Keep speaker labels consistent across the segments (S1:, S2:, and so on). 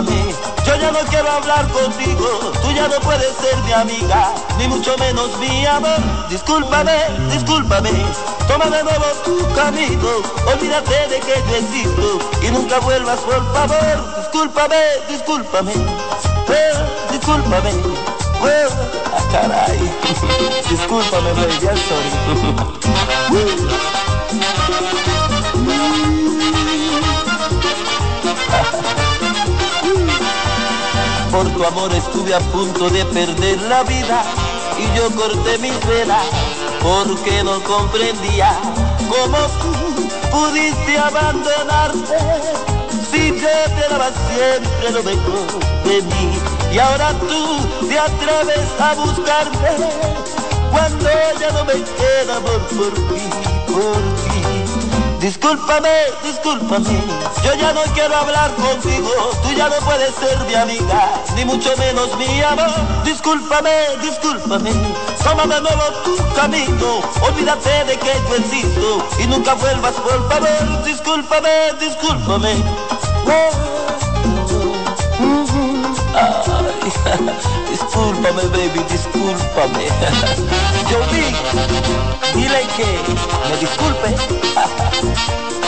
S1: Yo ya no quiero hablar contigo, tú ya no puedes ser mi amiga, ni mucho menos mi amor. Discúlpame, discúlpame, toma de nuevo tu camino, olvídate de que yo existo y nunca vuelvas por favor. Discúlpame, discúlpame, eh, discúlpame. Eh, ah, caray. Discúlpame, baby, I'm sorry. Por tu amor estuve a punto de perder la vida y yo corté mis velas porque no comprendía cómo tú pudiste abandonarte si yo te daba siempre lo mejor de mí y ahora tú te atreves a buscarme cuando ya no me queda amor por ti, por ti. Discúlpame, discúlpame, yo ya no quiero hablar contigo, tú ya no puedes ser mi amiga, ni mucho menos mi amor. Discúlpame, discúlpame, toma de nuevo tu camino, olvídate de que yo existo y nunca vuelvas por favor. Discúlpame, discúlpame. Ay, discúlpame, baby, discúlpame. Yo vi, dile que me disculpe.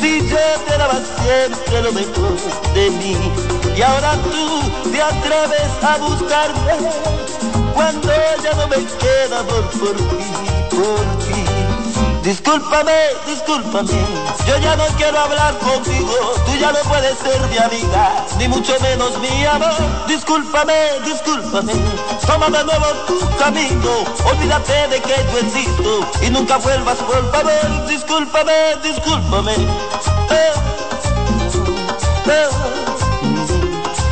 S1: si yo te daba siempre lo mejor de mí? Y ahora tú te atreves a buscarme cuando ya no me queda amor por ti, por ti. Discúlpame, discúlpame, yo ya no quiero hablar contigo, tú ya no puedes ser mi amiga, ni mucho menos mi amor. Discúlpame, discúlpame, toma de nuevo tu camino, olvídate de que yo existo y nunca vuelvas por favor. Discúlpame, discúlpame. Eh, eh,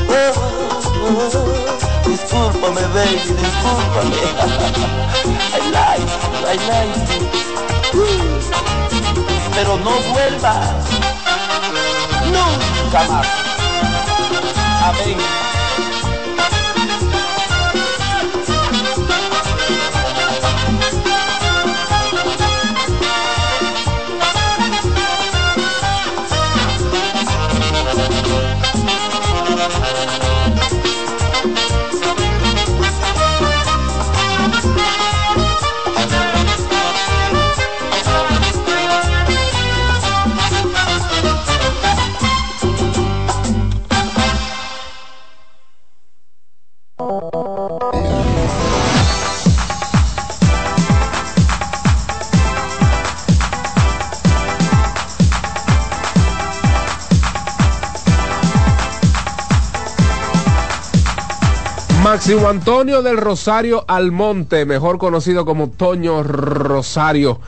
S1: eh. Discúlpame, baby, discúlpame. Pero no vuelvas nunca más. Amén.
S2: Máximo Antonio del Rosario Almonte, mejor conocido como Toño Rosario,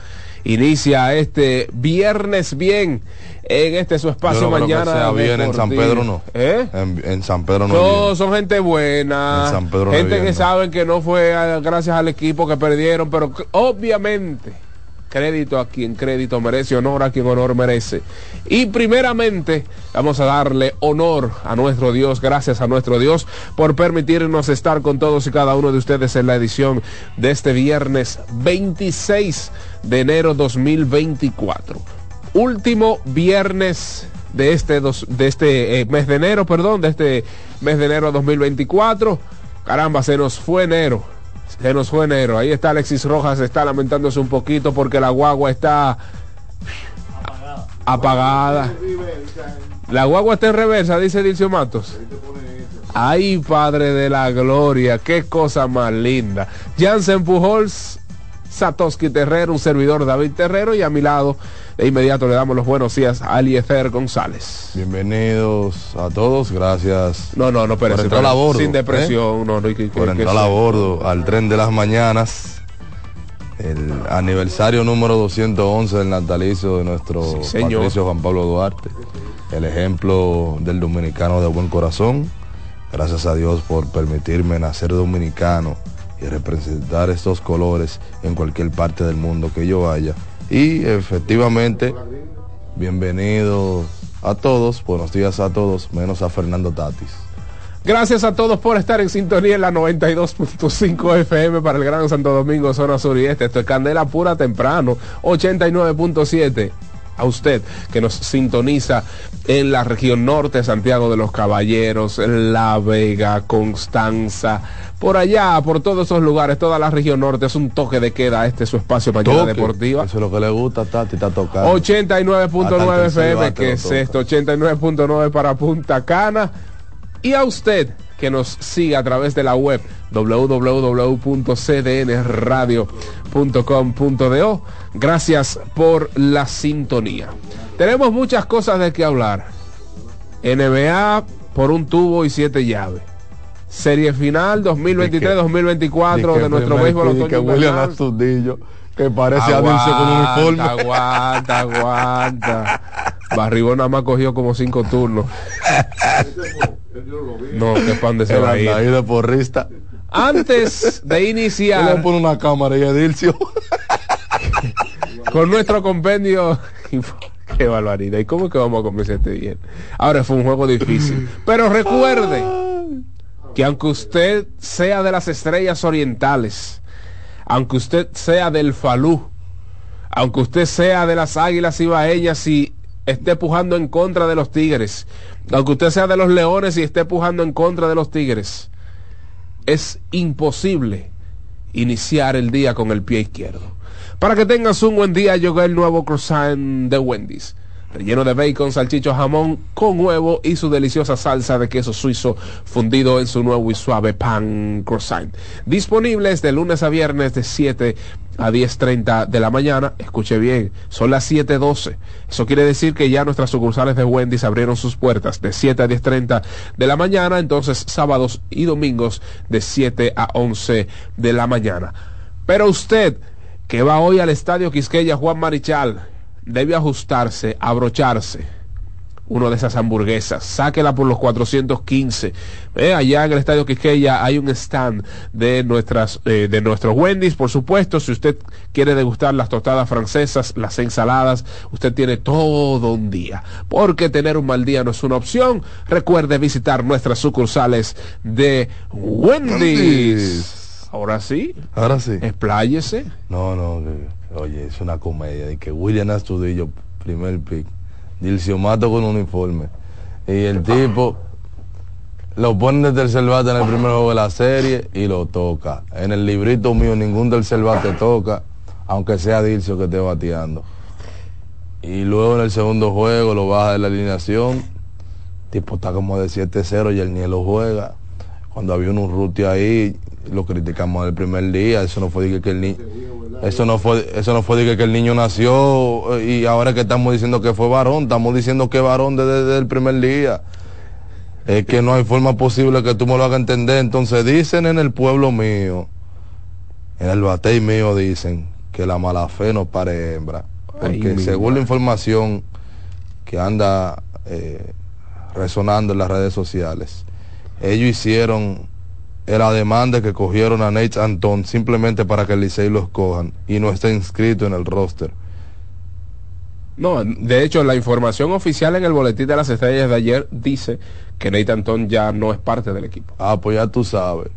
S2: inicia este viernes bien en este su espacio
S3: Yo no creo que
S2: mañana.
S3: sea bien en San. Pedro no.
S2: ¿Eh?
S3: En, en San Pedro no.
S2: Todos
S3: bien.
S2: son gente buena,
S3: En San Pedro no
S2: gente
S3: bien,
S2: que
S3: no.
S2: saben que no fue a- gracias al equipo que perdieron, pero obviamente crédito a quien crédito merece, honor a quien honor merece. Y primeramente vamos a darle honor a nuestro Dios, gracias a nuestro Dios por permitirnos estar con todos y cada uno de ustedes en la edición de este viernes 26 de enero 2024. Último viernes de este, dos- de este eh, mes de enero, perdón, de este mes de enero 2024. Caramba, se nos fue enero. Se nos fue enero. Ahí está Alexis Rojas, está lamentándose un poquito porque la guagua está apagada. La guagua está en reversa, dice Dilcio Matos. Ay, Padre de la Gloria, qué cosa más linda. Jansen Pujols, Satoshi Terrero, un servidor David Terrero y a mi lado De inmediato le damos los buenos días a Eliezer González.
S3: Bienvenidos a todos, gracias.
S2: No, no, no, pero
S3: por entrar a bordo,
S2: sin depresión,
S3: ¿eh?
S2: no, no, que,
S3: por entrar a bordo al tren de las mañanas. El aniversario número 211 del natalicio de nuestro
S2: Sí,
S3: Patricio Juan Pablo Duarte. El ejemplo del dominicano de buen corazón. Gracias a Dios por permitirme nacer dominicano y representar estos colores en cualquier parte del mundo que yo vaya. Y efectivamente, bienvenidos a todos, buenos días a todos, menos a Fernando Tatis.
S2: Gracias a todos por estar en sintonía en la 92.5 FM para el Gran Santo Domingo, zona sur y este. Esto es Candela Pura Temprano, 89.7 a usted que nos sintoniza en la región norte, Santiago de los Caballeros, La Vega, Constanza, por allá, por todos esos lugares, toda la región norte, es un toque de queda, este es su espacio mañana
S3: Toque,
S2: deportiva.
S3: Eso es lo que le gusta Tati, está tocando.
S2: 89.9
S3: Hasta el
S2: FM, que es esto, 89.9 para Punta Cana. Y a usted que nos sigue a través de la web www.cdnradio.com.do. Gracias por la sintonía. Tenemos muchas cosas de qué hablar. NBA por un tubo y siete llaves. Serie final 2023-2024
S3: Di que
S2: de nuestro béisbol
S3: que William que parece a Dilcio con uniforme.
S2: Aguanta, aguanta. Barribón nada más cogió como cinco turnos. No, qué pan de se
S3: El
S2: va a ir.
S3: ahí de porrista.
S2: Antes de
S3: le
S2: iniciar
S3: pone una cámara y Edilcio.
S2: con nuestro compendio. Qué barbaridad. ¿Y cómo es que vamos a comenzar este bien? Ahora fue un juego difícil. Pero recuerde que aunque usted sea de las estrellas orientales, aunque usted sea del Falú, aunque usted sea de las águilas ibaeñas y esté pujando en contra de los tigres, aunque usted sea de los leones y esté pujando en contra de los tigres, es imposible iniciar el día con el pie izquierdo. Para que tengas un buen día, llegó el nuevo croissant de Wendy's. Relleno de bacon, salchicho, jamón con huevo y su deliciosa salsa de queso suizo fundido en su nuevo y suave pan croissant. Disponibles de lunes a viernes de 7 a 10.30 de la mañana. Escuche bien, son las 7.12. Eso quiere decir que ya nuestras sucursales de Wendy's abrieron sus puertas de 7 a 10.30 de la mañana. Entonces sábados y domingos de 7 a 11 de la mañana. Pero usted que va hoy al estadio Quisqueya Juan Marichal debe ajustarse, abrocharse uno de esas hamburguesas, sáquela por los 415. Eh, allá en el Estadio Quisqueya hay un stand de nuestras eh, de nuestros Wendy's, por supuesto, si usted quiere degustar las tostadas francesas, las ensaladas, usted tiene todo un día, porque tener un mal día no es una opción. Recuerde visitar nuestras sucursales de Wendy's. Ahora sí,
S3: Ahora sí.
S2: expláyese.
S3: No, no, que- oye, es una comedia. De que William Astudillo, primer pick. Dilcio Mato con uniforme. Y el tipo lo ponen de tercer bate en el primer juego de la serie y lo toca. En el librito mío ningún tercer bate toca, aunque sea Dilcio que esté bateando. Y luego en el segundo juego lo baja de la alineación. Tipo está como de 7-0 y el ni lo juega. Cuando había un Urruti ahí, lo criticamos el primer día. Eso no fue de que, el niño. Eso no fue, eso no fue de que, el niño nació eh, y ahora que estamos diciendo que fue varón, estamos diciendo que varón desde, desde el primer día. Es que no hay forma posible que tú me lo hagas entender. Entonces dicen en el pueblo mío, en el batey mío dicen que la mala fe no pare hembra. Porque según la información que anda eh, resonando en las redes sociales, ellos hicieron la demanda que cogieron a Nate Anton simplemente para que el Licey lo escojan y no está inscrito en el roster.
S2: No, de hecho, la información oficial en el boletín de las estrellas de ayer dice que Nathan Ton ya no es parte del equipo.
S3: Ah, pues ya tú sabes.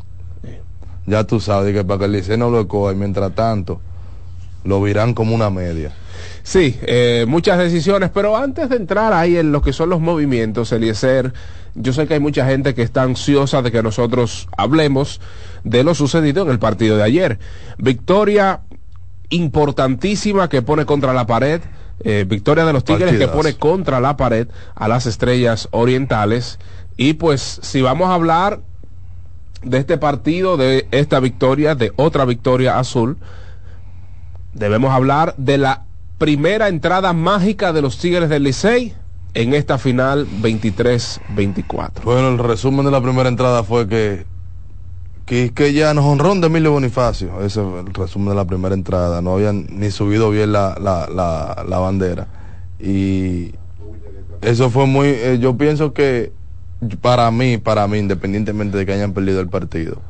S3: Ya tú sabes que para que el Licey no lo escoja y mientras tanto lo virán como una media.
S2: Sí, eh, muchas decisiones, pero antes de entrar ahí en lo que son los movimientos, Eliezer, yo sé que hay mucha gente que está ansiosa de que nosotros hablemos de lo sucedido en el partido de ayer. Victoria importantísima que pone contra la pared, eh, victoria de los Tigres que pone contra la pared a las estrellas orientales. Y pues si vamos a hablar de este partido, de esta victoria, de otra victoria azul, debemos hablar de la primera entrada mágica de los Tigres del Licey en esta final 23-24.
S3: Bueno, el resumen de la primera entrada fue que que, ya nos honrón de Emilio Bonifacio. Ese es el resumen de la primera entrada. No habían ni subido bien la, la, la, la bandera. Y eso fue muy. Eh, yo pienso que para mí, para mí, independientemente de que hayan perdido el partido,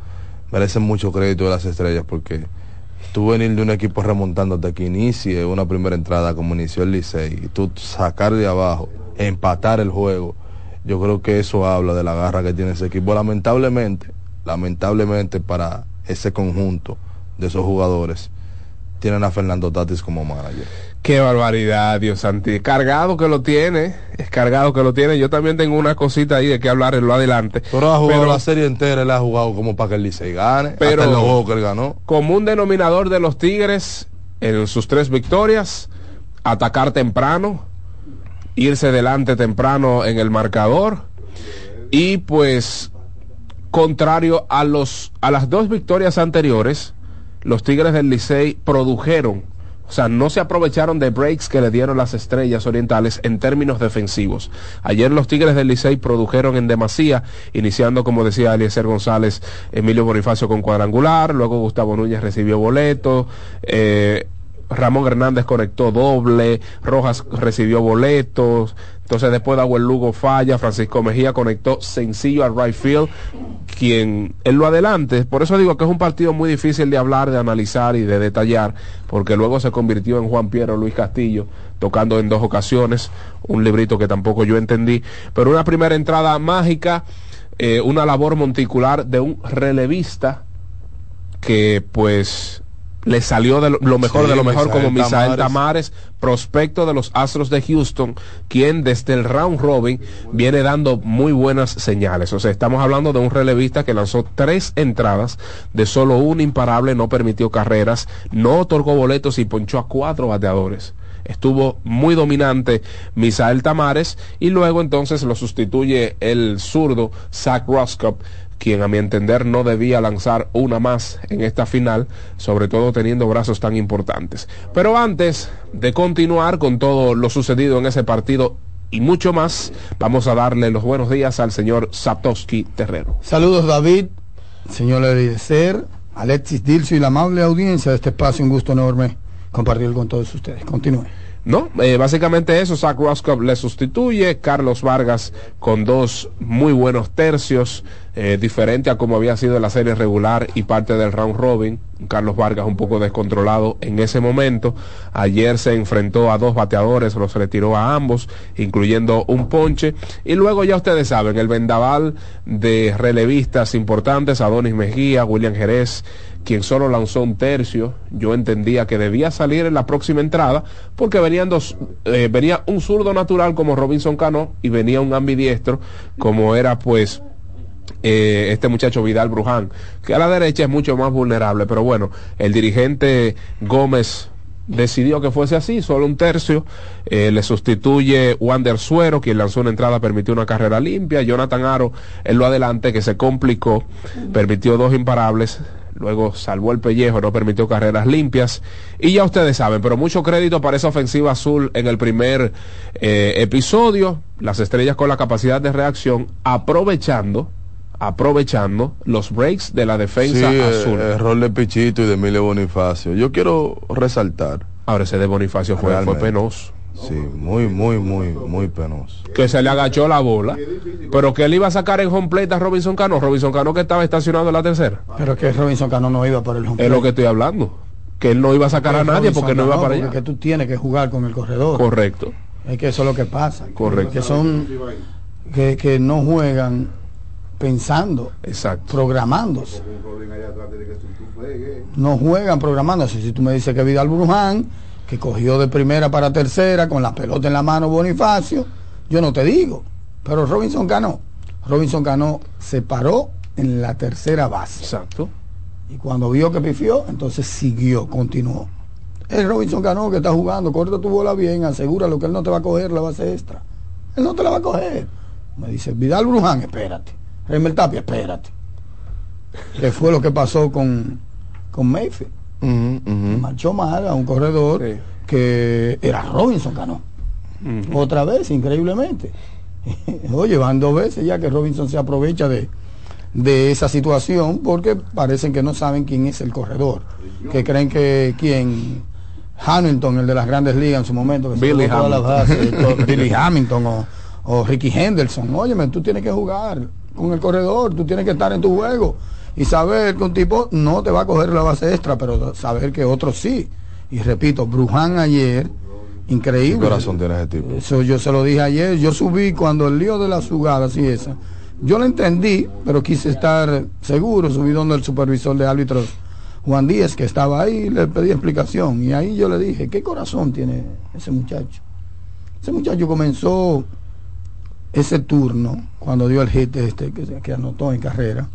S3: merecen mucho crédito de las estrellas porque tú venir de un equipo remontando hasta que inicie una primera entrada como inició el Licey y tú sacar de abajo, empatar el juego, yo creo que eso habla de la garra que tiene ese equipo. Lamentablemente, lamentablemente para ese conjunto de esos jugadores, tienen a Fernando Tatis como manager.
S2: Qué barbaridad, Dios Santi. Cargado que lo tiene, es cargado que lo tiene. Yo también tengo una cosita ahí de que hablar en lo adelante.
S3: Pero ha jugado la serie entera, él ha jugado como para que el Licey gane.
S2: Pero
S3: hasta el juego que él ganó.
S2: Como un denominador de los Tigres en sus tres victorias, atacar temprano, irse delante temprano en el marcador y pues contrario a los a las dos victorias anteriores, los Tigres del Licey produjeron, o sea, no se aprovecharon de breaks que le dieron las estrellas orientales en términos defensivos. Ayer los Tigres del Licey produjeron en demasía, iniciando, como decía Eliezer González, Emilio Bonifacio con cuadrangular, luego Gustavo Núñez recibió boleto, eh, Ramón Hernández conectó doble, Rojas recibió boletos, entonces después Abuel Lugo falla, Francisco Mejía conectó sencillo al right field, quien él lo adelante. Por eso digo que es un partido muy difícil de hablar, de analizar y de detallar, porque luego se convirtió en Juan Piero Luis Castillo, tocando en dos ocasiones, un librito que tampoco yo entendí, pero una primera entrada mágica, eh, una labor monticular de un relevista que pues le salió de lo, mejor
S3: Sí,
S2: de lo mejor
S3: Misael
S2: como Misael
S3: Tamares.
S2: Tamares, prospecto de los Astros de Houston, quien desde el round robin viene dando muy buenas señales. O sea, estamos hablando de un relevista que lanzó tres entradas de solo un imparable, no permitió carreras, no otorgó boletos y ponchó a cuatro bateadores. Estuvo muy dominante Misael Tamares y luego entonces lo sustituye el zurdo Zach Roscop quien a mi entender no debía lanzar una más en esta final, sobre todo teniendo brazos tan importantes. Pero antes de continuar con todo lo sucedido en ese partido y mucho más, vamos a darle los buenos días al señor Saptowski Terrero.
S4: Saludos David, señor Eliezer, Alexis Dilcio y la amable audiencia de este espacio, un gusto enorme compartir con todos ustedes. Continúe.
S2: No, eh, básicamente eso, Zach Roscoe le sustituye, Carlos Vargas con dos muy buenos tercios, eh, diferente a como había sido la serie regular y parte del round robin. Carlos Vargas un poco descontrolado en ese momento. Ayer se enfrentó a dos bateadores, los retiró a ambos, incluyendo un ponche. Y luego ya ustedes saben, el vendaval de relevistas importantes, Adonis Mejía, William Jerez, quien solo lanzó un tercio, yo entendía que debía salir en la próxima entrada, porque venían dos, eh, venía un zurdo natural como Robinson Cano y venía un ambidiestro como era pues eh, este muchacho Vidal Bruján, que a la derecha es mucho más vulnerable, pero bueno, el dirigente Gómez decidió que fuese así, solo un tercio, eh, le sustituye Wander Suero, quien lanzó una entrada, permitió una carrera limpia, Jonathan Aro en lo adelante, que se complicó, permitió dos imparables, luego salvó el pellejo, no permitió carreras limpias, y ya ustedes saben, pero mucho crédito para esa ofensiva azul en el primer eh, episodio, las estrellas con la capacidad de reacción, aprovechando aprovechando los breaks de la defensa
S3: Sí, eh,
S2: azul.
S3: error de Pichito y de Emilio Bonifacio. Yo quiero resaltar.
S2: Ahora ese de Bonifacio fue, fue
S3: Realmente.
S2: penoso.
S3: Sí, muy, muy, muy, muy penoso.
S2: Que se le agachó la bola. Pero que él iba a sacar en home plate a Robinson Cano. Robinson Cano que estaba estacionado en la tercera.
S4: Pero que Robinson Cano no iba por el home
S2: Es lo
S4: plate.
S2: que estoy hablando. Que él no iba a sacar a nadie porque no iba para
S4: porque
S2: allá.
S4: que tú tienes que jugar con el corredor.
S2: Correcto.
S4: Es que eso es lo que pasa.
S2: Correcto.
S4: Que son que, que no juegan pensando,
S2: Exacto.
S4: programándose. No juegan programándose. Si tú me dices que Vidal Bruján, que cogió de primera para tercera con la pelota en la mano Bonifacio, yo no te digo. Pero Robinson Cano, Robinson Cano se paró en la tercera base.
S2: Exacto.
S4: Y cuando vio que pifió, entonces siguió, continuó. Es Robinson Cano que está jugando, corta tu bola bien, asegúralo que él no te va a coger la base extra. Él no te la va a coger. Me dice, Vidal Bruján, espérate. Raymond Tapia, espérate. ¿Qué fue lo que pasó con, con Mayfield? Marchó mal a un corredor que era Robinson Cano. Otra vez, increíblemente. Oye, van dos veces ya que Robinson se aprovecha de, de esa situación porque parecen que no saben quién es el corredor. Que creen que quién Hamilton, el de las grandes ligas en su momento, que
S2: Billy
S4: se
S2: Hamilton.
S4: las bases, Billy Hamilton o, o Ricky Henderson. Óyeme, tú tienes que jugar con el corredor, tú tienes que estar en tu juego y saber que un tipo no te va a coger la base extra, pero saber que otro sí. Y repito, Bruján ayer, increíble.
S3: ¿Qué corazón tiene ese tipo?
S4: Eso yo se lo dije ayer. Yo subí cuando el lío de las jugadas y esa. Yo lo entendí, pero quise estar seguro. Subí donde el supervisor de árbitros, Juan Díaz, que estaba ahí, le pedí explicación. Y ahí yo le dije, ¿qué corazón tiene ese muchacho? Ese muchacho comenzó ese turno, cuando dio el hit este que, que anotó en carrera,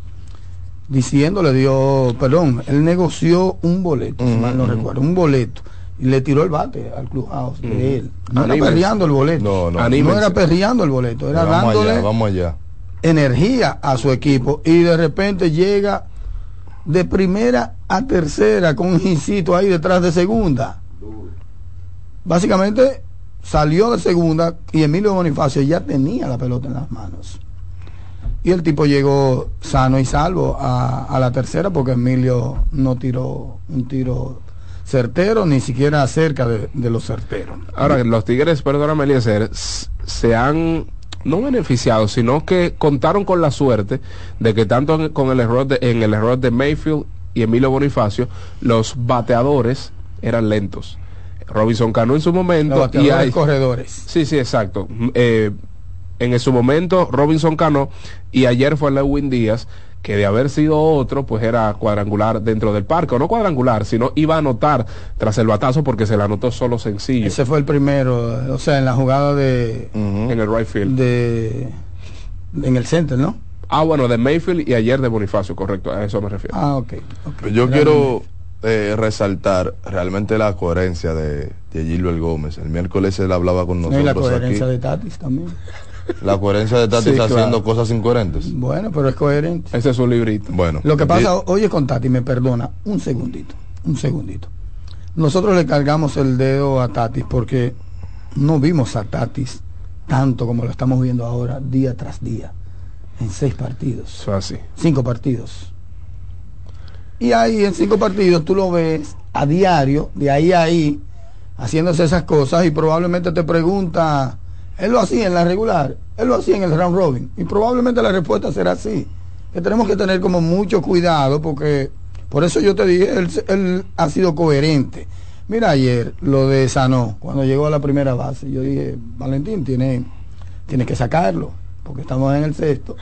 S4: diciéndole, dio, perdón, él negoció un boleto, si mal no recuerdo, un boleto. Y le tiró el bate al clubhouse de él. No era perreando el boleto.
S3: No, no.
S4: No era perreando el boleto, era
S3: vamos
S4: dándole
S3: allá, vamos allá.
S4: energía a su equipo y de repente llega de primera a tercera con un ahí detrás de segunda. Básicamente salió de segunda y Emilio Bonifacio ya tenía la pelota en las manos. Y el tipo llegó sano y salvo a, la tercera porque Emilio no tiró un tiro certero, ni siquiera cerca de, los certeros.
S2: Ahora, los Tigres, perdóname, Eliezer, se han no beneficiado, sino que contaron con la suerte de que tanto con el error de, en el error de Mayfield y Emilio Bonifacio, los bateadores eran lentos. Robinson Cano en su momento y hay,
S4: corredores.
S2: Sí, sí, exacto. Mm, eh, en su momento Robinson Cano y ayer fue Lewin Díaz, que de haber sido otro, pues era cuadrangular dentro del parque, o no cuadrangular, sino iba a anotar tras el batazo porque se le anotó solo sencillo
S4: Ese fue el primero, o sea, en la jugada de,
S2: en el right field.
S4: de en el center, ¿no?
S2: Ah, bueno, de Mayfield y ayer de Bonifacio, correcto, a eso me refiero.
S4: Ah, ok. ok.
S3: Yo quiero eh, resaltar realmente la coherencia de, de Gilbert Gómez. El miércoles él hablaba con
S4: No,
S3: nosotros
S4: y la coherencia
S3: aquí.
S4: de Tatis también.
S3: La coherencia de Tati
S2: Sí,
S3: está
S2: claro.
S3: haciendo cosas incoherentes.
S4: Bueno, pero es coherente.
S2: Ese es su librito.
S3: Bueno.
S4: Lo que pasa, oye con Tati, me perdona, un segundito, un segundito. Nosotros le cargamos el dedo a Tatis porque no vimos a Tatis tanto como lo estamos viendo ahora, día tras día, en seis partidos.
S2: Eso es así.
S4: cinco partidos. Y ahí en cinco partidos tú lo ves a diario, de ahí a ahí, haciéndose esas cosas y probablemente te pregunta, él lo hacía en la regular, él lo hacía en el round robin. Y probablemente la respuesta será sí. Que tenemos que tener como mucho cuidado porque, por eso yo te dije, él, él ha sido coherente. Mira ayer lo de Sanó, cuando llegó a la primera base, yo dije, Valentín, tiene, tiene que sacarlo, porque estamos en el sexto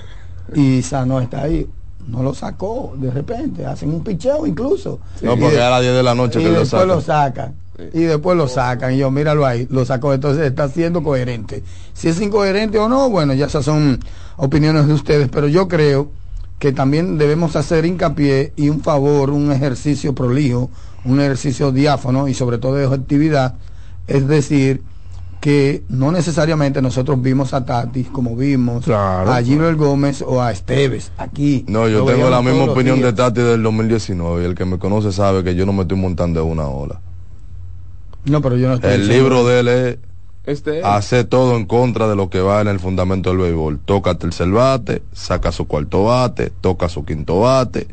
S4: y Sanó está ahí. No lo sacó de repente, hacen un picheo incluso.
S3: No, porque
S4: de-
S3: a las 10 de la noche
S4: y
S3: que lo
S4: después
S3: sacan.
S4: lo sacan. Y después lo sacan. Y yo, míralo ahí, lo sacó. Entonces está siendo coherente. Si es incoherente o no, bueno, ya esas son opiniones de ustedes. Pero yo creo que también debemos hacer hincapié y un favor, un ejercicio prolijo, un ejercicio diáfano y sobre todo de objetividad. Es decir, que no necesariamente nosotros vimos a Tatis como vimos
S2: Claro,
S4: a Gilbert Gómez o a Esteves aquí.
S3: No, yo tengo la misma opinión de
S4: días.
S3: Tati del 2019 y el que me conoce sabe que yo no me estoy montando en una ola.
S4: No, pero yo no estoy
S3: El
S4: diciendo-
S3: libro de él es
S2: Este
S3: hace todo en contra de lo que va en el fundamento del béisbol. Toca el tercer bate, saca su cuarto bate, toca su quinto bate.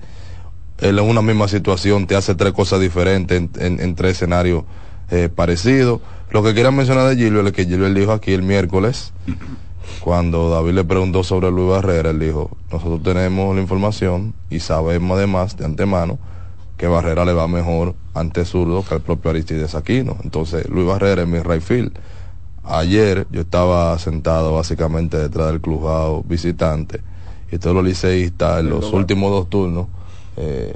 S3: Él en una misma situación te hace tres cosas diferentes en, en- en tres escenarios eh, parecidos. Lo que quería mencionar de Gilbert es que Gilbert dijo aquí el miércoles, cuando David le preguntó sobre Luis Barrera, él dijo, nosotros tenemos la información y sabemos además de antemano que Barrera le va mejor ante zurdo que al propio Aristides Aquino. Entonces, Luis Barrera es mi right field. Ayer yo estaba sentado básicamente detrás del clubado visitante y todos los liceístas en los últimos dos turnos eh,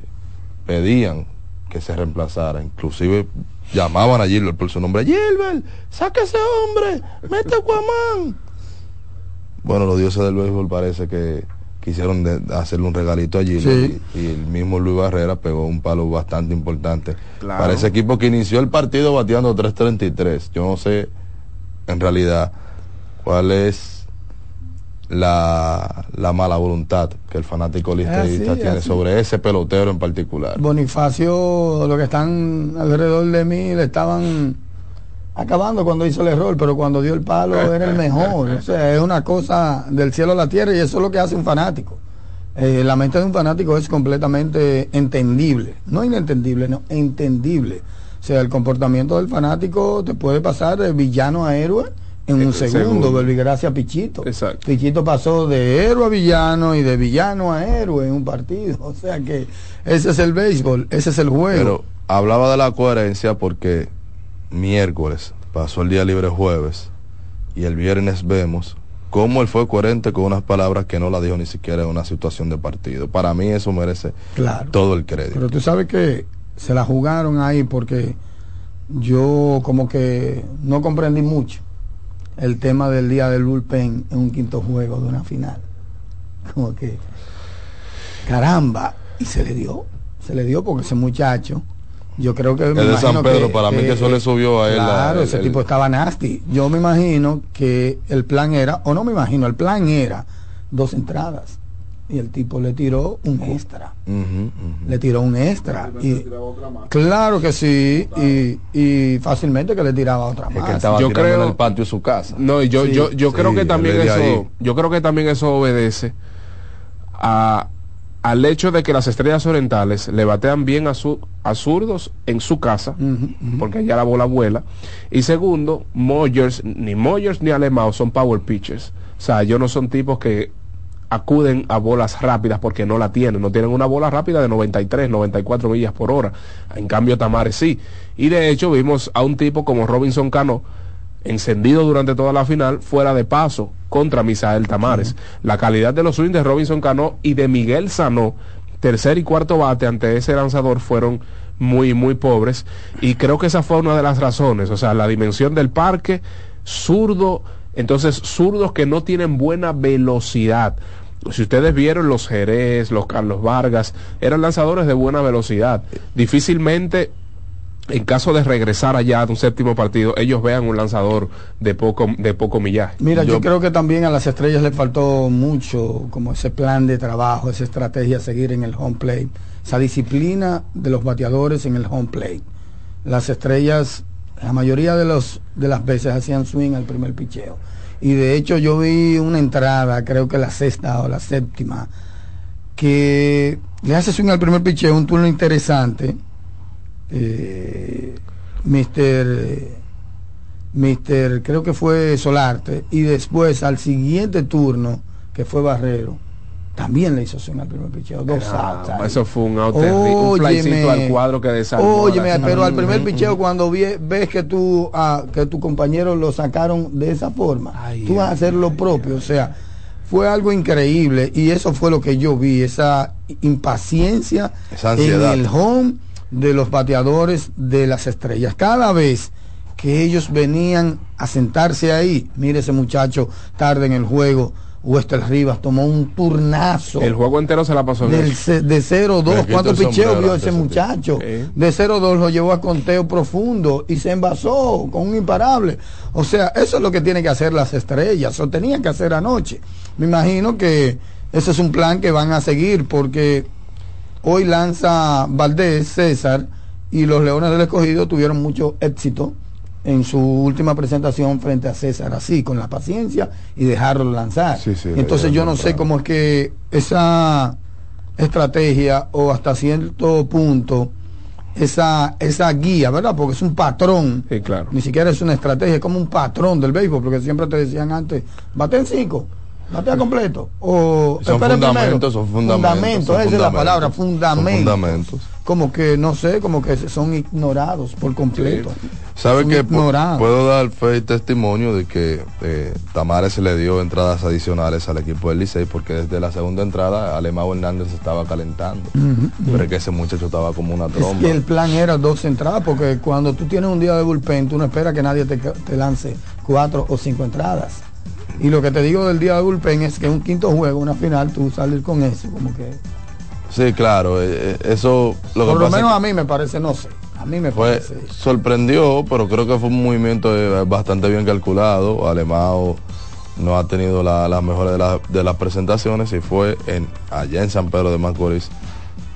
S3: pedían que se reemplazara. Inclusive llamaban a Gilbert por su nombre. Gilbert, saca ese hombre, mete a Aquaman. Bueno, los dioses del béisbol parece que quisieron de- hacerle un regalito a Gilbert
S4: Sí.
S3: y, y el mismo Luis Barrera pegó un palo bastante importante
S2: Claro.
S3: para ese equipo que inició el partido bateando 3.33. Yo no sé en realidad cuál es la, la mala voluntad que el fanático listerista
S4: así,
S3: tiene
S4: así.
S3: sobre ese pelotero en particular.
S4: Bonifacio, los que están alrededor de mí, le estaban acabando cuando hizo el error, pero cuando dio el palo era el mejor. O sea, es una cosa del cielo a la tierra y eso es lo que hace un fanático. Eh, la mente de un fanático es completamente entendible, no inentendible, no, entendible. O sea, el comportamiento del fanático te puede pasar de villano a héroe en un
S2: Eh,
S4: segundo. Verbigracia Pichito.
S2: Exacto.
S4: Pichito pasó de héroe a villano y de villano a héroe en un partido. O sea que ese es el béisbol, ese es el juego.
S3: Pero hablaba de la coherencia porque miércoles pasó el día libre jueves y el viernes vemos cómo él fue coherente con unas palabras que no la dijo ni siquiera en una situación de partido. Para mí eso merece
S4: Claro.
S3: todo el crédito.
S4: Pero tú sabes que se la jugaron ahí porque yo como que no comprendí mucho el tema del día del bullpen en un quinto juego de una final. Como que, caramba, y se le dio, se le dio porque ese muchacho, yo creo que... me
S3: El de San Pedro, para mí que eso le subió a él la-
S4: Claro,
S3: el-
S4: ese
S3: el-
S4: tipo estaba nasty. Yo me imagino que el plan era, o no me imagino, el plan era dos entradas. Y el tipo le tiró un extra le tiró un extra. Y, claro que sí, y, y fácilmente que le tiraba otra
S3: Es que
S4: más.
S3: estaba
S2: Yo creo-
S3: en el patio de su casa.
S2: No, y yo,
S4: Sí.
S2: yo, yo creo que también
S3: ahí.
S2: eso, yo creo que también eso obedece a, al hecho de que las estrellas orientales le batean bien a, su, a zurdos en su casa, porque allá la bola vuela. Y segundo, Moyers, ni Moyers ni Alemao son power pitchers. O sea, ellos no son tipos que acuden a bolas rápidas porque no la tienen, no tienen una bola rápida de 93, 94 millas por hora. En cambio, Tamares sí. Y de hecho, vimos a un tipo como Robinson Cano encendido durante toda la final, fuera de paso contra Misael Tamares. La calidad de los swings de Robinson Cano y de Miguel Sanó, tercer y cuarto bate ante ese lanzador fueron muy, muy pobres. Y creo que esa fue una de las razones. O sea, la dimensión del parque, zurdo, entonces zurdos que no tienen buena velocidad. Si ustedes vieron los Jerez, los Carlos Vargas, eran lanzadores de buena velocidad. Difícilmente en caso de regresar allá de un séptimo partido, ellos vean un lanzador de poco, de poco millaje.
S4: Mira, yo,
S3: Yo-
S4: creo que también a las estrellas le faltó mucho como ese plan de trabajo, esa estrategia a seguir en el home plate, esa disciplina de los bateadores en el home plate. Las estrellas, la mayoría de los de las veces hacían swing al primer picheo. Y de hecho yo vi una entrada, creo que la sexta o la séptima, que le hace swing al primer picheo, un turno interesante. Eh. Mister, creo que fue Solarte, y después al siguiente turno, que fue Barrero, también le hizo swing al primer picheo, dos outs
S2: eso fue un out terrible, un flycito al cuadro que desarmó.
S4: Óyeme, pero al primer picheo cuando vie- ves que tú ah, que tu compañero lo sacaron de esa forma,
S2: Ay,
S4: tú vas a hacer lo propio, o sea, fue algo increíble y eso fue lo que yo vi, esa impaciencia
S3: Esa ansiedad.
S4: en el home de los bateadores de las estrellas. Cada vez que ellos venían a sentarse ahí, mire ese muchacho tarde en el juego, Wester Rivas tomó un turnazo
S2: El juego entero se la pasó
S4: del de 0-2.
S3: Me quito
S4: ¿Cuántos picheos vio ese muchacho? De 0-2 lo llevó a conteo profundo y se envasó con un imparable. O sea, eso es lo que tienen que hacer las estrellas, o tenían que hacer anoche. Me imagino que ese es un plan que van a seguir porque hoy lanza Valdés, César, y los Leones del Escogido tuvieron mucho éxito en su última presentación frente a César, así, con la paciencia y dejarlo lanzar.
S3: Sí, sí,
S4: Entonces yo no sé cómo es que esa estrategia o hasta cierto punto esa, esa guía, ¿verdad? Porque es un patrón.
S2: Sí, claro.
S4: Ni siquiera es una estrategia, es como un patrón del béisbol, porque siempre te decían antes, bate en cinco, batea completo. O
S3: Son
S4: primero.
S3: fundamentos, son fundamentos.
S4: Fundamentos,
S3: son
S4: esa es la palabra,
S3: Son
S4: fundamentos. Como que, no sé, como que son ignorados por completo.
S3: ¿Sabe que puedo dar fe y testimonio de que eh, Tamares le dio entradas adicionales al equipo del Licey porque desde la segunda entrada Alemão Hernández estaba calentando. Pero es que ese muchacho estaba como una
S4: Es
S3: tromba.
S4: que el plan era dos entradas, porque cuando tú tienes un día de bullpen, tú no esperas que nadie te, te lance cuatro o cinco entradas. Y lo que te digo del día de bullpen es que un quinto juego, una final, tú salir con eso, como que...
S3: Sí, claro, eh, eh, eso lo que
S4: Por lo
S3: pasa
S4: menos
S3: que
S4: a mí me parece, no sé, a mí me
S3: fue,
S4: parece.
S3: sorprendió, pero creo que fue un movimiento eh, bastante bien calculado. Alemão no ha tenido la, la mejor de, la- de las presentaciones y fue en, allá en San Pedro de Macorís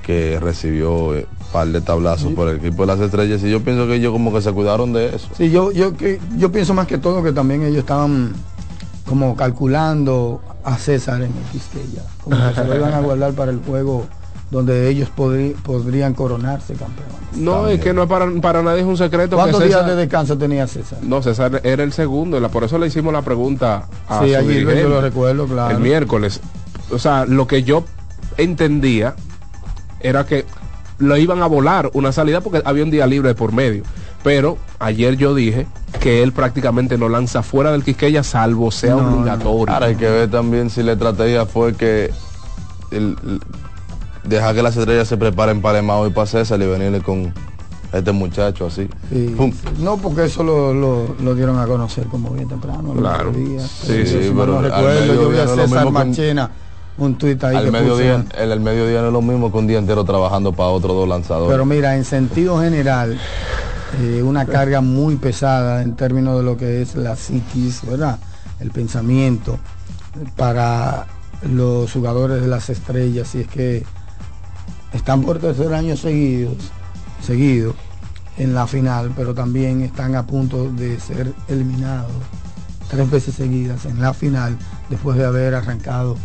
S3: que recibió un par de tablazos por el equipo de las estrellas y yo pienso que ellos como que se cuidaron de eso.
S4: Sí, yo, yo pienso más que todo que también ellos estaban como calculando a César en el Quisqueya, como que se lo iban a guardar para el juego donde ellos podrí- podrían coronarse campeones.
S2: No, es que no es para, para nadie es un secreto que
S4: ¿Cuántos días
S2: César,
S4: de descanso tenía César?
S2: no, César era el segundo, por eso le hicimos la pregunta a
S4: Sí,
S2: su
S4: allí
S2: dirigente
S4: yo lo recuerdo, claro.
S2: el miércoles. O sea, lo que yo entendía era que lo iban a volar una salida porque había un día libre por medio. Pero ayer yo dije que él prácticamente no lanza fuera del Quisqueya salvo sea
S4: No,
S2: obligatorio.
S3: Ahora hay que ver también si la estrategia fue que el- el- dejar que las estrellas se preparen para el Mao y para César y venirle con este muchacho así.
S4: Sí,
S3: Pum.
S4: sí. No, porque eso lo, lo- lo dieron a conocer como bien temprano.
S2: Claro. Sí,
S3: sí,
S4: si
S3: pero
S4: no recuerdo, yo vi a César
S3: un-
S4: Machena, un tuit ahí
S3: Al
S4: que
S3: mediodía, el, el mediodía no es lo mismo que un día entero trabajando para otros dos lanzadores.
S4: Pero mira, en sentido general, eh, una carga muy pesada en términos de lo que es la psiquis, ¿verdad? El pensamiento para los jugadores de las estrellas, y es que están por tercer año seguidos, seguido en la final, pero también están a punto de ser eliminados tres veces seguidas en la final después de haber arrancado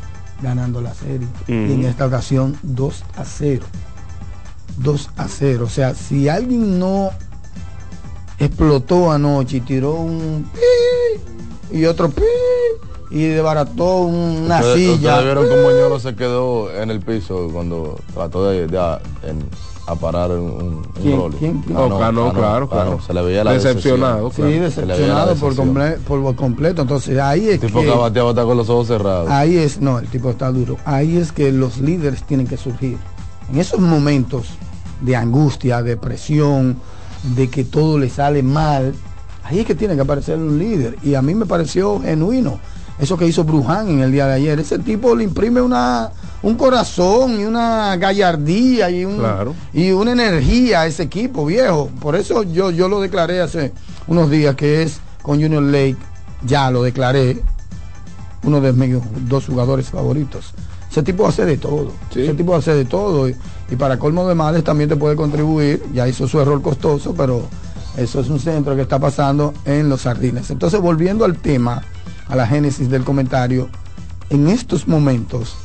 S4: ganando la serie. Y en esta ocasión 2 a 0. 2 a 0. O sea, si alguien no explotó anoche y tiró un pi y otro pi y desbarató una
S3: Ustedes-
S4: silla.
S3: ustedes vieron cómo Ñolo se quedó en el piso cuando trató de, de a, en- a parar un, un
S4: ¿Quién?
S3: rolling.
S4: ¿Quién? ¿Quién?
S2: No, Cano, claro, claro.
S3: Se le veía la
S2: Decepcionado.
S4: Sí,
S2: claro.
S3: La
S4: decepcionado por, comple- por completo. Entonces ahí es
S3: El tipo que
S4: que
S3: bateaba está con los ojos cerrados.
S4: ahí es, no, el tipo está duro. Ahí es que los líderes tienen que surgir. En esos momentos de angustia, de presión, de que todo le sale mal, ahí es que tiene que aparecer un líder. Y a mí me pareció genuino eso que hizo Bruján en el día de ayer. Ese tipo le imprime una un corazón y una gallardía y un
S2: Claro.
S4: y una energía a ese equipo viejo. Por eso yo yo lo declaré hace unos días que es con Junior Lake, ya lo declaré uno de mis dos jugadores favoritos. Ese tipo hace de todo.
S2: Sí.
S4: Ese tipo hace de todo. Y, y para colmo de males también te puede contribuir. Ya hizo su error costoso, pero eso es un centro que está pasando en los jardines. Entonces, volviendo al tema, a la génesis del comentario, en estos momentos,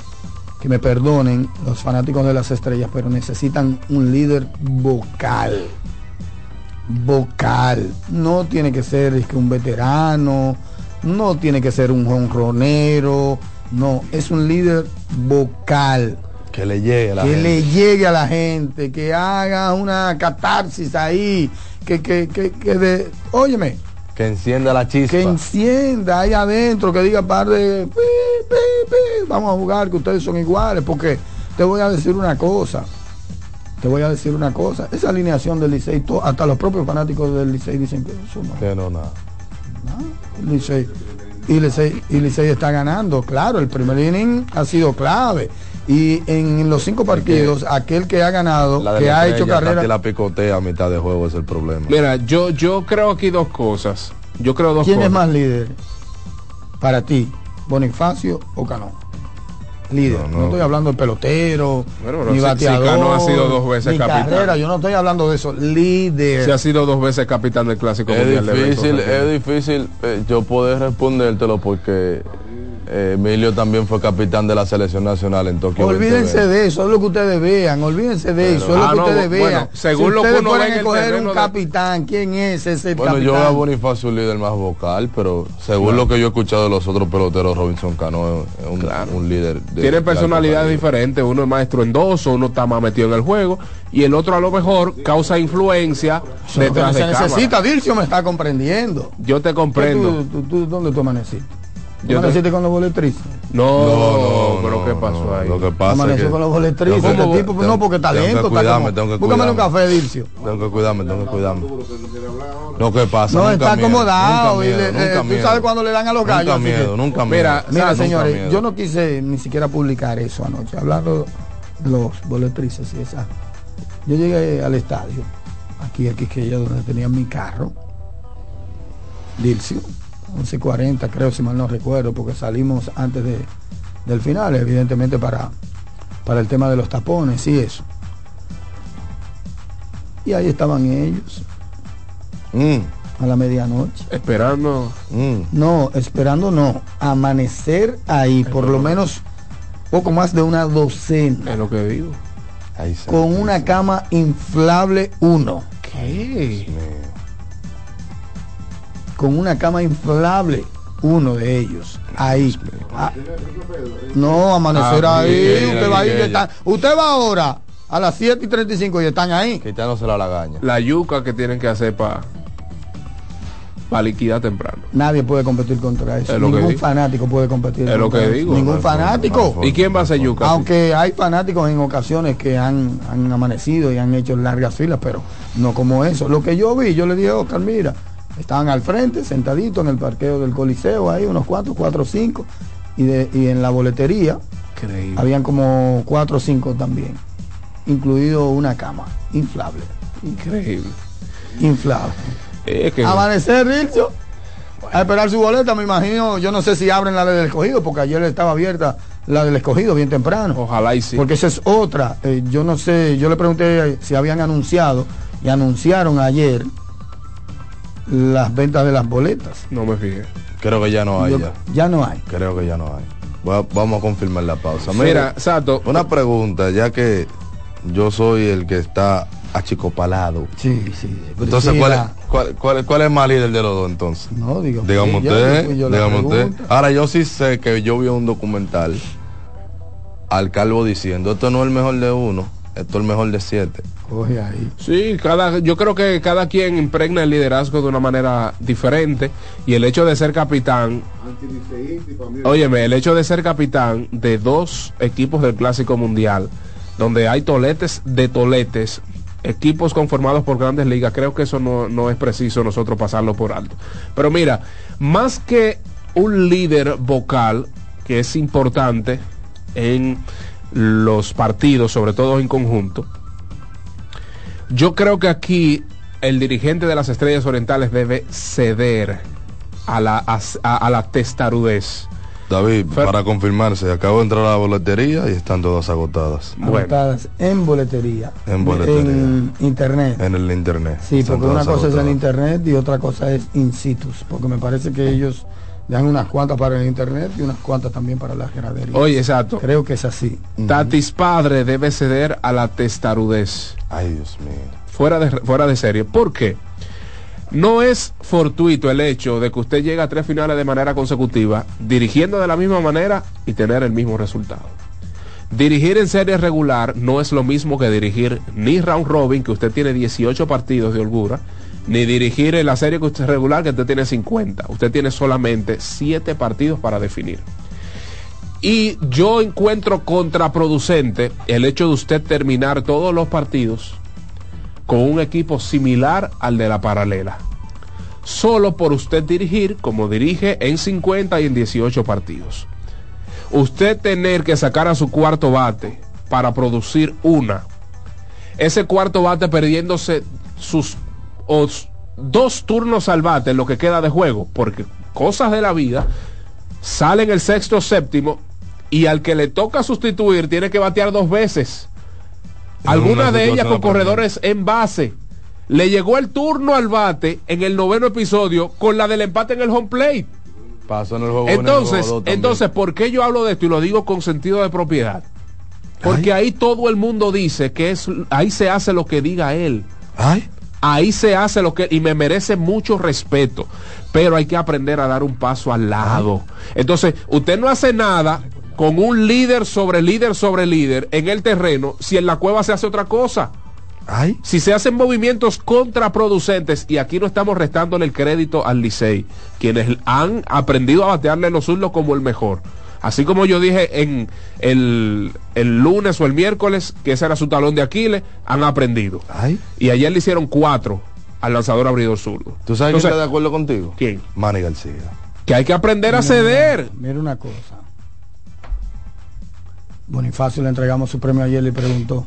S4: que me perdonen los fanáticos de las estrellas, pero necesitan un líder vocal. Vocal. No tiene que ser es que un veterano, no tiene que ser un jonronero, no, es un líder vocal.
S3: Que le llegue a la
S4: que
S3: gente.
S4: le llegue a la gente, que haga una catarsis ahí, que, que, que, que de, óyeme,
S3: Que encienda la chispa.
S4: que encienda ahí adentro, que diga par de pi, pi, pi, vamos a jugar, que ustedes son iguales, porque te voy a decir una cosa, te voy a decir una cosa, esa alineación del Licey, hasta los propios fanáticos del Licey dicen que eso no,
S3: Que no, nada.
S4: no, Licey, y Licey, y Licey está ganando, claro, el primer inning ha sido clave. Y en los cinco partidos, aquel que ha ganado,
S3: La
S4: que
S3: la
S4: ha
S3: estrella,
S4: hecho carrera,
S3: la picotea a mitad de juego es el problema.
S2: Mira, yo, yo creo aquí dos cosas. Yo creo dos
S4: ¿quién
S2: cosas.
S4: es más líder para ti, Bonifacio o Cano? Líder,
S3: No,
S4: no,
S3: no.
S4: estoy hablando de pelotero,
S2: Bueno, pero
S4: ni
S2: si- si
S4: bateador,
S2: Cano ha sido dos veces capitán.
S4: carrera, yo no estoy hablando de eso, líder.
S2: Se ha sido dos veces capitán del clásico
S3: Es
S2: mundial de
S3: difícil, es difícil eh, yo poder respondértelo porque Emilio también fue capitán de la selección nacional en Tokio.
S4: Olvídense
S3: 2020.
S4: de eso, es lo que ustedes vean, olvídense de eso, es lo
S2: Ah,
S4: que
S2: no,
S4: ustedes
S2: bueno,
S4: vean.
S2: según
S4: si
S2: lo que
S4: ustedes
S2: uno
S4: fueran
S2: ve en
S4: a
S2: el
S4: escoger un
S2: de-
S4: capitán, ¿quién es ese
S3: Bueno,
S4: capitán?
S3: yo veo a Bonifacio un líder más vocal, pero según lo que yo he escuchado de los otros peloteros, Robinson Cano es un, un líder. de-
S2: Tienen
S3: de
S2: personalidades diferentes, uno es más estruendoso, uno está más metido en el juego y el otro a lo mejor causa influencia
S4: que
S2: detrás
S4: se
S2: de cámara.
S4: necesita, Dircio me está comprendiendo.
S2: Yo te comprendo.
S4: ¿Tú, tú, tú- dónde tú amaneciste? ¿Tú
S2: Yo te-
S4: con los boletrices?
S2: No,
S3: No, no,
S2: pero
S3: no,
S2: ¿qué pasó
S3: no,
S2: ahí?
S3: Lo que pasa es que
S4: con los
S3: que-
S4: este tipo,
S3: tengo-
S4: no, porque
S3: tengo que
S4: talento, está
S3: cuidarme,
S4: como-
S3: tengo que
S4: Búscame un café, Dircio.
S3: Tengo que cuidarme, tengo que cuidarme. No, ¿qué pasa?
S4: No,
S3: Nunca
S4: está
S3: miedo,
S4: acomodado.
S3: nunca
S4: y le-
S3: miedo,
S4: eh,
S3: nunca
S4: tú
S3: miedo.
S4: sabes cuando le dan a los gallos.
S3: Nunca
S4: así que-
S3: miedo, nunca miedo.
S2: Mira,
S4: Mira, señores,
S3: miedo.
S4: yo no quise ni siquiera publicar eso anoche, hablando de los boletrices y esa. Yo llegué al estadio, aquí, aquí que donde tenía mi carro, Dilcio, 11.40 creo, si mal no recuerdo, porque salimos antes de, del final, evidentemente para, para el tema de los tapones y eso. Y ahí estaban ellos. A la medianoche.
S2: Esperando.
S4: No, esperando no. Amanecer ahí, por lo menos poco más de una docena.
S2: Es lo que digo.
S4: Con una cama inflable uno.
S2: ¿Qué?
S4: Con una cama inflable uno de ellos. Ahí. Ah, no, amanecer
S3: Ah,
S4: ahí. Usted, va ahí está- usted va ahora a las 7 y 35 y están ahí.
S3: Quitándose la lagaña.
S2: La yuca que tienen que hacer para para liquidar temprano.
S4: Nadie puede competir contra eso.
S2: Es
S4: Ningún fanático puede competir.
S2: Es lo que
S4: eso.
S2: digo.
S4: Ningún
S2: No,
S4: fanático.
S2: ¿Y quién va a hacer yuca?
S4: Aunque hay fanáticos en ocasiones que han, han amanecido y han hecho largas filas, pero no como eso. Lo que yo vi, yo le dije, Oscar, mira, estaban al frente, sentaditos en el parqueo del Coliseo, ahí unos cuatro, cuatro, cinco, y, de, y en la boletería
S2: Increíble.
S4: habían como cuatro o cinco también, incluido una cama inflable.
S2: Increíble.
S4: Inflable.
S2: Es que
S4: Amanecer, Rilcio. A esperar su boleta, me imagino. Yo no sé si abren la del escogido, porque ayer estaba abierta la del escogido bien temprano.
S2: Ojalá y sí.
S4: Porque esa es otra. Eh, yo no sé, yo le pregunté si habían anunciado y anunciaron ayer las ventas de las boletas.
S2: no me fijé.
S3: Creo que ya no hay
S4: Yo-
S3: ya.
S4: ya no hay.
S3: Creo que ya no hay. Voy a- vamos a confirmar la pausa.
S2: Mira, Sato.
S3: Una pregunta, ya que yo soy el que está achicopalado.
S4: Sí, sí.
S3: Entonces, ¿cuál es, cuál, cuál- cuál es más líder de los dos entonces?
S4: No, digo.
S3: Dígame
S4: sí, yo-
S3: usted,
S4: yo
S3: dígame usted. Ahora yo sí sé que yo vi un documental al calvo diciendo, esto no es el mejor de uno, esto es el mejor de siete.
S4: Ahí.
S2: Sí, cada, yo creo que cada quien impregna el liderazgo de una manera diferente y el hecho de ser capitán, óyeme, el hecho de ser capitán de dos equipos del Clásico Mundial, donde hay toletes de toletes, equipos conformados por grandes ligas, creo que eso no, no es preciso nosotros pasarlo por alto. Pero mira, más que un líder vocal, que es importante en los partidos, sobre todo en conjunto, yo creo que aquí el dirigente de las Estrellas Orientales debe ceder a la, a, a- a la testarudez.
S3: David, para confirmarse, acabo de entrar a la boletería y están todas agotadas.
S4: Agotadas en boletería.
S3: En boletería.
S4: En internet.
S3: En el internet.
S4: Sí,
S3: Están
S4: porque una cosa es el internet y otra cosa es in situ, porque me parece que ellos dan unas cuantas para el internet y unas cuantas también para la geradería.
S2: Oye, exacto.
S4: Creo que es así.
S2: Tatis padre debe ceder a la testarudez.
S3: Ay, Dios mío.
S2: Fuera de, fuera de serie. ¿Por qué? No es fortuito el hecho de que usted llegue a tres finales de manera consecutiva, dirigiendo de la misma manera y tener el mismo resultado. Dirigir en serie regular no es lo mismo que dirigir ni round robin, que usted tiene 18 partidos de holgura, ni dirigir en la serie que usted regular, que usted tiene 50. Usted tiene solamente 7 partidos para definir. Y yo encuentro contraproducente el hecho de usted terminar todos los partidos con un equipo similar al de la paralela. Solo por usted dirigir como dirige en 50 y en 18 partidos. Usted tener que sacar a su cuarto bate para producir una. Ese cuarto bate perdiéndose sus os- dos turnos al bate en lo que queda de juego. Porque cosas de la vida salen el sexto o séptimo y al que le toca sustituir tiene que batear dos veces. Algunas
S3: una
S2: de ellas con corredores en base. Le llegó el turno al bate en el noveno episodio con la del empate en el home plate.
S3: Pasó en el juego. en el
S2: Entonces,
S3: juego
S2: entonces, ¿por qué yo hablo de esto y lo digo con sentido de propiedad? Porque ahí todo el mundo dice que es ahí se hace lo que diga él.
S3: Ay.
S2: Ahí se hace lo que y me merece mucho respeto, pero hay que aprender a dar un paso al lado. Entonces, usted no hace nada con un líder sobre líder sobre líder en el terreno si en la cueva se hace otra cosa.
S3: Ay.
S2: Si se hacen movimientos contraproducentes, y aquí no estamos restándole el crédito al Licey, quienes han aprendido a batearle los zurdos como el mejor. Así como yo dije en el, el lunes o el miércoles, que ese era su talón de Aquiles, han aprendido.
S3: Ay.
S2: Y ayer le hicieron cuatro al lanzador abridor zurdo.
S3: ¿Tú sabes quién
S2: Entonces,
S3: está de acuerdo contigo?
S2: ¿Quién?
S3: Manny García.
S2: Que hay que aprender a ceder.
S4: Mira una cosa. Bonifacio le entregamos su premio ayer y le preguntó.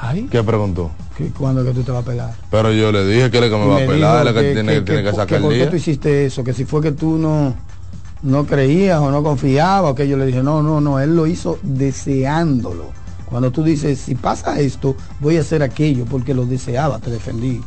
S2: Ay.
S3: ¿Qué preguntó?
S4: que cuando que tú te vas a pelar.
S3: Pero yo le dije que él es que me va a pelar, es que, tiene que, que
S4: por-
S3: sacar
S4: ¿Por
S3: el
S4: qué
S3: día.
S4: tú hiciste eso? Que si fue que tú no, no creías o no confiabas, o que yo le dije, no, no, no, él lo hizo deseándolo. Cuando tú dices, si pasa esto, voy a hacer aquello, porque lo deseaba, te defendí.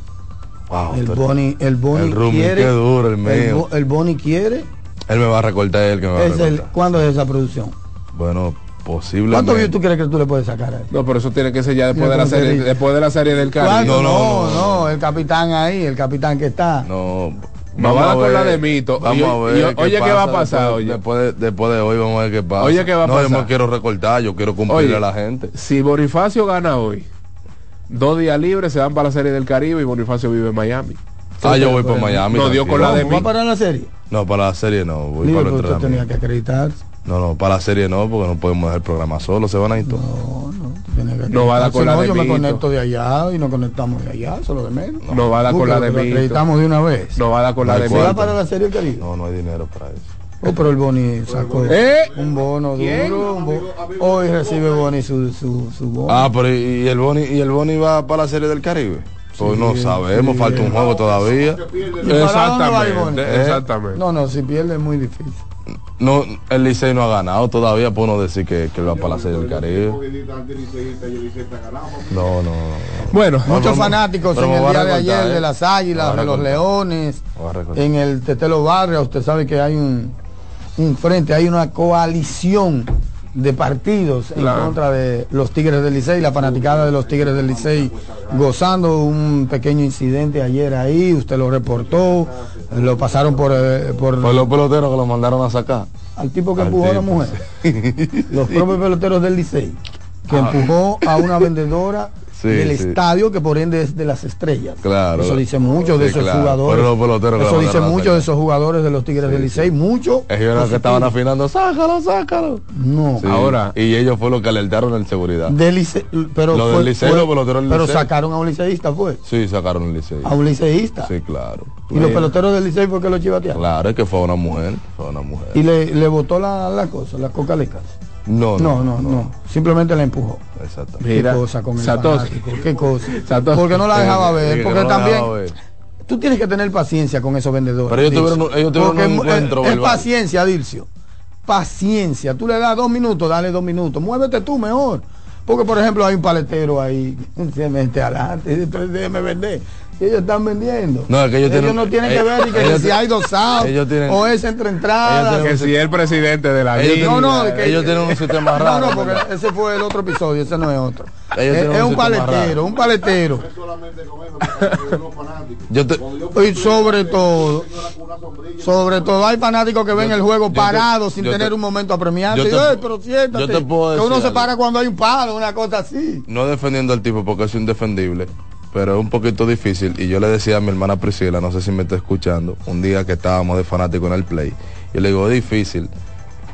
S3: Wow,
S4: el Boni, el Boni
S3: el Rumi,
S4: quiere.
S3: qué duro el
S4: el, el Boni quiere.
S3: Él me va a recortar él que me va a
S4: Es el,
S3: recortar.
S4: ¿Cuándo es esa producción?
S3: Bueno, posiblemente.
S4: ¿Cuántos views tú crees que tú le puedes sacar a él?
S2: No, pero eso tiene que ser ya después de la serie, después de la serie del Caribe.
S4: ¿Cuándo?
S3: no,
S4: No,
S3: no,
S4: no, el capitán ahí, el capitán que está.
S3: No.
S2: No
S3: vamos
S2: va a dar
S3: a
S2: con la
S3: ver,
S2: de Mito.
S3: Vamos
S2: Y-
S3: a ver.
S2: y- oye, ¿qué va a pasar,
S3: después,
S2: oye?
S3: Después de, después de hoy vamos a ver qué pasa.
S2: Oye, ¿qué va a
S3: no, yo me quiero recortar, yo quiero cumplirle
S2: Oye,
S3: a la gente.
S2: Si Bonifacio gana hoy, dos días libres se van para la serie del Caribe y Bonifacio vive en Miami.
S3: Ah, yo voy
S4: pero-
S3: para Miami.
S2: No, dio con la de
S4: ¿Cómo ¿Va para la serie?
S3: No, para la serie no. Voy
S4: Digo,
S3: para el
S4: tenía que acreditarse.
S3: No, no, para la serie no, porque no podemos dejar el programa solo, se van a ir todos.
S4: No, no, tú tienes que
S2: No va a dar
S4: acreditarse.
S2: con la
S4: No,
S2: de
S4: yo me conecto de allá y nos conectamos de allá, solo de menos.
S2: No, va a dar con la de Mito.
S4: acreditamos de una vez.
S2: No va a dar con
S3: No
S2: la de
S4: ¿Se va.
S2: Mito.
S4: para la serie del Caribe?
S3: No, no hay dinero para eso.
S4: Oh, pero el Boni sacó
S2: ¿Eh?
S4: un bono
S2: ¿Quién?
S4: duro. un bo- Hoy recibe Boni su, su, su bono.
S3: Ah, pero y, el Boni y el Boni va para la serie del Caribe. Pues no sabemos,
S4: sí.
S3: falta un juego todavía.
S4: ¿Y para dónde va?
S2: Exactamente. Exactamente.
S4: No, no, si pierde es muy difícil.
S3: No, el Licey no ha ganado todavía, por no decir que, que va para la serie del Caribe. No, no, no.
S2: Bueno,
S4: Muchos fanáticos en el día de ayer
S3: ¿eh?
S4: de las
S3: voy
S4: águilas, de los leones, en el Tetelo Barrio, usted sabe que hay un, un frente, hay una coalición de partidos en contra de los Tigres del Licey, la fanaticada de los Tigres del Licey gozando un pequeño incidente ayer ahí, usted lo reportó, lo pasaron por, eh, por
S3: los peloteros que lo mandaron a sacar.
S4: al tipo que
S3: Al
S4: empujó a la mujer, los propios peloteros del Licey, que empujó a una vendedora
S3: Sí,
S4: del
S3: sí.
S4: estadio que por ende es de las estrellas.
S3: Claro.
S4: Eso dice mucho de esos
S3: claro.
S4: jugadores. Eso dice
S3: a
S4: mucho de esos jugadores de los Tigres del Licey, mucho.
S3: Ellos eran los que estaban afinando, sácalo, sácalo.
S4: No.
S3: Sí.
S2: Ahora-
S3: Y ellos fue los que alertaron en seguridad.
S4: Del Licey, pero
S3: Lo del Licey,
S4: fue-
S3: los peloteros del
S4: pero
S3: Licey.
S4: sacaron a un liceísta, fue.
S3: Sí, sacaron el Licey.
S4: A un liceísta.
S3: Sí, claro.
S4: Y los peloteros del Licey fue que lo chivatearon.
S3: Claro, es que fue una mujer. Fue una mujer.
S4: Y le, le botó la, la cosa, las cocalecas.
S3: No,
S4: No, no, no, Simplemente la empujó.
S3: Exactamente.
S2: Mira,
S4: qué cosa con el
S2: Satoshi.
S4: fanático, qué cosa.
S2: Satoshi.
S4: Porque no la dejaba ver,
S3: que
S4: porque
S3: no la
S4: también
S3: dejaba ver.
S4: tú tienes que tener paciencia con esos vendedores.
S3: Pero ellos
S4: Dilcio.
S3: tuvieron ellos tuvieron
S4: Porque
S3: un
S4: es-
S3: encuentro
S4: es,
S3: verbal.
S4: paciencia, Dilcio. Paciencia. Tú le das dos minutos, dale dos minutos. Muévete tú mejor. Porque, por ejemplo, hay un paletero ahí, se mete adelante, déjeme vender. Y ellos están vendiendo.
S3: No, es que ellos tienen-
S4: no tienen que ver y que
S3: ellos
S4: si hay dos
S3: tienen-
S4: o es entre entradas.
S2: que si es el presidente de la
S3: Ellos
S2: liga.
S4: No,
S3: tienen-
S4: no, que-
S3: ellos tienen un sistema raro.
S4: No, no, porque
S3: ¿verdad?
S4: ese fue el otro episodio, ese no es otro.
S3: Ellos
S4: Es,
S3: un
S4: paletero,
S3: raro.
S4: un paletero.
S3: Yo te,
S4: Y sobre todo, sobre todo hay fanáticos que ven
S3: Yo-
S4: el juego
S3: te-
S4: parado sin
S3: te-
S4: tener un momento apremiante.
S3: yo te-
S4: "Ey, pero siéntate",
S3: yo te puedo
S4: que uno
S3: decir
S4: se
S3: algo.
S4: para cuando hay un palo, una cosa así.
S3: no defendiendo al tipo porque es indefendible, pero es un poquito difícil. Y yo le decía a mi hermana Priscila, no sé si me está escuchando, un día que estábamos de fanático en el play, yo le digo, es difícil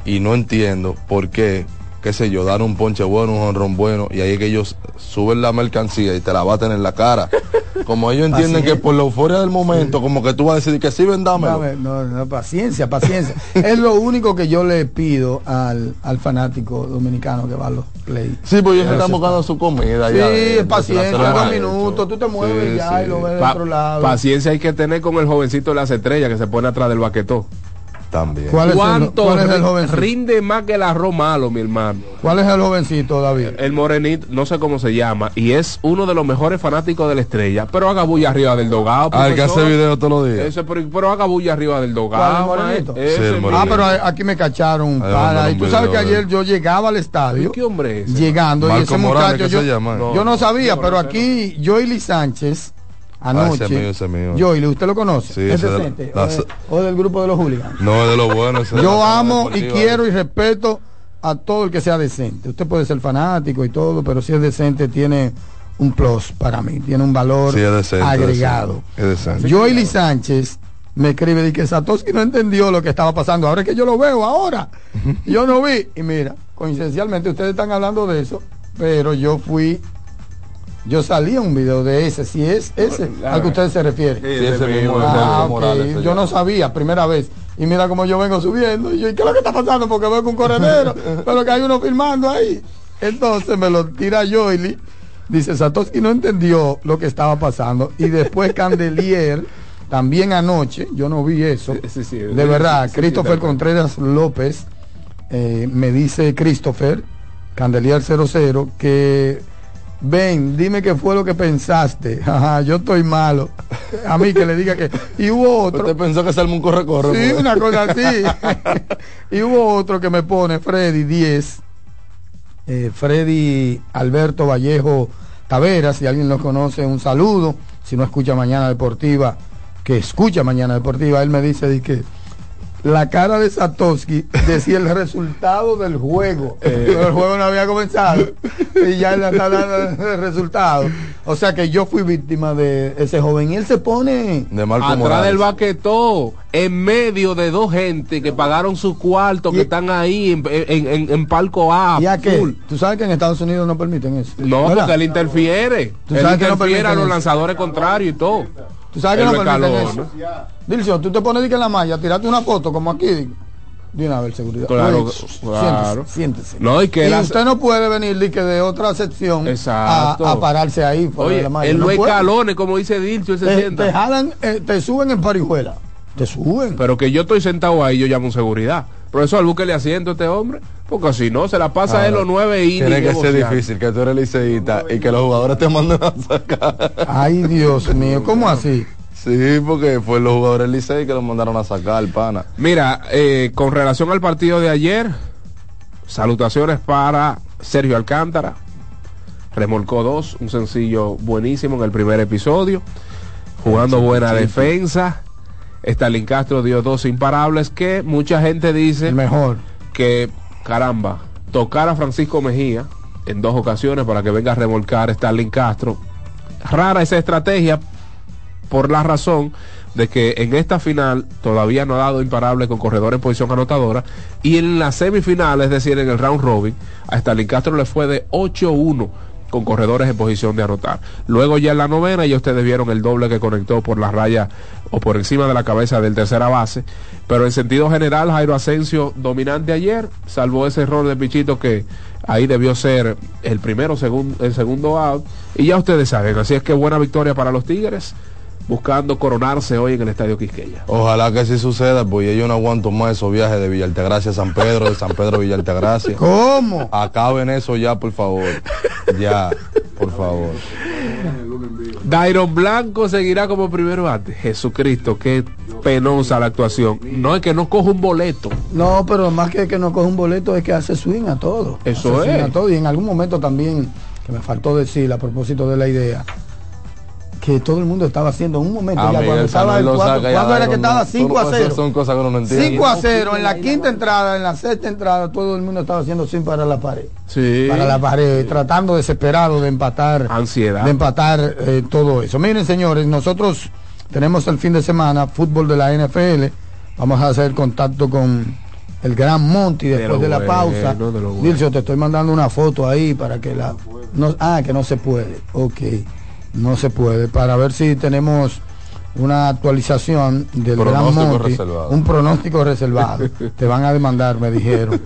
S3: y no entiendo por qué, qué sé yo, dar un ponche bueno, un honrón bueno, y ahí es que ellos suben la mercancía y te la baten en la cara. Como ellos entienden que
S4: es.
S3: por la euforia del momento, como que tú vas a decir que sí, vendámelo.
S4: No, no, paciencia, paciencia. es lo único que yo le pido al, al fanático dominicano que va a los play.
S3: Sí, pues ellos
S4: Pero
S3: están buscando su comida.
S4: Sí,
S3: ya,
S4: es
S3: eh,
S4: paciencia,
S3: la
S4: dos
S3: han
S4: minutos, tú te mueves
S3: Sí,
S4: ya y lo ves de
S2: Pa-
S4: otro lado.
S2: paciencia hay que tener con el jovencito de las estrellas que se pone atrás del baquetón.
S3: También.
S4: ¿Cuál es el,
S2: ¿Cuánto
S4: cuál es el jovencito?
S2: rinde más que el arroz malo, mi hermano?
S4: ¿Cuál es el jovencito, David?
S2: El morenito, no sé cómo se llama, y es uno de los mejores fanáticos de la estrella, pero haga bulla arriba del dogado.
S3: Al que hace video todos los días.
S2: Ese, pero, pero haga bulla arriba del
S4: ¿Cuál, el
S2: dogado.
S4: morenito?
S2: mae. Ese
S3: Sí, el
S2: mismo.
S4: Ah, pero aquí me cacharon un
S3: Ahí
S4: par.
S3: mandaron
S4: ahí.
S3: un
S4: Tú sabes que ayer
S3: él.
S4: yo llegaba al estadio,
S2: ¿Qué hombre es? ese?
S4: llegando, y ese
S3: Morales,
S4: muchacho,
S3: ¿qué
S4: yo,
S3: se llama?
S2: No.
S4: yo no sabía, pero aquí Joely Sánchez, anoche,
S3: Ah, ese mío, ese mío.
S4: Joely, ¿usted lo conoce?
S3: Sí,
S4: ¿Es
S3: ese de la-
S4: ¿O, de- o del grupo de los hooligans?
S3: No, es de lo bueno. ese de
S4: Yo amo y quiero y respeto a todo el que sea decente. Usted puede ser fanático y todo, pero si es decente tiene un plus para mí, tiene un valor
S3: Sí, es decente,
S4: agregado.
S3: Es decente.
S4: Joely Sánchez me escribe de que Satoshi no entendió lo que estaba pasando. Ahora es que yo lo veo, ahora. Yo no vi. Y mira, coincidencialmente ustedes están hablando de eso, pero yo fui, yo salí un video de ese, si es ese al que ustedes se refieren.
S3: Sí, ese mismo, ese
S4: Ah,
S3: Marco
S4: ok.
S3: Morales se
S4: Yo no sabía, primera vez. Y mira cómo yo vengo subiendo. Y yo, ¿y qué es lo que está pasando? Porque veo que un corredero, pero que hay uno filmando ahí. Entonces me lo tira Joely. Dice, Satoshi no entendió lo que estaba pasando. Y después Candelier, también anoche, yo no vi eso.
S2: Sí, sí,
S4: de
S2: sí,
S4: verdad, Christopher
S2: sí,
S4: Contreras López, eh, me dice Christopher, Candelier 00, que ven, dime qué fue lo que pensaste. Ajá, yo estoy malo. A mí que le diga que... Y hubo otro...
S3: ¿Usted pensó que salme un corre-corre?
S4: Sí, una cosa así. y hubo otro que me pone, Freddy 10, eh, Freddy Alberto Vallejo Taveras, si alguien lo conoce, un saludo. Si no escucha Mañana Deportiva, que escucha Mañana Deportiva, él me dice di que la cara de Satoshi decía el resultado del juego. Pero el juego no había comenzado. Y ya él está dando el resultado. O sea que yo fui víctima de ese joven. Y él se pone
S3: De Marco
S2: Atrás
S3: Morales.
S2: del baquetó, en medio de dos gente que pagaron su cuarto, que están ahí en, en, en- en palco A.
S4: ¿Y a qué? Tú sabes que en Estados Unidos no permiten eso.
S2: No,
S4: ¿Verdad?
S2: porque él interfiere.
S4: Tú
S2: Él
S4: sabes que no
S2: interfiere a los
S4: eso.
S2: lanzadores contrarios y todo.
S4: Tú sabes que no permiten eso. Dilcio, tú te pones en la malla, tirate una foto como aquí. De una vez, seguridad.
S2: Claro,
S4: Oye,
S2: claro.
S4: Siéntese, siéntese.
S2: No, y que
S4: usted no puede venir di que de otra sección a,
S2: Exacto.
S4: a pararse ahí. de
S2: Oye,
S4: la
S2: él
S4: No
S2: escalones, como dice Dilcio, se
S4: te,
S2: sienta.
S4: te jalan, eh, te suben en parijuela. Te suben.
S2: Pero que yo estoy sentado ahí, yo llamo seguridad. Profesor, búsquele asiento a este hombre. Porque si no, se la pasa
S3: Ahora,
S2: él los nueve y
S3: Tiene que ser difícil que tú eres liceísta y que los jugadores te manden a sacar.
S4: Ay, Dios mío, ¿cómo así?
S3: Sí, porque fue los jugadores Licey que los mandaron a sacar, pana.
S2: Mira, eh, con relación al partido de ayer, salutaciones para Sergio Alcántara. Remolcó dos, un sencillo buenísimo en el primer episodio. Jugando
S3: Sí,
S2: buena
S3: sí, sí.
S2: defensa. Stalin Castro dio dos imparables que mucha gente dice
S4: El mejor.
S2: que, caramba, tocar a Francisco Mejía en dos ocasiones para que venga a remolcar a Stalin Castro. Rara esa estrategia por la razón de que en esta final todavía no ha dado imparable con corredor en posición anotadora y en la semifinal, es decir, en el round robin, a Stalin Castro le fue de 8-1 con corredores en posición de anotar. Luego ya en la novena ya ustedes vieron el doble que conectó por la raya o por encima de la cabeza del tercera base, pero en sentido general Jairo Asensio dominante ayer, salvo ese error de Pichito que ahí debió ser el primero, segun- el segundo out. Y ya ustedes saben, así es que buena victoria para los Tigres buscando coronarse hoy en el Estadio Quisqueya.
S3: Ojalá que así suceda, porque yo no aguanto más esos viajes de Villa Altagracia a San Pedro, de San Pedro a Villa Altagracia.
S4: ¿Cómo?
S3: Acaben eso ya, por favor. Ya, por favor.
S2: Dairon Blanco seguirá como primero antes. Jesucristo, qué penosa la actuación. No es que no coja un boleto.
S4: No, pero más que que no coge un boleto es que hace swing a todo.
S2: Eso
S4: Hace swing
S2: es.
S4: a todo. Y en algún momento también, que me faltó decir a propósito de la idea, que todo el mundo estaba haciendo en un momento
S3: Ah,
S4: ya
S3: Miguel
S4: cuando estaba el
S3: lo
S4: cuatro-
S3: saca ya,
S4: ¿cuándo era que estaba
S3: no,
S4: 5 a
S3: son-
S4: 0?
S3: Son cosas que uno no entiende.
S4: 5 a 0 en la quinta entrada, en la sexta entrada, todo el mundo estaba haciendo swing para la pared.
S2: Sí.
S4: Para la pared, tratando desesperado de empatar
S2: Ansiedad.
S4: de empatar eh, todo eso. Miren, señores, nosotros tenemos el fin de semana fútbol de la NFL. Vamos a hacer contacto con el gran Monty
S2: De
S4: después de, la
S2: bueno,
S4: pausa.
S2: bueno.
S4: Dilcio, te estoy mandando una foto ahí para que la. No, ah, que no se puede. Ok, no se puede. Para ver si tenemos una actualización del gran
S3: Pronóstico
S4: Monty.
S3: reservado.
S4: Un pronóstico reservado. te van a demandar, me dijeron.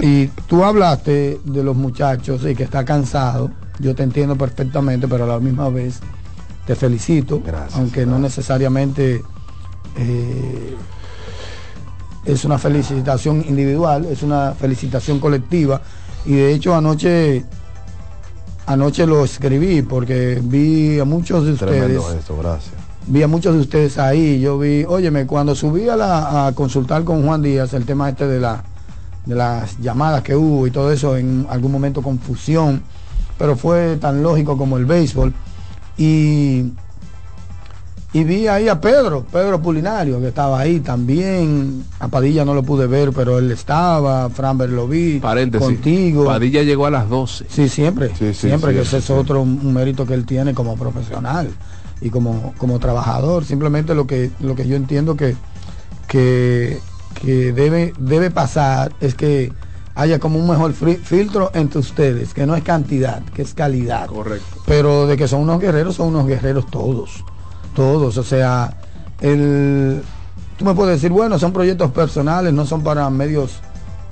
S4: Y tú hablaste de los muchachos y que está cansado. Yo te entiendo perfectamente, pero a la misma vez te felicito.
S3: Gracias,
S4: aunque no necesariamente eh, es una felicitación individual, es una felicitación colectiva. Y de hecho anoche anoche lo escribí porque vi a muchos de ustedes
S3: Tremendo esto, gracias.
S4: vi a muchos de ustedes ahí. Yo vi, óyeme, cuando subí a, la, a consultar con Juan Díaz el tema este de, la, de las llamadas que hubo y todo eso, en algún momento confusión, pero fue tan lógico como el béisbol. Y, y vi ahí a Pedro, Pedro Pulinario, que estaba ahí también. A Padilla no lo pude ver, pero él estaba. Framber lo vi.
S2: Paréntesis.
S4: Contigo.
S2: Padilla llegó a las 12.
S4: Sí, siempre,
S3: Sí, sí,
S4: siempre,
S3: sí,
S4: que ese es otro un mérito que él tiene como profesional y como, como trabajador. Simplemente lo que, lo que yo entiendo que, que, que debe, debe pasar es que haya como un mejor filtro entre ustedes, que no es cantidad, que es calidad.
S2: Correcto.
S4: Pero de que son unos guerreros, son unos guerreros todos. Todos. O sea, el, tú me puedes decir, bueno, son proyectos personales, no son para medios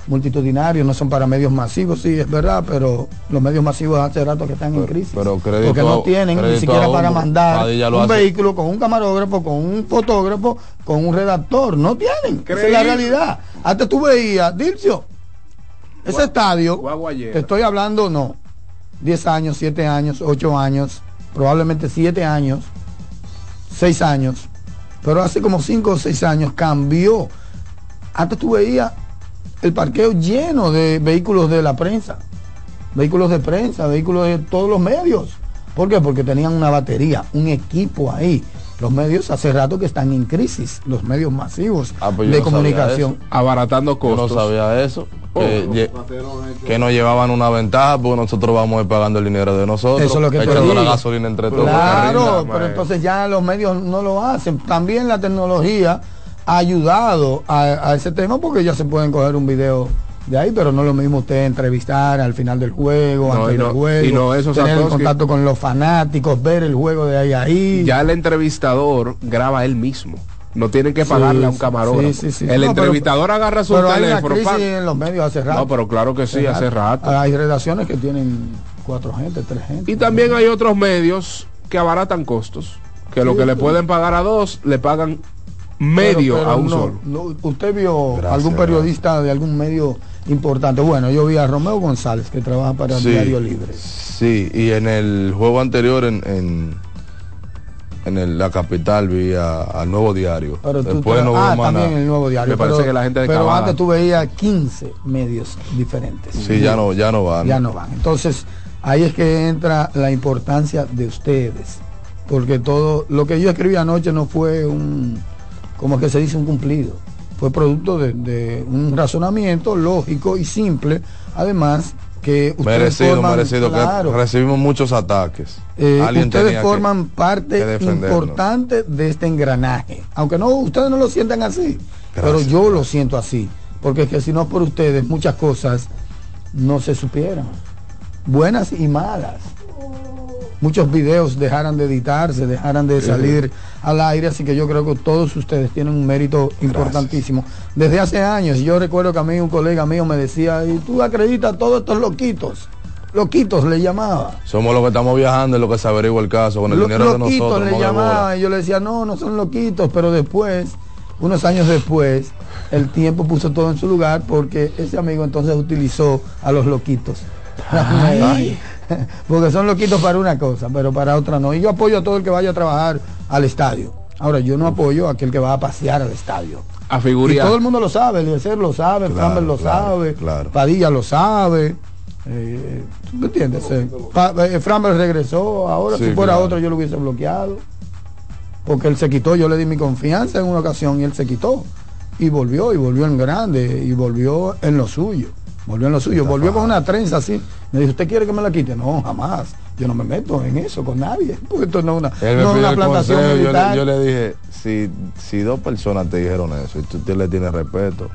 S4: multitudinarios, no son para medios masivos, sí, es verdad, pero los medios masivos hace rato que están en crisis.
S3: pero crédito-
S4: porque no tienen ni siquiera para mandar un
S3: hace.
S4: vehículo con un camarógrafo, con un fotógrafo, con un redactor. No tienen. Esa es la realidad. Antes tú veías, Dilcio, ese estadio,
S2: Guaguayera.
S4: te estoy hablando, no, 10 años, 7 años, 8 años, probablemente 7 años, 6 años, pero hace como 5 o 6 años cambió. Antes tú veías el parqueo lleno de vehículos de la prensa, vehículos de prensa, vehículos de todos los medios. ¿Por qué? Porque tenían una batería, un equipo ahí. Los medios hace rato que están en crisis, los medios masivos
S3: Ah, pues
S4: de
S3: no
S4: comunicación.
S2: Abaratando
S3: Yo no sabía eso.
S2: Oh.
S3: que, lle- que nos llevaban una ventaja porque nosotros vamos a ir pagando el dinero de nosotros.
S4: Eso es lo que
S3: echando la gasolina entre todos.
S4: Claro, pero entonces ya los medios no lo hacen. También la tecnología ha ayudado a, a ese tema porque ya se pueden coger un video de ahí, pero no es lo mismo usted entrevistar al final del juego,
S2: No,
S4: antes
S2: y no-
S4: del juego,
S2: y no eso,
S4: tener el contacto con los fanáticos, ver el juego de ahí a ahí.
S2: Ya el entrevistador graba él mismo. No tienen que
S4: Sí,
S2: pagarle a un camarógrafo.
S4: sí, sí, sí.
S2: El
S4: No, pero-
S2: entrevistador agarra su
S4: pero hay una
S2: teléfono.
S4: crisis en los medios hace rato.
S2: No, pero claro que sí, hace rato.
S4: Hay redacciones que tienen cuatro gente, tres gente.
S2: Y también hay otros medios que abaratan costos. Que lo
S4: Sí,
S2: que le pueden pagar a dos, le pagan medio
S4: Pero- pero
S2: a un
S4: no,
S2: solo.
S4: no, usted vio
S3: Gracias,
S4: algún periodista de algún medio importante. Bueno, yo vi a Romeo González que trabaja para el. Diario Libre.
S3: Sí, y en el juego anterior en, en, en el- la capital vi al nuevo diario.
S4: Pero tú
S3: Después no
S4: ah, también
S3: nada.
S4: el nuevo diario.
S2: Me parece
S4: pero,
S2: que la gente de
S4: pero antes tú veías 15 medios diferentes.
S3: Sí, ya no, ya no van.
S4: Ya no van. Entonces, ahí es que entra la importancia de ustedes. Porque todo lo que yo escribí anoche no fue un, como que se dice, un cumplido. Fue producto de, de un razonamiento lógico y simple. Además, que ustedes
S3: Merecido,
S4: forman,
S3: merecido.
S4: claro,
S3: que recibimos muchos ataques.
S4: eh, ustedes forman
S3: que
S4: parte importante de este engranaje. Aunque no, ustedes no lo sientan así, pero yo lo siento así. Porque es que si no por ustedes, muchas cosas no se supieran. Buenas y malas. Muchos videos dejaran de editarse, dejaran de salir al aire, así que yo creo que todos ustedes tienen un mérito importantísimo. Desde hace años, yo recuerdo que a mí un colega mío me decía, y tú acreditas a todos estos loquitos. Loquitos le llamaba.
S3: Somos los que estamos viajando y lo que se averigua el caso con el
S4: Lo-
S3: dinero de
S4: loquitos
S3: nosotros.
S4: le
S3: no de
S4: llamaban
S3: bola.
S4: y yo le decía, no, no son loquitos, pero después, unos años después, el tiempo puso todo en su lugar porque ese amigo entonces utilizó a los loquitos. porque son loquitos para una cosa, pero para otra no. Y yo apoyo a todo el que vaya a trabajar al estadio. Ahora, yo no apoyo a aquel que va a pasear al estadio.
S2: A
S4: Y
S2: figuría.
S4: todo el mundo lo sabe, Eliezer lo sabe,
S3: Claro,
S4: lo
S3: claro,
S4: sabe,
S3: claro.
S4: Padilla lo sabe. Eh, ¿tú ¿Me entiendes? Eh, eh, Framber regresó, ahora
S3: Sí,
S4: si fuera otro yo lo hubiese bloqueado. Porque él se quitó, yo le di mi confianza en una ocasión y él se quitó. Y volvió, y volvió en grande, y volvió en lo suyo. Volvió en lo suyo, volvió con una trenza así. Me dijo, ¿usted quiere que me la quite? No, jamás. Yo no me meto en eso con nadie. Porque esto no es una,
S3: Él me
S4: no
S3: pidió
S4: una plantación
S3: consejo, yo, le, yo le dije, si, si dos personas te dijeron eso y tú te le tienes respeto,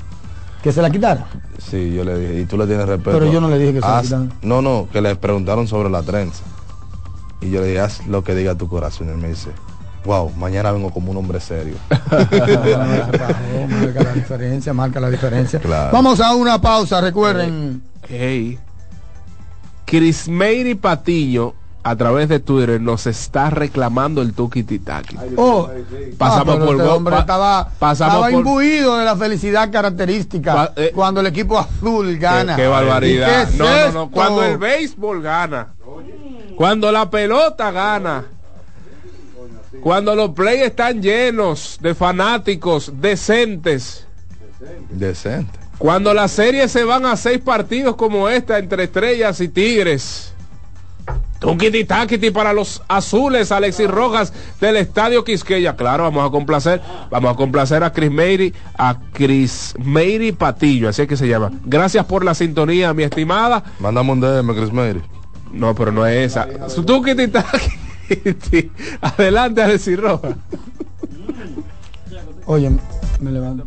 S4: Que se la quitara.
S3: sí, yo le dije, y tú le tienes respeto.
S4: Pero yo no le dije que se la quitaran.
S3: No, no, que le preguntaron sobre la trenza. Y yo le dije, haz lo que diga tu corazón. Y él me dice, wow, mañana vengo como un hombre serio.
S4: marca la diferencia, marca la diferencia.
S3: Claro.
S4: Vamos a una pausa, recuerden.
S2: Hey. Crismeiri Patiño a través de Twitter nos está reclamando el Tuki Titaki.
S4: Oh,
S2: Pasamos
S4: ah,
S2: por
S4: este hombre
S2: pa-
S4: estaba,
S2: pasamos
S4: estaba
S2: por-
S4: imbuido de la felicidad característica
S2: Pa- eh,
S4: cuando el equipo azul gana.
S2: Qué, qué barbaridad.
S4: ¿Y qué es
S2: no, no, no. Cuando el béisbol gana. Cuando la pelota gana. Cuando los play están llenos de fanáticos decentes.
S3: Decente.
S2: Cuando las series se van a seis partidos como esta entre estrellas y tigres. Tukiti taquiti para los azules, Alexis Rojas del Estadio Quisqueya. Claro, vamos a complacer, vamos a complacer a Chris Meiri, a Chris Meiri Patillo, así es que se llama. Gracias por la sintonía, mi estimada.
S3: Mándame un DM, Chris Mary.
S2: No, pero no es esa. Tukiti taquiti. Adelante, Alexis Roja.
S4: Oye, me levanto.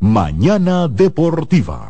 S5: Mañana Deportiva.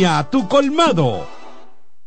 S6: a tu colmado.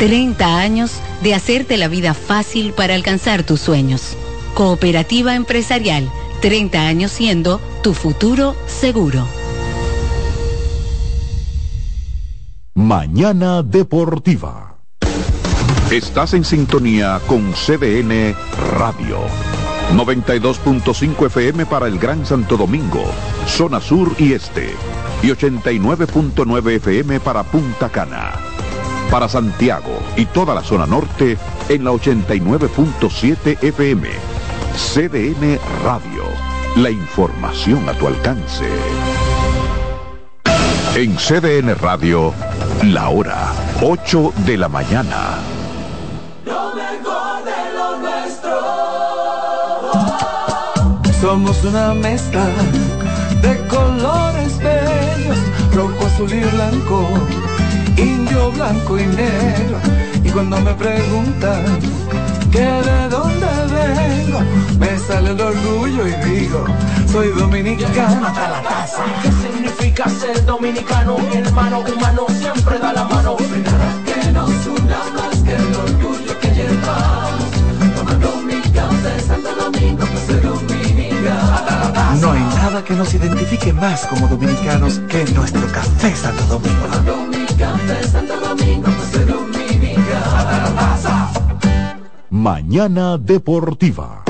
S7: 30 años de hacerte la vida fácil para alcanzar tus sueños. Cooperativa empresarial, 30 años siendo tu futuro seguro.
S8: Mañana Deportiva.
S9: Estás en sintonía con CDN Radio. 92.5 FM para el Gran Santo Domingo, zona sur y este. Y 89.9 FM para Punta Cana. Para Santiago y toda la zona norte en la 89.7 FM. CDN Radio. La información a tu alcance. En CDN Radio, la hora 8 de la mañana.
S10: Lo mejor de lo nuestro. Somos una mezcla de colores bellos, rojo, azul y blanco, indio, blanco y negro. Y cuando me preguntan que de dónde vengo, me sale el orgullo y digo, soy dominicano hasta la casa.
S6: ¿Qué significa ser dominicano? Mi hermano humano siempre da la mano.
S10: que nos una más que el orgullo que llevamos. Tomando mi café Santo Domingo, pues soy dominicano.
S11: No hay nada que nos identifique más como dominicanos que nuestro café Santo Domingo.
S8: Mañana Deportiva.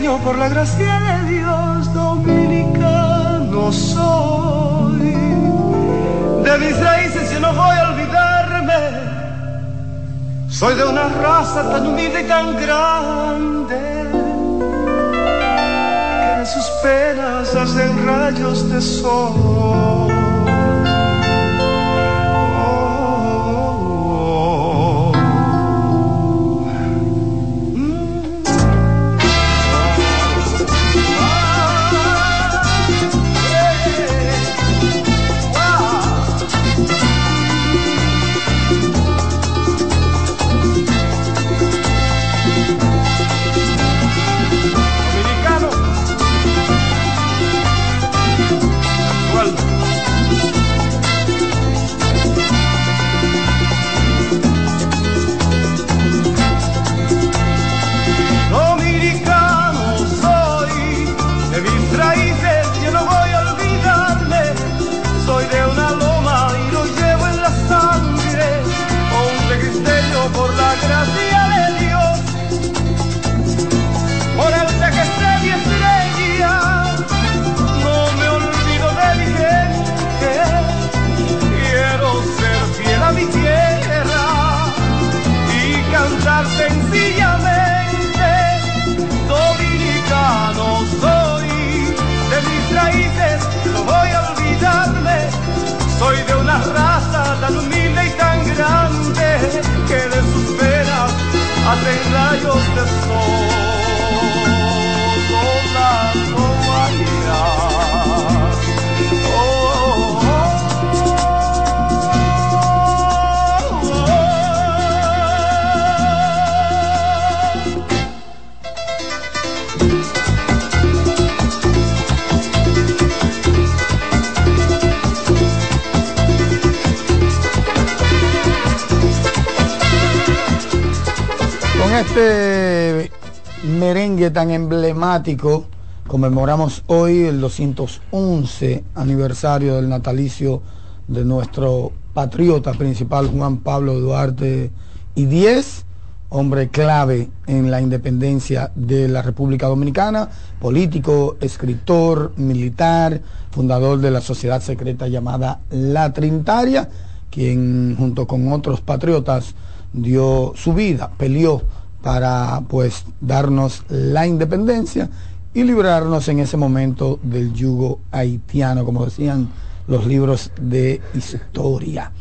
S12: Por la gracia de Dios, dominicano soy. De mis raíces yo no voy a olvidarme. Soy de una raza tan humilde y tan grande que sus penas hacen rayos de sol. Rayos de
S4: Este merengue tan emblemático, conmemoramos hoy el 211 aniversario del natalicio de nuestro patriota principal Juan Pablo Duarte y 10, hombre clave en la independencia de la República Dominicana, político, escritor, militar, fundador de la sociedad secreta llamada La Trinitaria, quien junto con otros patriotas dio su vida, peleó para pues darnos la independencia y librarnos en ese momento del yugo haitiano, como decían los libros de historia.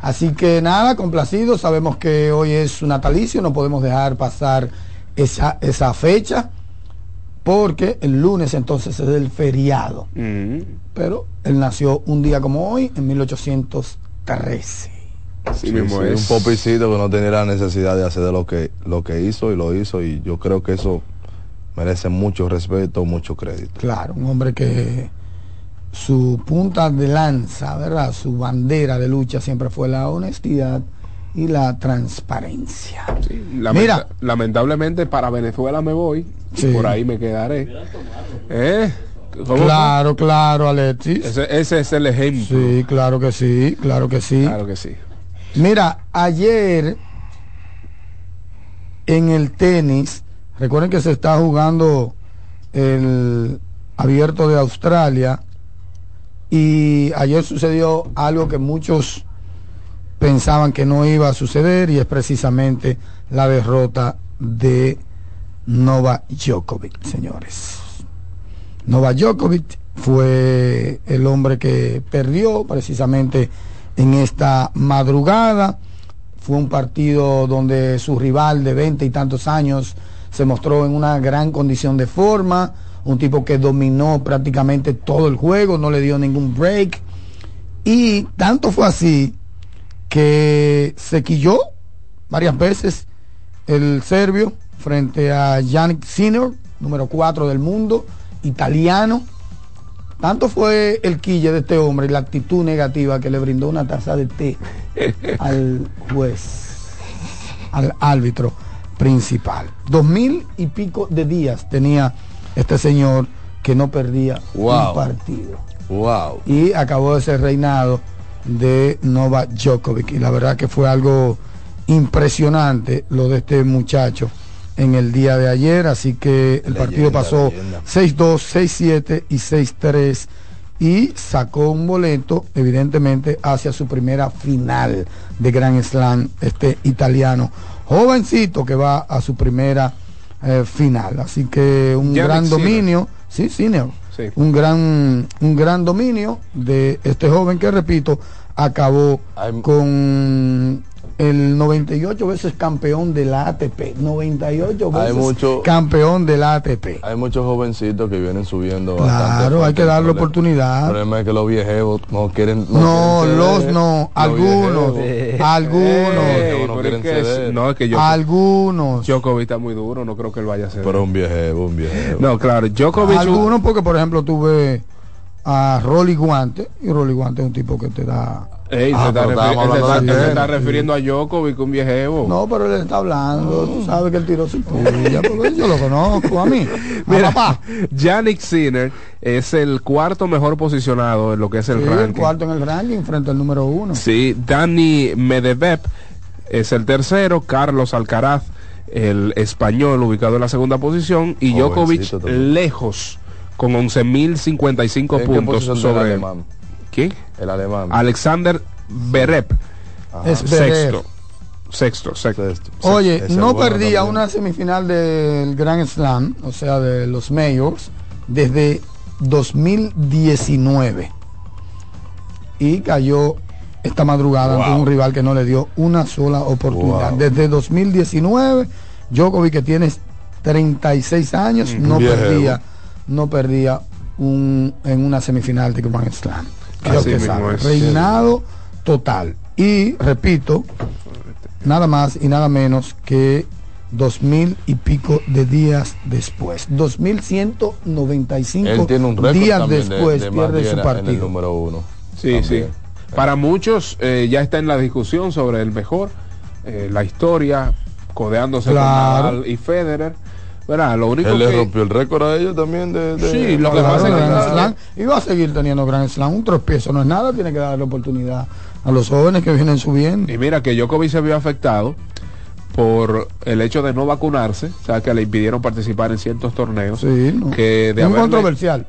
S4: Así que nada, complacidos, sabemos que hoy es su natalicio, no podemos dejar pasar esa, esa fecha, porque el lunes entonces es el feriado. Pero él nació un día como hoy, en 1813.
S3: Sí, sí, Un popicito que no tenía la necesidad de hacer de lo que, lo que hizo y lo hizo y yo creo que eso merece mucho respeto, mucho crédito.
S4: Claro, un hombre que su punta de lanza, ¿verdad? Su bandera de lucha siempre fue la honestidad y la transparencia.
S2: Lamenta-
S4: Mira.
S2: lamentablemente para Venezuela me voy y
S4: Sí.
S2: por ahí me quedaré. ¿Eh?
S4: Claro, claro, Alexis.
S2: Ese, ese es el ejemplo.
S4: Sí, claro que sí, claro que sí.
S2: Claro que sí.
S4: Mira, ayer en el tenis, recuerden que se está jugando el abierto de Australia y ayer sucedió algo que muchos pensaban que no iba a suceder y es precisamente la derrota de Nova Djokovic, señores. Nova Djokovic fue el hombre que perdió precisamente en esta madrugada. Fue un partido donde su rival de 20 y tantos años se mostró en una gran condición de forma, un tipo que dominó prácticamente todo el juego, no le dio ningún break. Y tanto fue así que se quilló varias veces el serbio frente a Yannick Sinner, número 4 del mundo, italiano. Tanto fue el quille de este hombre y la actitud negativa que le brindó una taza de té al juez, al árbitro principal. Dos mil y pico de días tenía este señor que no perdía
S3: Wow.
S4: un partido.
S3: Wow.
S4: Y acabó ese reinado de Nova Djokovic. Y la verdad que fue algo impresionante lo de este muchacho en el día de ayer. Así que el partido pasó
S3: leyenda.
S4: 6-2, 6-7 y 6-3 y sacó un boleto evidentemente hacia su primera final de Grand Slam este italiano jovencito que va a su primera eh, final así que un gran
S2: Sinner.
S4: dominio sí Sinner
S2: Sí.
S4: un gran un gran dominio de este joven que repito acabó con el 98 veces campeón de la ATP 98
S3: Hay
S4: veces
S3: mucho-
S4: campeón de la ATP
S3: Hay muchos jovencitos que vienen subiendo.
S4: Claro, hay que darle
S3: problema-
S4: oportunidad.
S3: El problema es que los viejos no quieren.
S4: No,
S3: quieren
S4: los
S3: ceder.
S4: no,
S3: Los
S4: algunos, algunos,
S3: no quieren
S2: es que es-
S3: ceder.
S2: no, es que yo,
S4: algunos,
S2: Djokovic está muy duro, no creo que él vaya a ser.
S3: Pero un viejo, un viejo.
S2: No, claro, Djokovic.
S4: algunos porque por ejemplo tuve a Rolly Guante y Rolly Guante es un tipo que te da
S2: Ey,
S3: Ah,
S2: se, está se se refiriendo a Djokovic, un viejevo.
S4: no pero él está hablando tú sabes que él tiró su puya porque yo lo conozco a mí. A
S2: Mira,
S4: papá.
S2: Yannick Sinner es el cuarto mejor posicionado en lo que es el
S4: Sí, el
S2: ranking.
S4: cuarto en el ranking frente al número uno.
S2: Sí, Dani Medvedev es el tercero, Carlos Alcaraz, el español ubicado en la segunda posición y Djokovic lejos con 11.055
S3: ¿En qué
S2: puntos sobre
S3: alemán?
S2: ¿Quién?
S3: El alemán.
S2: Alexander Berep,
S4: es
S2: sexto. Sexto, sexto.
S3: Sexto.
S4: Oye,
S3: Ese
S4: no
S3: bueno
S4: perdía
S3: también.
S4: una semifinal del Grand Slam, o sea, de los Majors, desde 2019. Y cayó esta madrugada ante
S3: Wow.
S4: un rival que no le dio una sola oportunidad.
S3: Wow.
S4: Desde 2019 Djokovic que tiene 36 años, no
S3: Viejo.
S4: perdía, no perdía un, en una semifinal de Grand Slam. Creo
S2: Así
S4: que
S2: mismo
S4: sabe.
S2: es.
S4: Reinado total. Y repito, nada más y nada menos que dos mil y pico de días después. 2195
S3: Él tiene un récord
S4: días
S3: de-
S4: después
S3: de
S4: pierde su
S3: en el
S4: partido.
S3: número uno.
S2: Sí,
S3: También.
S2: sí. Para muchos eh, ya está en la discusión sobre el mejor, eh, la historia, codeándose
S4: Claro.
S2: con Nadal y Federer. Verá, lo único
S3: Él le
S2: que...
S3: rompió el récord a ellos también de, de-
S2: Sí, lo que pasa es que
S4: Slam. Y va a seguir teniendo Grand Slam. Un tropiezo no es nada, tiene que darle oportunidad a los jóvenes que vienen subiendo.
S2: Y mira que Djokovic se vio afectado por el hecho de no vacunarse, o sea, que le impidieron participar en ciertos torneos.
S4: Sí, no.
S2: que de
S4: Es un
S2: haberle-
S4: controversial.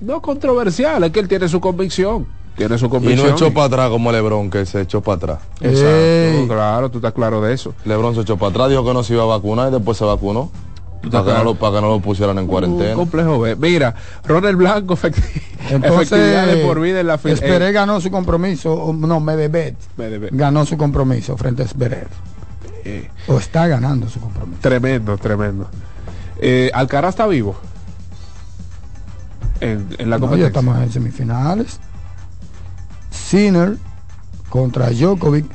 S2: No controversial, es que él tiene su convicción. Tiene su
S3: Y
S2: convicción.
S3: no echó para atrás como Lebron, que se echó para atrás.
S2: Exacto,
S4: Ey.
S2: claro, tú estás claro de eso.
S3: Lebron se echó para atrás, dijo que no se iba a vacunar y después se vacunó. Para que, no lo, para que no lo pusieran en
S2: Un
S3: cuarentena.
S2: complejo B. Mira, Ronald Blanco, efecti-
S4: Entonces,
S2: efectividad de por vida en la final.
S4: Esperé ganó su compromiso, no, Medvedev ganó su compromiso frente a Zverev.
S2: Eh,
S4: O está ganando su compromiso.
S2: tremendo, tremendo. Eh, Alcaraz está vivo. En, en la
S4: No, ya
S2: competencia.
S4: estamos en semifinales. Sinner contra Djokovic,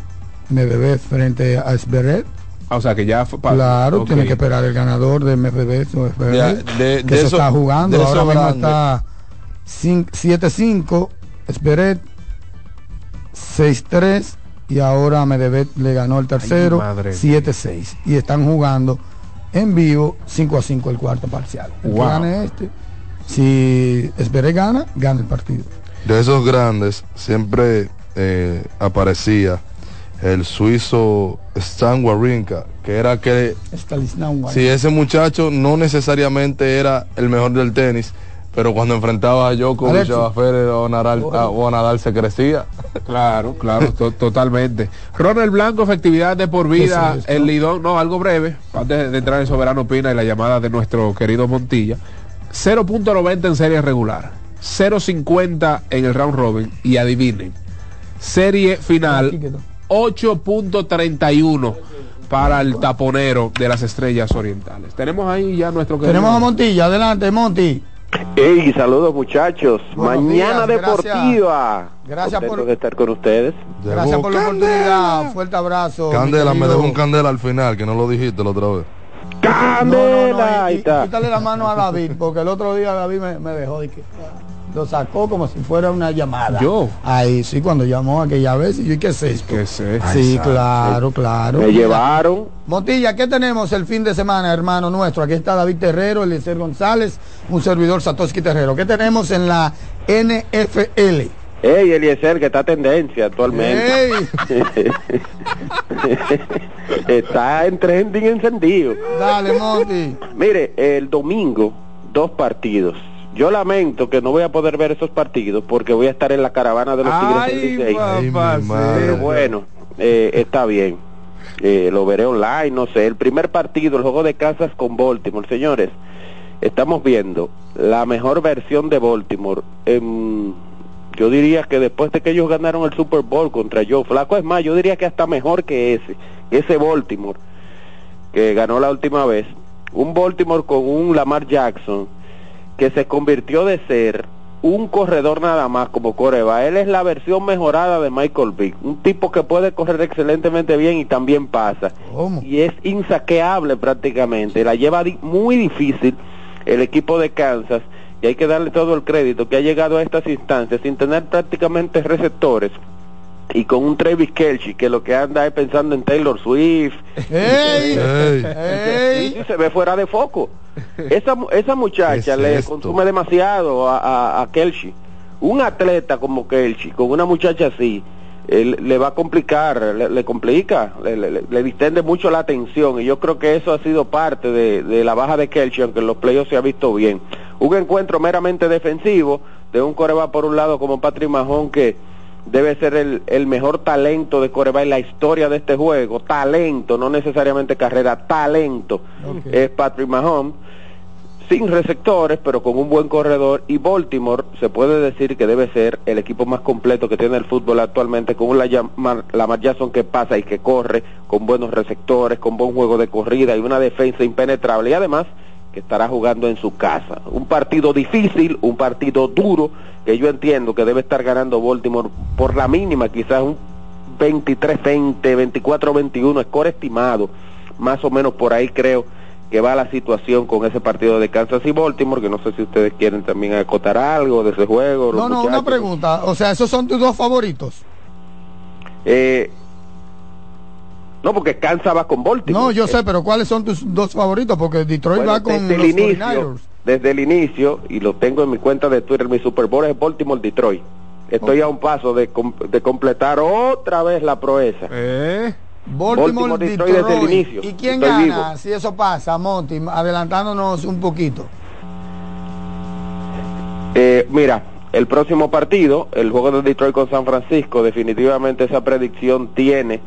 S4: Medvedev frente a Zverev.
S2: Ah, o sea que ya fue
S4: Claro,
S2: ok.
S4: tiene que esperar el ganador de Medvedev o Zverev,
S3: Ya, de-
S4: que
S3: de
S4: se
S3: eso-
S4: está jugando.
S3: de
S4: Ahora
S3: eso
S4: mismo
S3: grande.
S4: está cin- 7-5, Zverev 6-3 y ahora Medvedev le ganó el tercero
S2: madre
S4: 7-6 y están jugando en vivo 5 a 5 el cuarto parcial. El que
S3: Wow.
S4: gane este, si Zverev gana, gana el partido.
S3: De esos grandes siempre eh, aparecía el suizo Stan Wawrinka, que era que si ese muchacho no necesariamente era el mejor del tenis, pero cuando enfrentaba a Djokovic, a Federer o a Nadal, a- o a Nadal se crecía.
S2: Claro, claro, to- totalmente. Ronald Blanco, efectividad de por vida, el Lidón, no, algo breve, antes de entrar en Soberano Pina y la llamada de nuestro querido Montilla. 0.90 en serie regular, 0.50 en el round robin y adivinen, serie final 8.31 para el taponero de las estrellas orientales. Tenemos ahí ya nuestro querido-
S4: Tenemos a Montilla, adelante Monti.
S13: Hey, saludos muchachos.
S4: Buenos
S13: Mañana
S4: días,
S13: deportiva.
S4: Gracias
S13: Contento
S4: por-
S13: de estar con ustedes.
S4: Gracias por la oportunidad, fuerte abrazo.
S3: Candela, me dejó un candela al final, que no lo dijiste la otra vez.
S13: Candela,
S4: y-
S13: está.
S4: Quítale la mano a David, porque el otro día David me, me dejó de que lo sacó como si fuera una llamada.
S2: Yo.
S4: Ahí sí, cuando llamó aquella vez, y yo, ¿y qué es esto?
S2: ¿Qué es esto?
S4: Sí, claro, claro.
S13: Me llevaron.
S4: Montilla, ¿qué tenemos el fin de semana, hermano nuestro? Aquí está David Terrero, Eliezer González, un servidor Satoshi Terrero. ¿Qué tenemos en la NFL?
S13: Hey, Eliezer, que está tendencia actualmente. está en trending encendido.
S4: Dale, Monty.
S13: Mire, el domingo, dos partidos. Yo lamento que no voy a poder ver esos partidos porque voy a estar en la caravana de los Tigres del
S2: Ay,
S13: Licey. Pero bueno, eh, está bien. Eh, lo veré online, no sé. El primer partido, el juego de Kansas con Baltimore. Señores, estamos viendo la mejor versión de Baltimore. en- yo diría que después de que ellos ganaron el Super Bowl contra Joe Flaco, es más, yo diría que hasta mejor que ese, ese Baltimore que ganó la última vez. Un Baltimore con un Lamar Jackson que se convirtió de ser un corredor nada más como coreba. Él es la versión mejorada de Michael Vick, un tipo que puede correr excelentemente bien y también pasa. Y es insaqueable prácticamente. La lleva muy difícil el equipo de Kansas y hay que darle todo el crédito que ha llegado a estas instancias sin tener prácticamente receptores y con un Travis Kelce que lo que anda es pensando en Taylor Swift
S4: ¡Ey!
S13: y se ve fuera de foco esa, mu- esa muchacha
S3: ¿Qué es
S13: le
S3: esto?
S13: consume demasiado a, a, a Kelce un atleta como Kelce con una muchacha así él- le va a complicar, le, le complica, le, le- le distende mucho la atención y yo creo que eso ha sido parte de, de la baja de Kelce, aunque en los playoffs se ha visto bien. Un encuentro meramente defensivo de un coreba por un lado como Patrick Mahon que debe ser el, el mejor talento de coreba en la historia de este juego, talento, no necesariamente carrera, talento, es Patrick Mahomes sin receptores, pero con un buen corredor. Y Baltimore se puede decir que debe ser el equipo más completo que tiene el fútbol actualmente, con un Lamar, Lamar Jackson que pasa y que corre, con buenos receptores, con buen juego de corrida y una defensa impenetrable. Y además que estará jugando en su casa. Un partido difícil, un partido duro, que yo entiendo que debe estar ganando Baltimore por la mínima, quizás un 23-20, 24-21, score estimado, más o menos por ahí creo que va la situación con ese partido de Kansas y Baltimore, que no sé si ustedes quieren también acotar algo de ese juego.
S4: No, no, una pregunta, o sea, ¿esos son tus dos favoritos?
S13: Eh, no, porque Kansas va con Baltimore.
S4: No, yo sé, pero ¿cuáles son tus dos favoritos? Porque Detroit va con
S13: desde el inicio, Desde el inicio, y lo tengo en mi cuenta de Twitter, mi Super Bowl es Baltimore-Detroit. Estoy a un paso de, de, completar otra vez la proeza.
S4: Eh. Baltimore, Detroit, desde el inicio. ¿Y quién gana si eso pasa, Monty? Adelantándonos un poquito.
S13: Eh, mira, el próximo partido, el juego de Detroit con San Francisco, definitivamente esa predicción tiene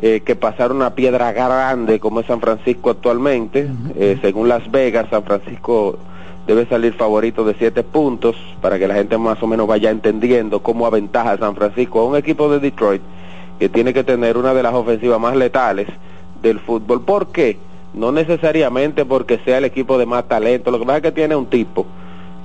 S13: eh, que pasar una piedra grande como es San Francisco actualmente. Eh, según Las Vegas, San Francisco debe salir favorito de siete puntos para que la gente más o menos vaya entendiendo cómo aventaja a San Francisco a un equipo de Detroit que tiene que tener una de las ofensivas más letales del fútbol. ¿Por qué? No necesariamente porque sea el equipo de más talento, lo que pasa es que tiene un tipo,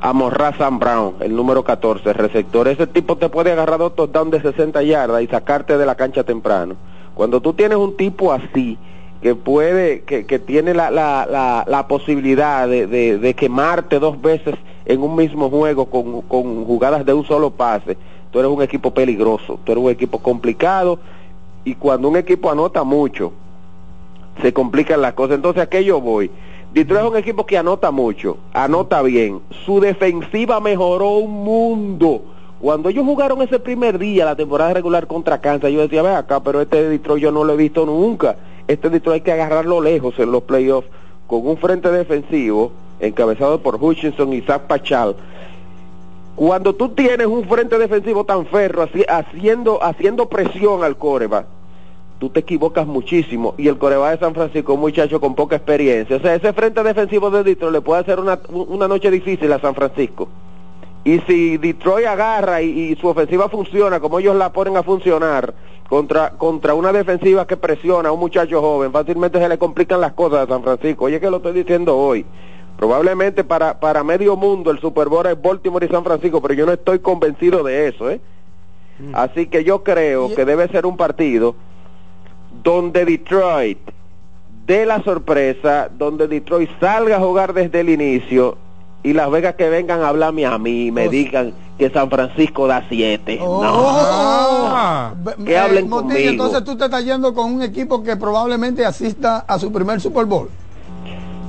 S13: Amorra Sam Brown, el número 14, receptor. Ese tipo te puede agarrar dos touchdowns de 60 yardas y sacarte de la cancha temprano. Cuando tú tienes un tipo así, que puede, que, que tiene la, la, la, posibilidad de, de, de, quemarte dos veces en un mismo juego con, con jugadas de un solo pase, tú eres un equipo peligroso, tú eres un equipo complicado y cuando un equipo anota mucho, se complican las cosas. Entonces, ¿a qué yo voy? Detroit es un equipo que anota mucho, anota bien, su defensiva mejoró un mundo cuando ellos jugaron ese primer día, la temporada regular contra Kansas, yo decía, ve acá, pero este Detroit yo no lo he visto nunca. Este Detroit hay que agarrarlo lejos en los playoffs con un frente defensivo encabezado por Hutchinson y Zach Pachal. Cuando tú tienes un frente defensivo tan ferro haciendo, haciendo presión al coreba, tú te equivocas muchísimo. Y el coreba de San Francisco, un muchacho con poca experiencia. O sea, ese frente defensivo de Detroit le puede hacer una noche difícil a San Francisco. Y si Detroit agarra y, su ofensiva funciona como ellos la ponen a funcionar contra, contra una defensiva que presiona a un muchacho joven, fácilmente se le complican las cosas a San Francisco. Oye, que lo estoy diciendo hoy. Probablemente para, para medio mundo el Super Bowl es Baltimore y San Francisco, pero yo no estoy convencido de eso. ¿eh? Mm. Así que yo creo que debe ser un partido donde Detroit dé la sorpresa, donde Detroit salga a jugar desde el inicio y Las Vegas que vengan a hablarme a mí, me digan que San Francisco da siete. no.
S4: Ah. que hablen conmigo. Entonces tú te estás yendo con un equipo que probablemente asista a su primer Super Bowl.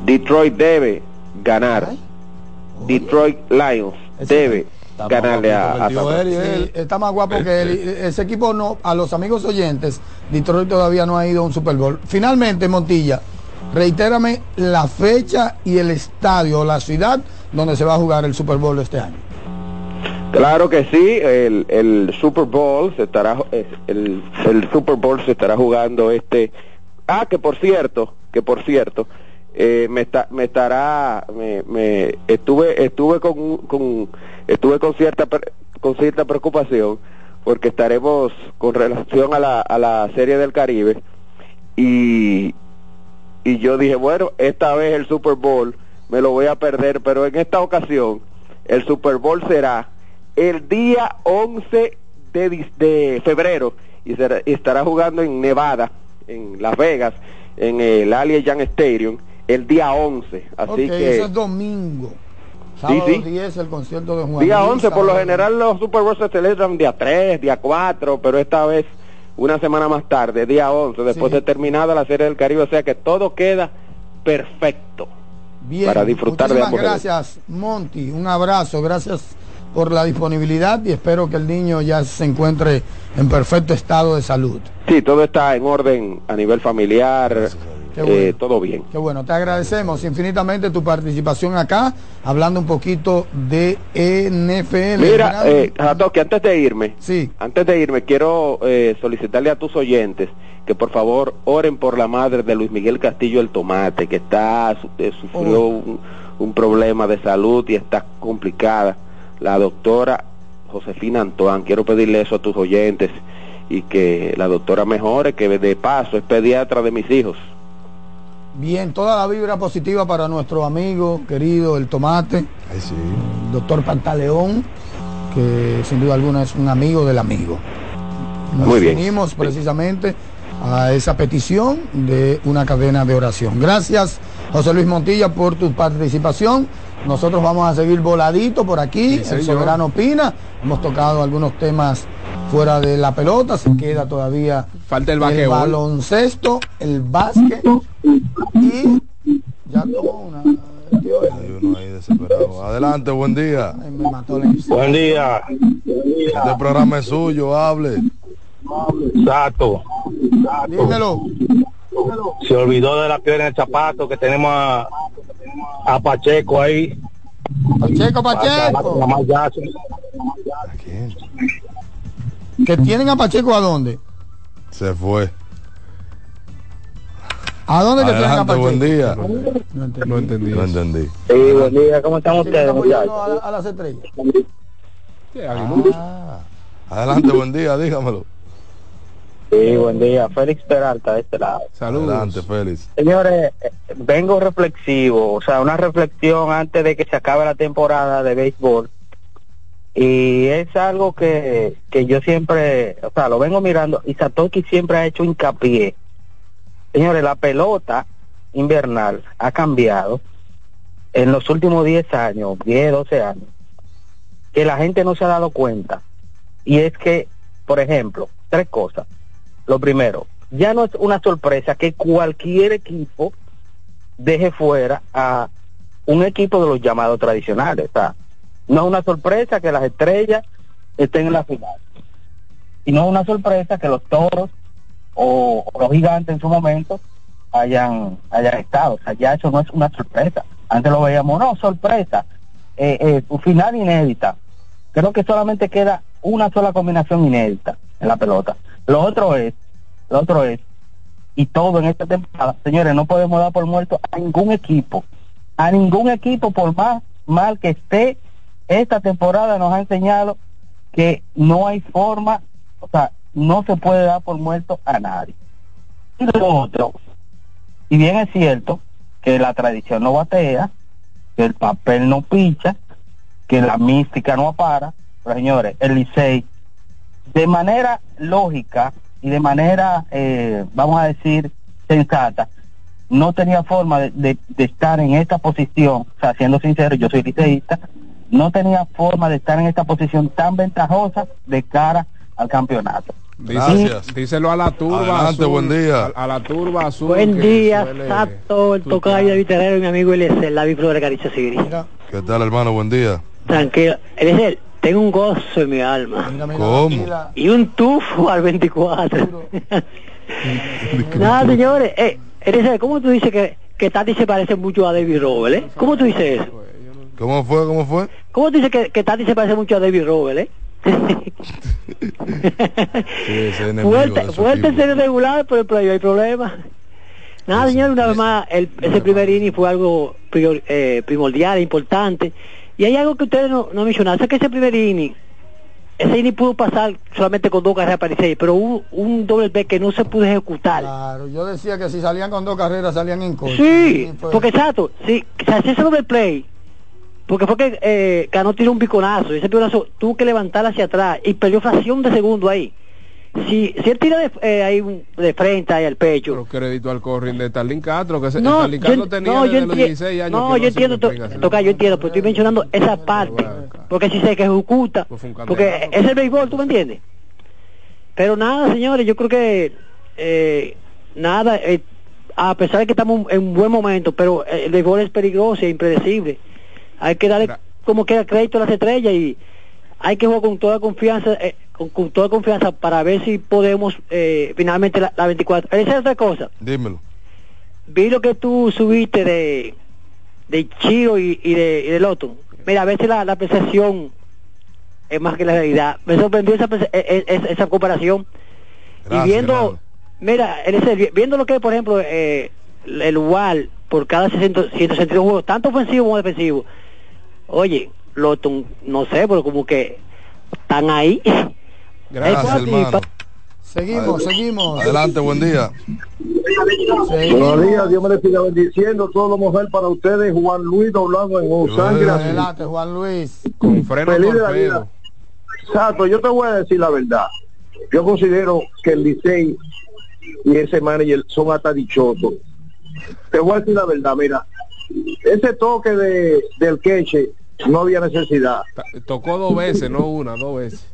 S13: Detroit debe ganar. Detroit Lions debe ganarle a, a
S4: Está más guapo que él. Ese equipo no, a los amigos oyentes, Detroit todavía no ha ido a un Super Bowl. Finalmente, Montilla, reitérame la fecha y el estadio, la ciudad donde se va a jugar el Super Bowl este año.
S13: Claro que sí, el, Super Bowl se estará el, Super Bowl se estará jugando este ah que por cierto que por cierto eh, me está me estará me, me estuve estuve con, con estuve con cierta con cierta preocupación porque estaremos con relación a la, a la serie del Caribe y y yo dije bueno esta vez el Super Bowl me lo voy a perder, pero en esta ocasión el Super Bowl será el día 11 de, de febrero y, estará jugando en Nevada, en Las Vegas, en el Allegiant Stadium, el día 11. Así que
S4: eso es domingo. Sábado sí, sí. 10 el concierto de Juan
S13: Día 11, por lo general los Super Bowls se celebran día 3, día 4, pero esta vez una semana más tarde, día 11, después de terminada la Serie del Caribe, o sea que todo queda perfecto.
S4: Bien, para disfrutar de ambos gracias, Monty. Un abrazo, gracias por la disponibilidad y espero que el niño ya se encuentre en perfecto estado de salud.
S13: Sí, todo está en orden a nivel familiar, eh, todo bien.
S4: Qué bueno, te agradecemos infinitamente tu participación acá, hablando un poquito de NFL.
S13: Mira, eh, que antes de irme, sí. antes de irme, quiero eh, solicitarle a tus oyentes que por favor oren por la madre de Luis Miguel Castillo el Tomate, que está eh, sufrió oh. un problema de salud y está complicada. La doctora Josefina Antoine, quiero pedirle eso a tus oyentes y que la doctora mejore, que de paso es pediatra de mis hijos.
S4: Bien, toda la vibra positiva para nuestro amigo querido el tomate, el doctor Pantaleón, que sin duda alguna es un amigo del amigo. Nos
S13: Muy bien.
S4: unimos precisamente a esa petición de una cadena de oración. Gracias, José Luis Montilla, por tu participación. Nosotros vamos a seguir voladito por aquí,
S2: Sí,
S4: el soberano opina. Hemos tocado algunos temas fuera de la pelota, se queda todavía
S2: Falta el
S4: baloncesto, el básquet y ya tomó una. tío,
S3: Hay uno ahí desesperado. Adelante, buen día.
S4: ay, me mató la insecto.
S14: Buen día.
S3: Este programa es suyo, hable.
S14: Sato.
S4: Dímelo.
S14: Se olvidó de la piedra en el zapato que tenemos a, a Pacheco ahí.
S4: Pacheco, Pacheco.
S14: Lamar Jackson.
S4: Que tienen a Pacheco a dónde?
S3: Se fue.
S4: ¿A dónde que tienen a
S3: Adelante,
S4: Pacheco?
S3: buen día.
S4: No entendí.
S2: No entendí.
S3: No entendí.
S14: Sí, buen día. ¿Cómo están
S4: Sí,
S14: ustedes,
S4: a, la- a las estrellas.
S3: Ah, adelante, buen día, dígamelo.
S14: Sí, buen día. Félix Peralta de este lado.
S2: Saludos.
S3: Adelante, Félix.
S14: Señores, eh, vengo reflexivo, o sea, una reflexión antes de que se acabe la temporada de béisbol. Y es algo que, que yo siempre, o sea, lo vengo mirando y Satoki siempre ha hecho hincapié. Señores, la pelota invernal ha cambiado en los últimos 10 años, 10, 12 años, que la gente no se ha dado cuenta. Y es que, por ejemplo, tres cosas. Lo primero, ya no es una sorpresa que cualquier equipo deje fuera a un equipo de los llamados tradicionales. No es una sorpresa que las estrellas estén en la final. Y no es una sorpresa que los toros o, o los gigantes en su momento hayan, hayan estado. O sea, ya eso no es una sorpresa. Antes lo veíamos, no, sorpresa. Eh, eh, final inédita. Creo que solamente queda una sola combinación inédita en la pelota. Lo otro es, lo otro es, y todo en esta temporada, señores, no podemos dar por muerto a ningún equipo. A ningún equipo, por más mal que esté, esta temporada nos ha enseñado que no hay forma, o sea, no se puede dar por muerto a nadie. Y lo otro, si bien es cierto que la tradición no batea, que el papel no picha, que la mística no para, pero señores, el Licey, de manera lógica y de manera, eh, vamos a decir, sensata, no tenía forma de, de- de estar en esta posición, o sea, siendo sincero, yo soy liceísta, no tenía forma de estar en esta posición tan ventajosa de cara al campeonato.
S2: Dice- díselo a la turba
S3: Adelante,
S2: azul.
S3: buen día.
S2: A, a la turba azul.
S15: Buen día, Sato, el tocayo de Viterrero mi amigo Eliezer, la Flores Caricia Siri.
S3: ¿Qué tal, hermano? Buen día.
S15: Tranquilo. Eliezer, tengo un gozo en mi alma.
S3: ¿Cómo?
S15: Y un tufo al 24. Nada, señores. Eh, ¿cómo tú dices que, que Tati se parece mucho a David Robert, eh? ¿Cómo tú dices eso?
S3: ¿Cómo fue? ¿Cómo fue?
S15: ¿Cómo tú dices que, que Tati se parece mucho a David Robert, eh?
S3: Sí,
S15: fuerte, fuerte en
S3: equipo.
S15: serie regular, pero pero hay problema. Nada, señor, una vez más, el, ese primer inning fue algo prior- eh, primordial, importante. Y hay algo que ustedes no, no mencionaron, es que ese primer inning, ese inning pudo pasar solamente con dos carreras para el seis, pero hubo un doble B que no se pudo ejecutar.
S4: Claro, yo decía que si salían con dos carreras salían en contra.
S15: Sí,
S4: fue-
S15: porque exacto, si se hacía ese doble play, porque fue que eh, Cano tiró un piconazo, y ese piconazo tuvo que levantar hacia atrás y perdió fracción de segundo ahí. Si, si él tira de, eh, ahí un- de frente ahí al pecho,
S2: Pero crédito al corring de Starling Castro, que se-
S15: no,
S2: Starling
S15: yo,
S2: Castro tenía
S15: no, yo
S2: los
S15: enti-
S2: 16 años.
S15: no,
S2: que
S15: yo entiendo, to- toca, yo entiendo, pero estoy mencionando esa parte, porque si se ejecuta,
S2: Pues
S15: porque es el béisbol, ¿tú me entiendes? Pero nada, señores, yo creo que eh, nada, eh, a pesar de que estamos en un buen momento, pero eh, el béisbol es peligroso e impredecible. Hay que darle como queda crédito a las estrellas y hay que jugar con toda confianza, eh, con, con toda confianza para ver si podemos eh, finalmente la, la 24. Esa es otra cosa
S3: Dímelo.
S15: vi lo que tú subiste de de y, y de, y de Loto. Mira, a veces la, la percepción es más que la realidad. Me sorprendió esa, e- e- esa, esa comparación.
S3: Gracias,
S15: y viendo, mira, viendo lo que es, por ejemplo, eh, el UAL por cada 100 162 juegos, tanto ofensivo como defensivo. Oye, lo no sé, pero como que están ahí.
S3: Gracias, hermano.
S4: Seguimos, seguimos.
S3: Adelante, buen día.
S16: Buenos días, Dios me le siga bendiciendo. Todo lo mejor para ustedes, Juan Luis Doblado en Osangre.
S4: Adelante, Juan Luis.
S2: Con freno
S16: Feliz de la
S2: torpedo.
S16: vida. Exacto, yo te voy a decir la verdad. Yo considero que el Licey y ese manager son hasta dichosos. Te voy a decir la verdad, mira, ese toque de, del queche no había necesidad.
S2: Tocó dos veces, no una, dos veces.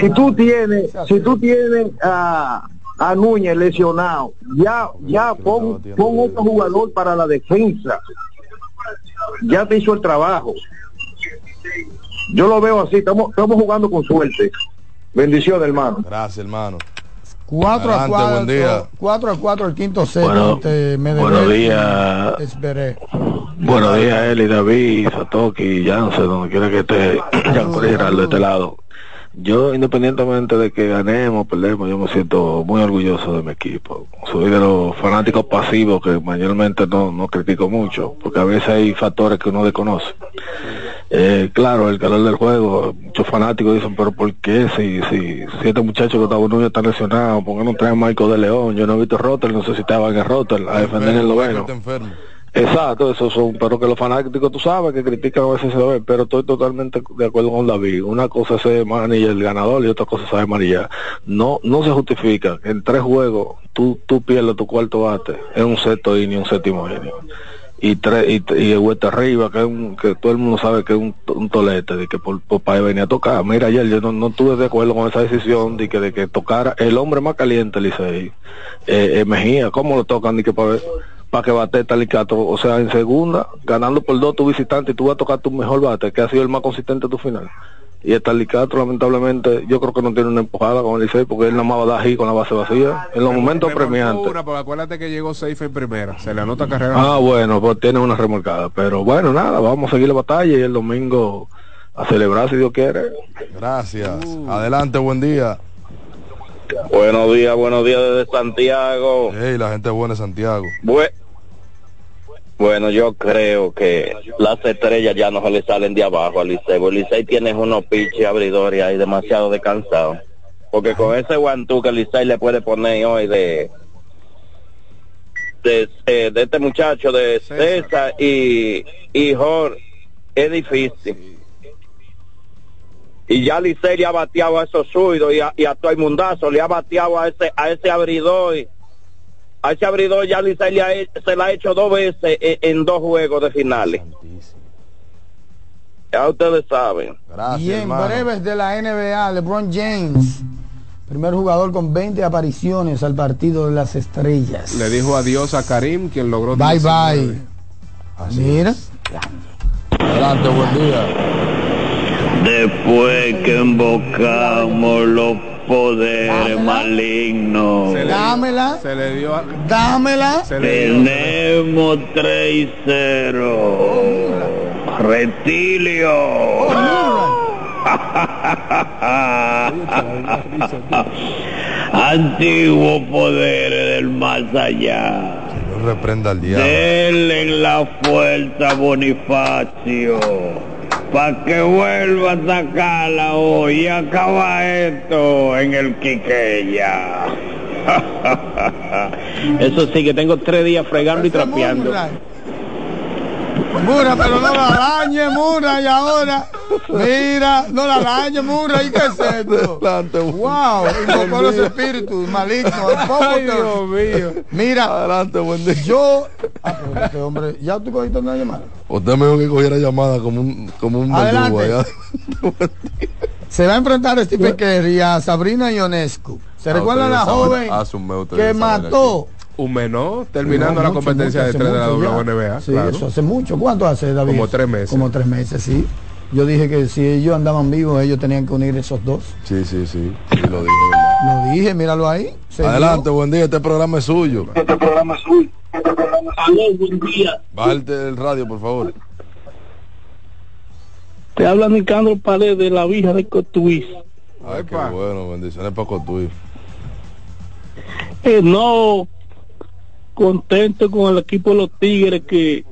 S16: Si tú tienes, si tú tienes a, a Núñez lesionado, ya, ya pon, pon otro jugador para la defensa. Ya te hizo el trabajo. Yo lo veo así, estamos, estamos jugando con suerte. Bendiciones, hermano.
S3: Gracias, hermano.
S4: 4 a
S3: Adelante,
S4: 4.
S3: buen día.
S4: 4 a 4 el quinto set.
S17: Bueno,
S4: ante Medellín
S17: buenos días.
S4: Esperé.
S17: Buenos días, Eli, David, Satoki, Jansen, donde quiera que esté, Giancarlo Giraldo de este lado. Yo, independientemente de que ganemos o perdemos, yo me siento muy orgulloso de mi equipo. Soy de los fanáticos pasivos que mayormente no, no critico mucho, porque a veces hay factores que uno desconoce. Eh, claro, el calor del juego, muchos fanáticos dicen, pero ¿por qué? Si, si, si este muchacho que estaba Núñez está lesionado, ¿por qué no trae a Marco de León? Yo no he visto Rotter, no sé si estaba en Rotter a defender el noveno. Exacto, esos son, pero que los fanáticos, tú sabes, que critican a veces se pero estoy totalmente de acuerdo con David. Una cosa es manager el ganador y otra cosa es saber manillar. No, no se justifica. En tres juegos, tú, tú pierdes tu cuarto bate en un sexto inning, un séptimo inning. Y tres, y, y el vuelta arriba, que es un, que todo el mundo sabe que es un, un tolete, de que por, por para venir a tocar. Mira, ayer yo no, no estuve de acuerdo con esa decisión de que, de que tocara el hombre más caliente, Licey, eh, eh, Mejía, ¿cómo lo tocan? De que para para que bate Talicato, o sea, en segunda, ganando por dos tu visitante y tú vas a tocar tu mejor bate, que ha sido el más consistente de tu final. Y el Talicato, lamentablemente, yo creo que no tiene una empujada con el Licey, porque él nada más va a dar ahí con la base vacía. En los momentos premiantes.
S2: Una, porque acuérdate que llegó safe en primera. Se le anota carrera.
S17: Ah, bueno, pues tiene una remolcada. Pero bueno, nada, vamos a seguir la batalla y el domingo a celebrar si Dios quiere.
S3: Gracias. Adelante, buen día.
S14: Buenos días, buenos días desde Santiago.
S3: Hey, la gente buena de Santiago.
S14: Bue- bueno, yo creo que las estrellas ya no se le salen de abajo al Licey. El Licey tiene unos piches abridores ahí demasiado descansados. Porque con ese guantú que el Licey le puede poner hoy de de, eh, de este muchacho de César y, y Jorge, es difícil. Y ya Licey le ha bateado a esos suyos y a, y a todo el mundazo, le ha bateado a ese, a ese abridor. A ese abridor ya Licey le ha he- se la ha hecho dos veces en, en dos juegos de finales. Ya ustedes saben.
S4: y en breves de la NBA, LeBron James, primer jugador con 20 apariciones al partido de las estrellas.
S2: Le dijo adiós a Karim, quien logró
S4: Bye
S2: 19.
S4: bye. Mira.
S3: Adelante, buen día.
S14: Después que invocamos los poderes malignos,
S4: Dámela.
S2: Se le dio a-
S4: Dámela.
S2: se le dio-
S14: tenemos 3 y 0. Retilio. Antiguo poderes del más allá.
S3: No reprenda al diablo.
S14: Denle la fuerza Bonifacio para que vuelva a sacarla hoy y acaba esto en el Quiqueya. Eso sí, que tengo tres días fregando y trapeando.
S4: Mura, pero no la dañe, Mura, y ahora. Mira, no la dañe, Mura, ¿y qué es esto? Wow, invocó los espíritus malignos.
S2: Ay, Dios mío.
S4: Mira,
S3: Adelante, buen día.
S4: yo. Ah, pero este hombre, ¿ya tú cogiste una llamada?
S3: Usted me dijo que cogiera llamada como un, como un
S4: Adelante.
S3: allá.
S4: Se va a enfrentar a Stephen Curry a Sabrina Ionescu. ¿Se
S3: Ah,
S4: recuerda la
S3: saben,
S4: joven que mató?
S2: Un menor, terminando
S4: No,
S2: la competencia
S4: mucho,
S2: de tres de la. WNBA.
S4: Sí,
S2: claro.
S4: eso hace mucho. ¿Cuánto hace, David?
S2: Como tres meses.
S4: Como tres meses, sí. Yo dije que si ellos andaban vivos, ellos tenían que unir esos dos.
S3: Sí, sí, sí. Sí, lo dije, ¿verdad?
S4: Lo dije, míralo ahí. Se
S3: Adelante, buen día. Este programa es suyo.
S14: Este programa es suyo. Aló, buen día.
S3: Bájate el radio, por favor.
S14: Te habla Nicandro Paredes de la vieja de Cotuís.
S3: Ay, qué bueno. Bendiciones para Cotuí.
S14: Eh, no,
S18: contento con el equipo de los Tigres que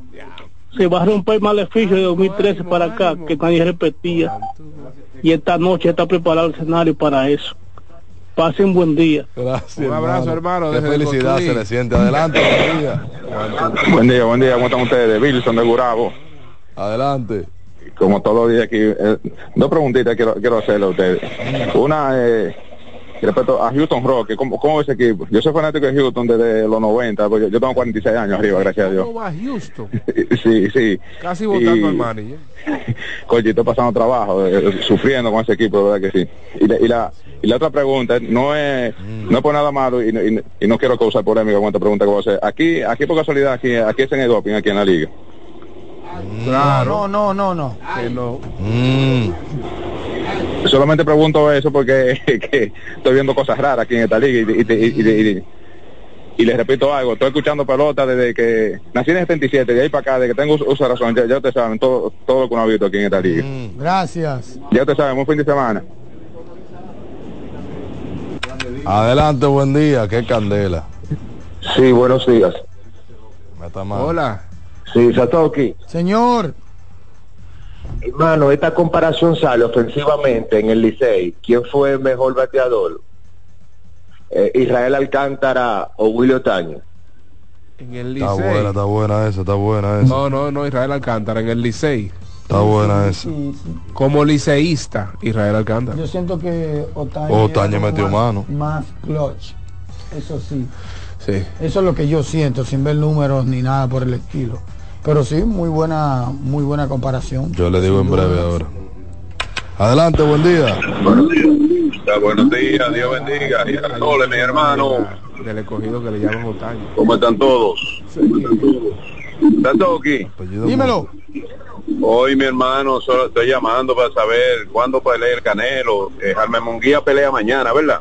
S18: se va a romper el maleficio de 2013 para acá, que nadie repetía. Y esta noche está preparado el escenario para eso. Pasen un buen día.
S3: Gracias.
S2: Un abrazo, hermano.
S3: Qué felicidad se le siente. Adelante, buen día.
S19: Buen día, buen día, ¿cómo están ustedes? Wilson de Gurabo.
S3: Adelante.
S19: Como todos los días aquí, eh, dos preguntitas quiero, quiero hacerle a ustedes. Una, eh, respecto a Houston Rock, ¿cómo, ¿cómo es ese equipo? Yo soy fanático de Houston desde los 90, porque yo, yo tengo 46 años arriba, gracias a Dios.
S2: ¿Cómo va Houston?
S19: Sí, sí.
S2: Casi votando
S19: Y-
S2: al manager.
S19: Coño, estoy pasando trabajo, eh, sufriendo con ese equipo, de verdad que sí. Y la, y la, y la otra pregunta, no es, no es por nada malo y, no- y no- y no quiero causar polémica con esta pregunta que voy a hacer. Aquí, aquí por casualidad, aquí, aquí es en el doping, aquí en la liga.
S4: No, no, no, no.
S2: Que no.
S19: Solamente pregunto eso porque que estoy viendo cosas raras aquí en esta liga y, y, y- y- y- y les repito algo, estoy escuchando pelota desde que nací en el 77, de ahí para acá, de que tengo uso razón, ya, ya ustedes saben todo, todo lo que uno ha visto aquí en esta liga.
S4: Gracias.
S19: Ya ustedes saben, un fin de semana.
S3: Adelante, buen día. Qué candela.
S20: Sí, buenos días.
S2: Hola.
S20: Sí, Satoki.
S4: Señor.
S20: Hermano, esta comparación sale ofensivamente en el Licey. ¿Quién fue el mejor bateador? Eh, ¿Israel Alcántara o Willy Otaño?
S2: En el
S3: Está
S2: Licey.
S3: buena, está buena esa, está buena esa.
S2: No, no, no, Israel Alcántara, en el Licey.
S3: Está buena esa.
S2: Como liceísta, Israel Alcántara.
S4: Yo siento que Otaño,
S3: Otaño
S4: era
S3: metió
S4: más,
S3: mano.
S4: Más clutch. Eso sí.
S2: Sí.
S4: Eso es lo que yo siento, sin ver números ni nada por el estilo. Pero sí, muy buena, muy buena comparación.
S3: Yo le digo en breve ahora. Adelante, buen día.
S16: Buenos días, Dios bendiga. Y a todos, mi hermano.
S2: Del escogido que le llaman Otaño.
S16: ¿Cómo están todos? Satoki.
S4: Dímelo.
S16: Hoy, mi hermano, solo estoy llamando para saber cuándo pelea el Canelo. Eh, Jaime Munguía pelea mañana, ¿verdad?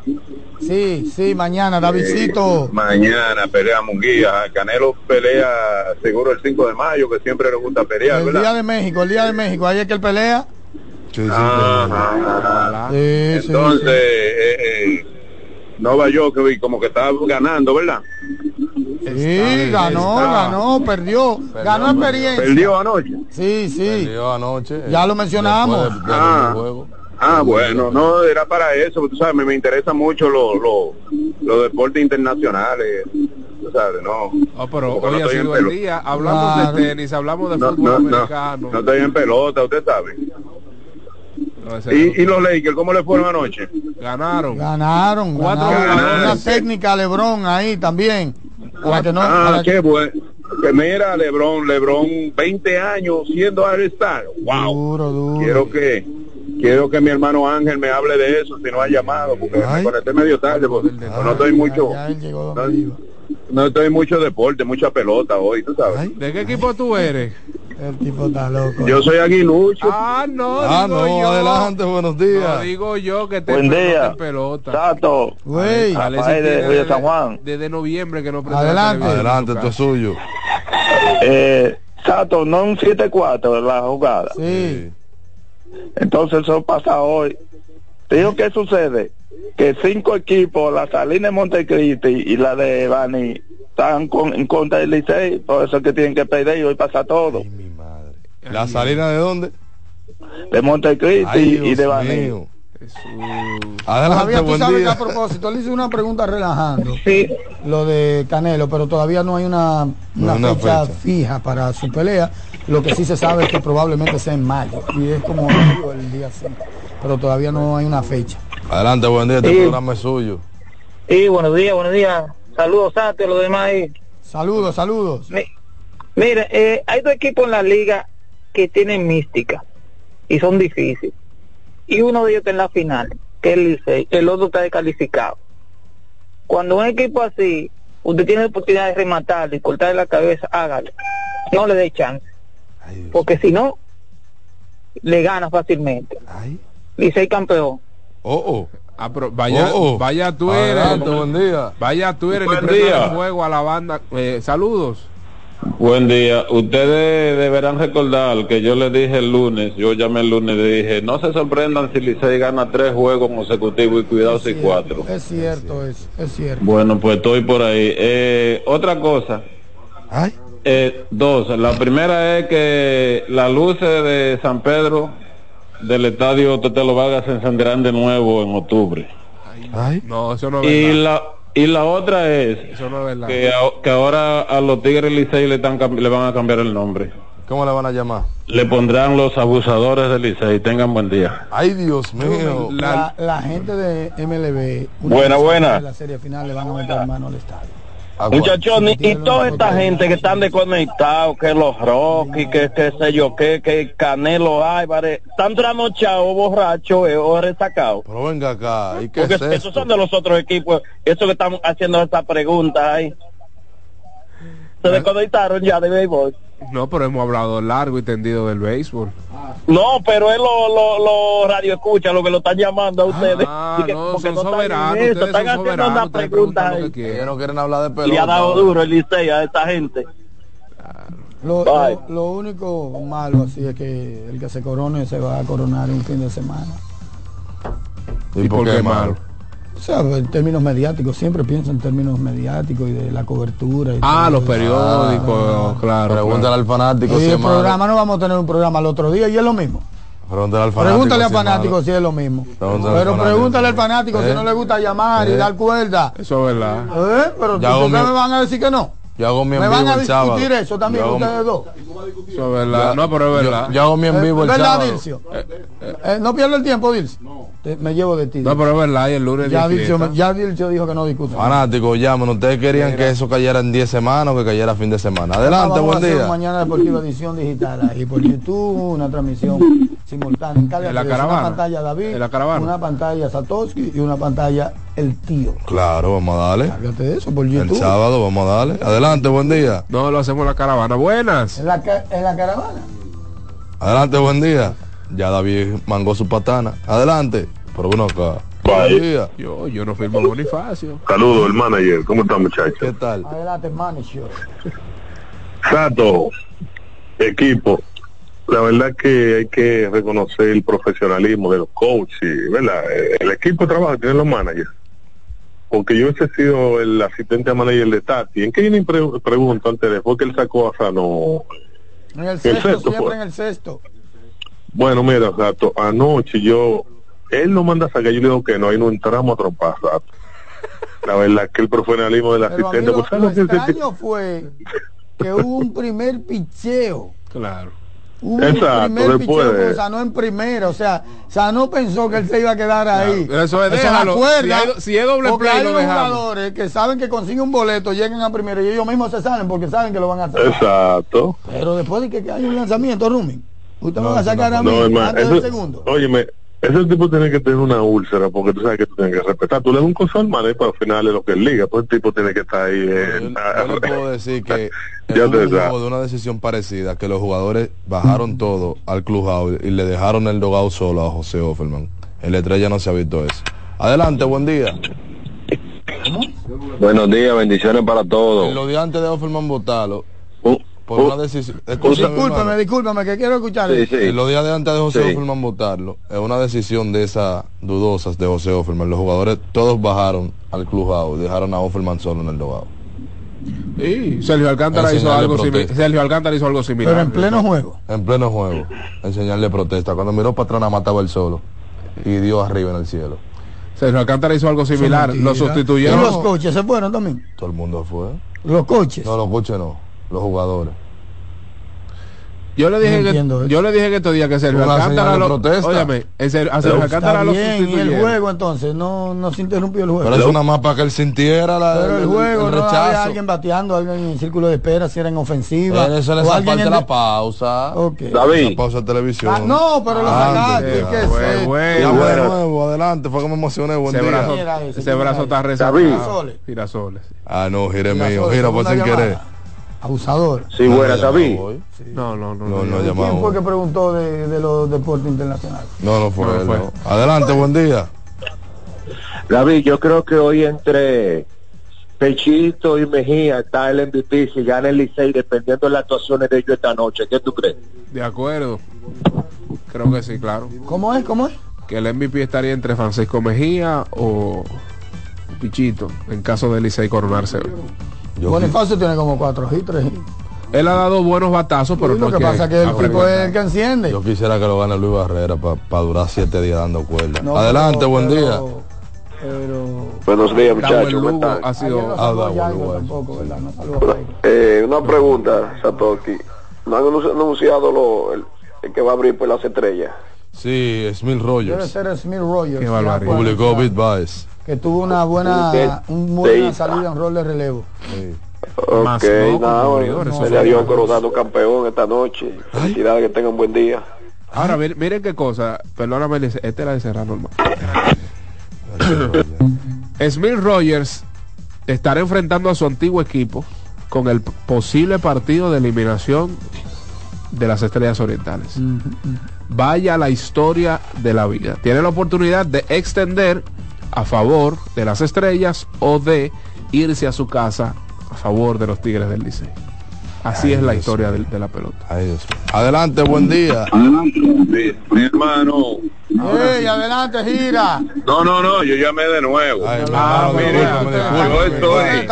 S4: Sí, sí, mañana, Davidcito.
S16: Mañana pelea Munguía. Canelo pelea seguro el 5 de mayo, que siempre le gusta pelear,
S4: El
S16: ¿verdad?
S4: día de México, el día de México, ahí es que él pelea.
S16: Ajá.
S4: Sí, sí,
S16: Entonces,
S4: sí.
S16: eh, eh, Nova Djokovic como que está ganando, ¿verdad?
S4: Sí, ganó, ganó, perdió. Ganó experiencia.
S16: Perdió anoche.
S4: Sí, sí.
S3: Perdió anoche.
S4: Ya lo mencionamos.
S3: Después
S16: Ah. Ah, bueno, no, era para eso, tú sabes, me, me interesan mucho los los los deportes internacionales, tú sabes, no.
S2: Oh, pero
S16: Porque
S2: hoy
S16: no
S2: ha
S16: estoy en
S2: sido el día. Hablamos
S4: Claro.
S2: de tenis, hablamos de
S16: No,
S2: fútbol
S16: no, no,
S2: americano.
S16: no estoy en pelota, usted sabe. Y, y los Lakers, ¿cómo le fueron anoche?
S2: Ganaron.
S4: Ganaron.
S2: Cuatro
S4: ganaron. Una técnica Lebron ahí también. Para que no.
S16: ah,
S4: para que-
S16: qué bueno. Que mira, LeBron, LeBron, 20 años siendo All-Star. Wow.
S4: Duro, duro.
S16: Quiero que quiero que mi hermano Ángel me hable de eso si no ha llamado, porque me conecté medio tarde, porque no estoy mucho,
S4: Ya llegó
S16: no, no estoy mucho deporte, mucha pelota hoy, tú sabes.
S2: ¿De qué equipo tú eres?
S4: El tipo está loco.
S16: Yo soy aguilucho.
S2: Ah, no,
S3: Ah,
S2: digo
S3: no,
S2: yo.
S3: adelante, buenos días.
S2: No digo yo que te
S21: Buen día.
S2: pelota.
S21: Tato.
S4: Güey.
S21: De San Juan.
S2: Desde noviembre que no
S4: Adelante.
S3: Adelante, esto es suyo.
S21: Eh, Tato, no un 7-4 la jugada.
S4: Sí.
S21: Entonces eso pasa hoy. Te digo qué sucede. Que cinco equipos, la Salina de Montecristi y la de Bani, están con- en contra del Licey, por eso es que tienen que perder y hoy pasa todo.
S3: ¿La salida de dónde?
S21: De Montecristi y de Bani.
S3: mío.
S2: Jesús.
S3: Adelante,
S4: Todavía tú sabes que a propósito, le hice una pregunta relajando.
S21: Sí.
S4: Lo de Canelo, pero todavía no hay una, una,
S3: una
S4: fecha,
S3: fecha.
S4: fija para su pelea. Lo que sí se sabe es que probablemente sea en mayo. Y es como el día 5. Pero todavía no hay una fecha.
S3: Adelante, buen día. Este
S21: Sí.
S3: programa es suyo.
S21: Y buenos días, buenos días. Saludos, Santi, a los demás ahí.
S4: Saludos, saludos.
S21: Mire, eh, hay dos equipos en la liga que tienen mística y son difíciles. Y uno de ellos está en la final, que es el Licey, el otro está descalificado. Cuando un equipo así, usted tiene la oportunidad de rematarle y cortarle la cabeza, hágalo. No le dé chance. Porque si no, le gana fácilmente. Licey campeón.
S3: Oh, oh.
S2: Ah, pero vaya,
S3: Oh, oh.
S2: vaya tú eres.
S3: Adelante, buen día.
S2: Vaya tú eres.
S16: Buen día.
S2: el fuego a la banda. Eh, saludos.
S17: Buen día. Ustedes deberán recordar que yo les dije el lunes, yo llamé el lunes y le dije, no se sorprendan si Licey gana tres juegos consecutivos y cuidado si cuatro.
S4: Es cierto, es, es cierto.
S17: Bueno, pues estoy por ahí. Eh, otra cosa. Eh, dos. La primera es que las luces de San Pedro del estadio Tetelo Vargas se encenderán de nuevo en octubre.
S2: No, eso no es
S17: Y
S2: verdad.
S17: la, y la otra es
S2: Eso no es verdad.
S17: que, a- que ahora a los Tigres Licey le, están cam- le van a cambiar el nombre.
S3: ¿Cómo le van a llamar?
S17: Le pondrán los abusadores del Licey. Tengan buen día.
S3: Ay, Dios mío.
S4: La, la gente de MLB, una
S14: Buena, buena.
S4: En la serie final le van a meter mano al estadio.
S14: Muchachones, y toda esta gente que están desconectados, que los Rocky, que qué sé yo, que, que Canelo Álvarez, están trasnochados, borrachos eh, o resacados.
S3: Pero venga acá, ¿y qué
S14: Porque
S3: es
S14: esos
S3: esto?
S14: son de los otros equipos, esos que están haciendo esta pregunta ahí. Se desconectaron ya de béisbol.
S2: No, pero hemos hablado largo y tendido del béisbol.
S14: No, pero es lo, lo, lo radio escucha, lo que lo están llamando a ustedes.
S2: Ah,
S14: Así que
S2: no,
S14: porque
S2: son
S14: no están
S2: soberanos,
S14: eso,
S2: ustedes
S14: están
S2: son
S14: haciendo
S2: soberanos,
S14: una
S2: ustedes
S14: pregunta
S2: preguntan lo
S14: ahí.
S2: que quieran.
S3: Ellos no quieren hablar de pelota.
S14: Le ha dado duro el Licey a esta gente.
S4: Lo,
S14: Bye.
S4: lo- lo único malo así es que el que se corone se va a coronar un fin de semana.
S3: ¿Y por qué malo?
S4: O sea, en términos mediáticos, siempre pienso en términos mediáticos y de la cobertura. y
S2: Ah,
S4: todo
S2: los periódicos, claro.
S3: Pregúntale
S2: claro.
S3: al fanático
S4: Y
S3: si
S4: el
S3: es malo.
S4: programa no vamos a tener un programa al otro día y es lo mismo.
S3: Pregúntale al fanático.
S4: Pregúntale al
S3: si es
S4: fanático si es lo mismo.
S3: Pregúntale
S4: Pero
S3: fanático.
S4: pregúntale al fanático si
S3: ¿Eh?
S4: no le gusta llamar y
S3: ¿Eh?
S4: dar cuerda.
S2: Eso es verdad.
S4: ¿Eh? Pero ustedes me van a decir que no.
S3: Yo hago mi en
S4: Me van a
S3: el
S4: discutir eso también
S3: hago
S4: ustedes dos.
S2: Eso es verdad. No, pero es verdad.
S3: Yo, yo hago mi en vivo el
S4: ¿Verdad,
S3: sábado.
S4: Dilcio? Eh, no pierdo el tiempo, Dilcio. Te- me llevo de ti.
S2: No, pero es verdad. Y el lunes
S4: ya, me- ya Dilcio dijo que no discute.
S3: Fanáticos, llamen. Ustedes querían que eso cayera en 10 semanas o que cayera fin de semana. Adelante,
S4: Vamos a
S3: buen
S4: hacer
S3: día.
S4: Mañana Deportiva Edición Digital ahí por YouTube, una transmisión simultánea. Encárgate
S2: En la caravana.
S4: Una pantalla David,
S2: En la caravana.
S4: una pantalla Satoshi y una pantalla El Tío.
S3: Claro, vamos a darle.
S4: Cárgate de eso por
S3: El
S4: YouTube.
S3: sábado vamos a darle. Adelante, buen día.
S2: No, lo hacemos en la caravana. Buenas.
S4: En la, ca- en la caravana.
S3: Adelante, buen día. Ya David mangó su patana. Adelante. Pero bueno acá.
S2: Yo, yo no firmo Bonifacio.
S22: Saludos, el manager. ¿Cómo está, muchachos?
S3: ¿Qué tal?
S4: Adelante, manager.
S22: Sato, equipo. La verdad que hay que reconocer el profesionalismo de los coaches, ¿verdad? El equipo de trabajo tiene los managers. Porque yo hubiese sido el asistente manager de Tati. ¿En qué viene pre- pregunto antes de fue que él sacó a Sano?
S4: En el
S22: El
S4: sexto,
S22: sexto
S4: siempre
S22: fue.
S4: en el sexto.
S22: Bueno, mira, Sato, anoche yo, él no manda a sacar, yo le digo que no, ahí no entramos a trompar, Sato. La verdad que el profesionalismo del
S4: Pero
S22: asistente,
S4: lo,
S22: pues, ¿sabes
S4: lo extraño fue que hubo un primer picheo.
S2: Claro.
S4: Hubo
S22: Exacto,
S4: un primer
S22: después
S4: picheo
S22: de-
S4: Sanó en primera. O sea, Sanó pensó que él se iba a quedar ahí.
S2: Eso es, déjalo.
S4: acuerda,
S2: Si hay- si es doble play,
S4: hay
S2: lo
S4: unos jugadores que saben que consiguen un boleto, llegan a primera y ellos mismos se salen porque saben que lo van a hacer.
S22: Exacto.
S4: Pero después de que, que hay un lanzamiento, Rumi, usted me
S22: No,
S4: va a sacar a mí
S22: no, hermano,
S4: antes
S22: eso-
S4: del segundo.
S22: Óyeme, ese tipo tiene que tener una úlcera porque tú sabes que tú tienes que respetar. Tú le das un consejo al manager para al final de lo que es liga, pues el tipo tiene que estar ahí. eh,
S3: Yo le puedo decir que
S22: Ya
S3: en
S22: sabes.
S3: juego de una decisión parecida que los jugadores bajaron todo al clubhouse y le dejaron el dogado solo a José Offerman. En la estrella no se ha visto eso. Adelante, buen día.
S14: Buenos días, bendiciones para todos.
S3: Lo de antes de Offerman votarlo por
S14: uh,
S3: una decisión. Hermano.
S4: discúlpeme, que quiero escuchar.
S3: En Los días de antes de José
S14: Sí.
S3: Offerman votarlo, es una decisión de esas dudosas de José Offerman. Los jugadores todos bajaron al clubhouse, dejaron a Offerman solo en el dogado.
S2: Y Sergio Alcántara hizo algo similar. Sergio Alcántara hizo algo similar.
S4: Pero en pleno juego.
S3: En pleno juego, enseñarle protesta. Cuando miró para atrás, estaba él solo. Y dio arriba en el cielo.
S2: Sergio Alcántara hizo algo similar. Lo
S4: ¿Y
S2: sustituyeron.
S4: los coches se fueron también?
S3: Todo el mundo fue.
S4: Los coches.
S3: No, los coches no, los jugadores.
S2: Yo le dije
S4: No
S2: que yo le dije que estos días que Sergio
S3: Una
S2: Alcántara lo,
S3: protesta.
S2: óyame, a Sergio
S4: Está
S2: Alcántara lo
S4: y el juego entonces, no, no se interrumpió el juego.
S3: Pero eso nada más para que él sintiera la,
S4: Pero el juego,
S3: el
S4: no había
S3: rechazo.
S4: alguien bateando, alguien en círculo de espera, si era en ofensiva.
S3: Pero eso esa
S4: alguien
S3: parte de la pausa.
S4: Ok.
S3: La pausa de televisión.
S4: Ah, no, pero lo sacaste,
S3: Antes.
S4: ¿qué
S2: güey.
S3: de nuevo, adelante, fue que me emocioné, buen
S2: Ese
S3: día.
S2: brazo,
S4: ese,
S2: brazo está
S22: David.
S2: rezagado.
S4: Girasoles.
S3: Ah, no, gire mío, gira por
S4: segunda
S3: sin querer.
S4: Abusador.
S22: Sí, buena,
S3: no,
S22: David.
S3: no, hoy.
S2: No, no, no.
S3: No, no
S4: ¿Quién
S3: llamamos.
S4: fue que preguntó de, de los deportes internacionales?
S3: No, no fue
S2: No
S3: él,
S2: fue.
S3: no. Adelante, buen día.
S23: David, yo creo que hoy entre
S20: Pechito y Mejía está el MVP si gana el Licey dependiendo de las actuaciones de ellos esta noche. ¿Qué tú crees?
S2: De acuerdo. Creo que sí, claro.
S4: ¿Cómo es? ¿Cómo es?
S2: Que el MVP estaría entre Francisco Mejía o Pichito en caso de Licey coronarse.
S4: Bonifacio tiene como cuatro y tres.
S2: Él ha dado buenos batazos, pero
S4: lo
S2: no
S4: que pasa es que el tipo es el que enciende.
S3: Yo quisiera que lo gane Luis Barrera para durar siete días dando cuerda.
S4: No,
S3: Adelante,
S4: pero-
S3: buen día.
S4: pero-
S24: Buenos días, muchachos.
S2: Lugo
S24: ¿cómo están?
S2: ha sido-
S4: no
S3: Ah.
S24: Eh, una pregunta, Satoki. ¿No han anunci- anunciado lo, el, el que va a abrir por las estrellas?
S3: Sí, Smith
S4: Debe
S3: Rogers.
S4: ser Smith Rogers.
S2: Qué barbaridad.
S3: Publicó Beat.
S4: Que tuvo una buena, un muy buena salida en rol de relevo.
S2: Más
S24: Ok,
S2: no,
S24: nada, bueno,
S2: eso
S24: le
S2: sí.
S24: dio coronado campeón esta noche. Felicidades, que tengan buen día.
S2: Ahora, miren, miren qué cosa. Perdóname, este era de cerrar normal. Smith Rogers estará enfrentando a su antiguo equipo con el posible partido de eliminación de las Estrellas Orientales. Vaya la historia de la vida. Tiene la oportunidad de extender a favor de las Estrellas o de irse a su casa a favor de los Tigres del Licey. Así
S3: Ay,
S2: es la
S3: Dios
S2: historia de, de la pelota.
S3: Ay, Dios mío. Adelante, buen día.
S16: Mi hermano.
S4: ¡Ey, adelante, gira!
S16: No, no, no, yo llamé de nuevo.
S3: Ay,
S4: Ah, ustedes
S16: yo estoy-.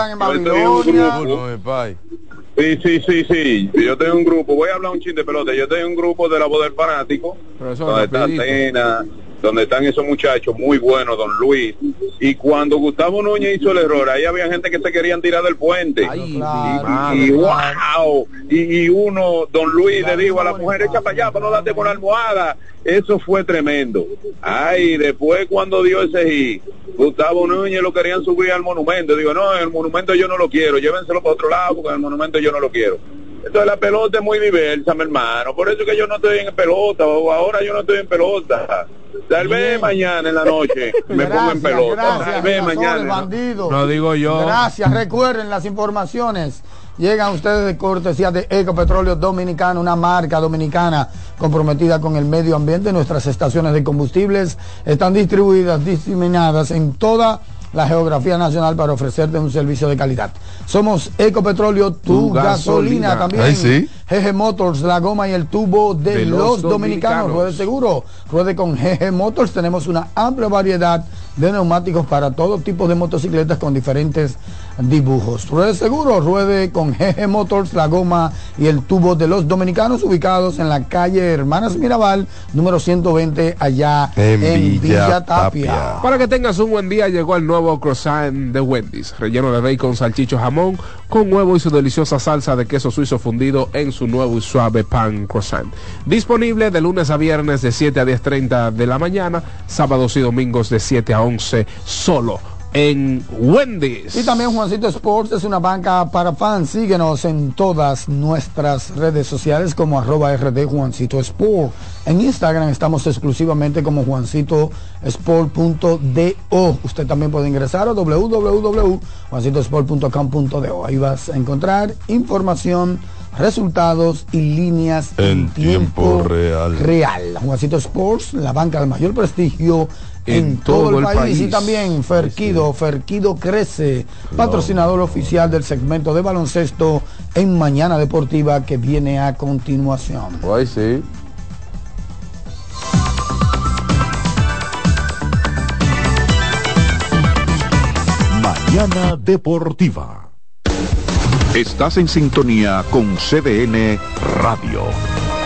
S16: Sí, sí, sí, sí. Yo tengo un grupo. Voy a hablar un chin de pelota. Yo tengo un grupo de la voz del fanático.
S2: Profesor,
S16: donde está
S2: rapidito.
S16: Donde están esos muchachos muy buenos, don Luis. Y cuando Gustavo Núñez hizo el error, ahí había gente que se querían tirar del puente.
S2: Ay,
S4: Claro.
S2: mi
S16: y wow, y, y uno, don Luis le dijo a la mujer, echa para allá para no darte con la almohada. Eso fue tremendo. Ay, después cuando dio ese hit, Gustavo Núñez lo querían subir al monumento. Digo, no, el monumento yo no lo quiero, llévenselo para otro lado porque el monumento yo no lo quiero. Entonces la pelota es muy diversa, mi hermano. Por eso que yo no estoy en pelota, o ahora yo no estoy en pelota. Tal vez mañana en la noche me pongo en
S4: Gracias,
S16: pelota. Tal
S4: gracias,
S16: vez mañana. ¿no?
S4: bandido.
S2: No digo yo.
S4: Gracias, recuerden las informaciones. Llegan ustedes de cortesía de Ecopetróleo Dominicano, una marca dominicana comprometida con el medio ambiente. Nuestras estaciones de combustibles están distribuidas, diseminadas en toda la geografía nacional para ofrecerte un servicio de calidad. Somos Ecopetróleo, tu,
S2: Tu
S4: gasolina.
S2: gasolina.
S4: también.
S3: Ay, sí.
S4: GG Motors, la goma y el tubo de,
S2: De
S4: los,
S2: los
S4: dominicanos.
S2: dominicanos.
S4: Ruede seguro, ruede con GG Motors. Tenemos una amplia variedad de neumáticos para todo tipo de motocicletas con diferentes dibujos. Ruede seguro, ruede con GG Motors, la goma y el tubo de los dominicanos ubicados en la calle Hermanas Mirabal, número 120, allá en,
S3: En
S4: Villa,
S3: Villa
S4: Tapia.
S3: Tapia.
S2: Para que tengas un buen día, llegó el nuevo croissant de Wendy's, relleno de bacon, salchicho, jamón, con huevo y su deliciosa salsa de queso suizo fundido en su nuevo y suave pan croissant. Disponible de lunes a viernes de 7 a 10.30 de la mañana, sábados y domingos de 7 a 11, solo en Wendy's.
S4: Y también Juancito Sports es una banca para fans. Síguenos en todas nuestras redes sociales como arroba RD Juancito Sport. En Instagram estamos exclusivamente como Juancito Sport.do. Usted también puede ingresar a www.juancitosport.com.do. Ahí vas a encontrar información, resultados y líneas
S3: En tiempo real.
S4: real. Juancito Sports, la banca de mayor prestigio en,
S2: En
S4: todo,
S2: todo
S4: el país. Y también Ferquido, Ferquido crece, patrocinador oficial del segmento de baloncesto en Mañana Deportiva que viene a continuación.
S3: Ay, sí.
S9: Mañana Deportiva. Estás en sintonía con CDN Radio.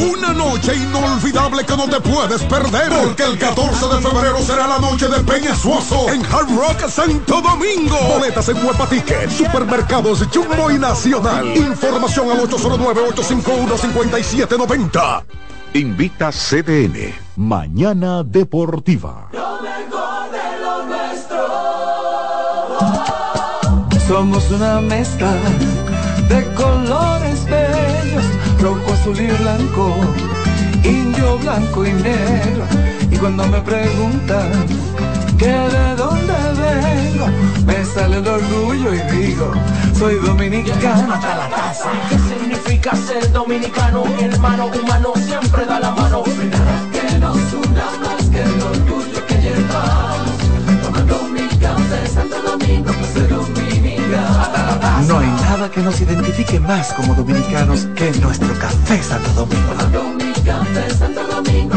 S25: una noche inolvidable que no te puedes perder. Porque el 14 de febrero será la noche de Peña Suoso en Hard Rock Santo Domingo. Boletas en Huepa Ticket, Supermercados Jumbo y Nacional. Información al 809-851-5790.
S9: Invita CDN. Mañana Deportiva.
S10: Somos una mezcla de colores azul y blanco, indio, blanco y negro. Y cuando me preguntan que de dónde vengo, me sale el orgullo y digo, soy dominicano hasta la taza.
S26: ¿Qué significa ser dominicano? Hermano humano siempre da la mano. Que nos una más que el
S10: nada que nos identifique más como dominicanos que nuestro café Santo Domingo.
S26: Café Santo Domingo.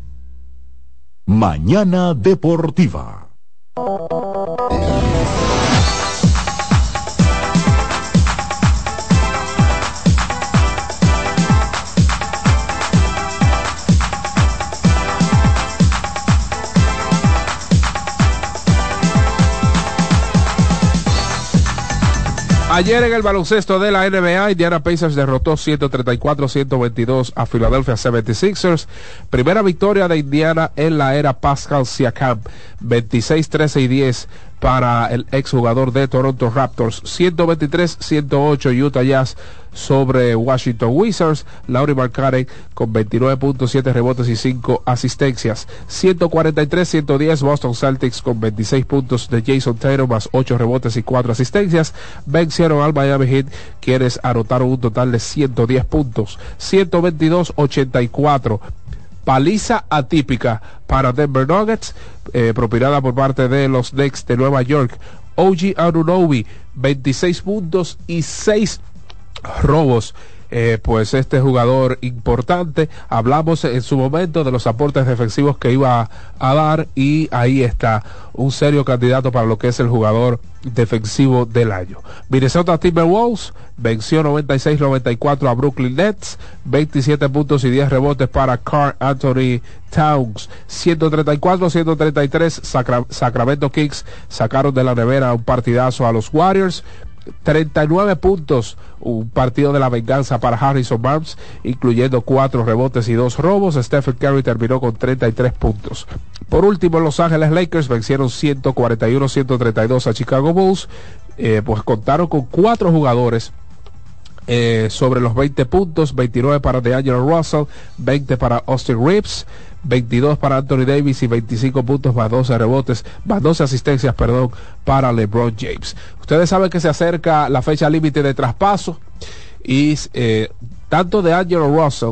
S9: Mañana Deportiva.
S2: Ayer en el baloncesto de la NBA, Indiana Pacers derrotó 134-122 a Philadelphia 76ers. Primera victoria de Indiana en la era Pascal Siakam. 26-13 y 10 para el exjugador de Toronto Raptors. 123-108 Utah Jazz sobre Washington Wizards. Laurie Markkanen con 29.7 rebotes y 5 asistencias. 143-110 Boston Celtics con 26 puntos de Jason Taylor más 8 rebotes y 4 asistencias. Vencieron al Miami Heat quienes anotaron un total de 110 puntos. 122-84 paliza atípica para Denver Nuggets, eh, propiedad por parte de los Knicks de Nueva York. OG Anunobi, 26 puntos y 6 robos. Eh, pues este jugador importante, hablamos en su momento de los aportes defensivos que iba a, dar y ahí está un serio candidato para lo que es el jugador defensivo del año. Minnesota Timberwolves venció 96-94 a Brooklyn Nets, 27 puntos y 10 rebotes para Carl Anthony Towns, 134-133 Sacramento Kings sacaron de la nevera un partidazo a los Warriors, 39 puntos, un partido de la venganza para Harrison Barnes, incluyendo cuatro rebotes y dos robos. Stephen Curry terminó con 33 puntos. Por último, Los Ángeles Lakers vencieron 141-132 a Chicago Bulls, eh, pues contaron con cuatro jugadores eh, sobre los 20 puntos, 29 para DeAngelo Russell, 20 para Austin Reeves, 22 para Anthony Davis y 25 puntos más 12 rebotes, más 12 asistencias, perdón, para LeBron James. Ustedes saben que se acerca la fecha límite de traspaso y eh, tanto de Angelo Russell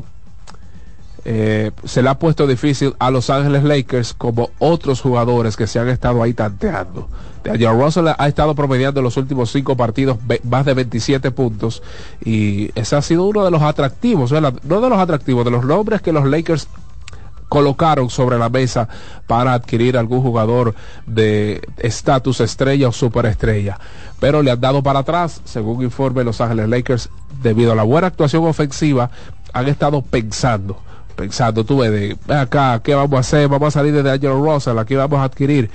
S2: eh, se le ha puesto difícil a Los Ángeles Lakers como otros jugadores que se han estado ahí tanteando. Angelo Russell ha estado promediando en los últimos cinco partidos más de 27 puntos y ese ha sido uno de los atractivos, no de los atractivos, de los nombres que los Lakers colocaron sobre la mesa para adquirir algún jugador de estatus estrella o superestrella. Pero le han dado para atrás, según informe Los Ángeles Lakers, debido a la buena actuación ofensiva, han estado pensando, pensando, tú ves, de acá, ¿qué vamos a hacer? Vamos a salir de Angelo Russell, aquí vamos a adquirir.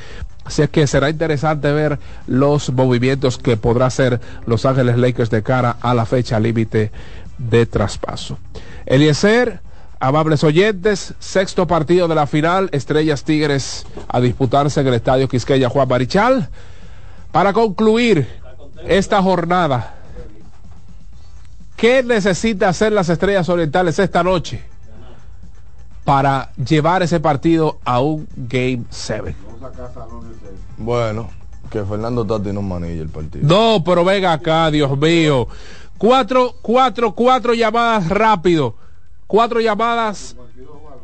S2: Así es que será interesante ver los movimientos que podrá hacer Los Ángeles Lakers de cara a la fecha límite de traspaso. Eliezer Amables oyentes, sexto partido de la final, Estrellas Tigres a disputarse en el Estadio Quisqueya Juan Marichal. Para concluir esta jornada, ¿qué necesita hacer las Estrellas Orientales esta noche para llevar ese partido a un Game 7?
S3: Bueno, que Fernando Tati no manille el partido.
S2: No, pero venga acá, Dios mío. Cuatro, cuatro, cuatro llamadas rápido cuatro llamadas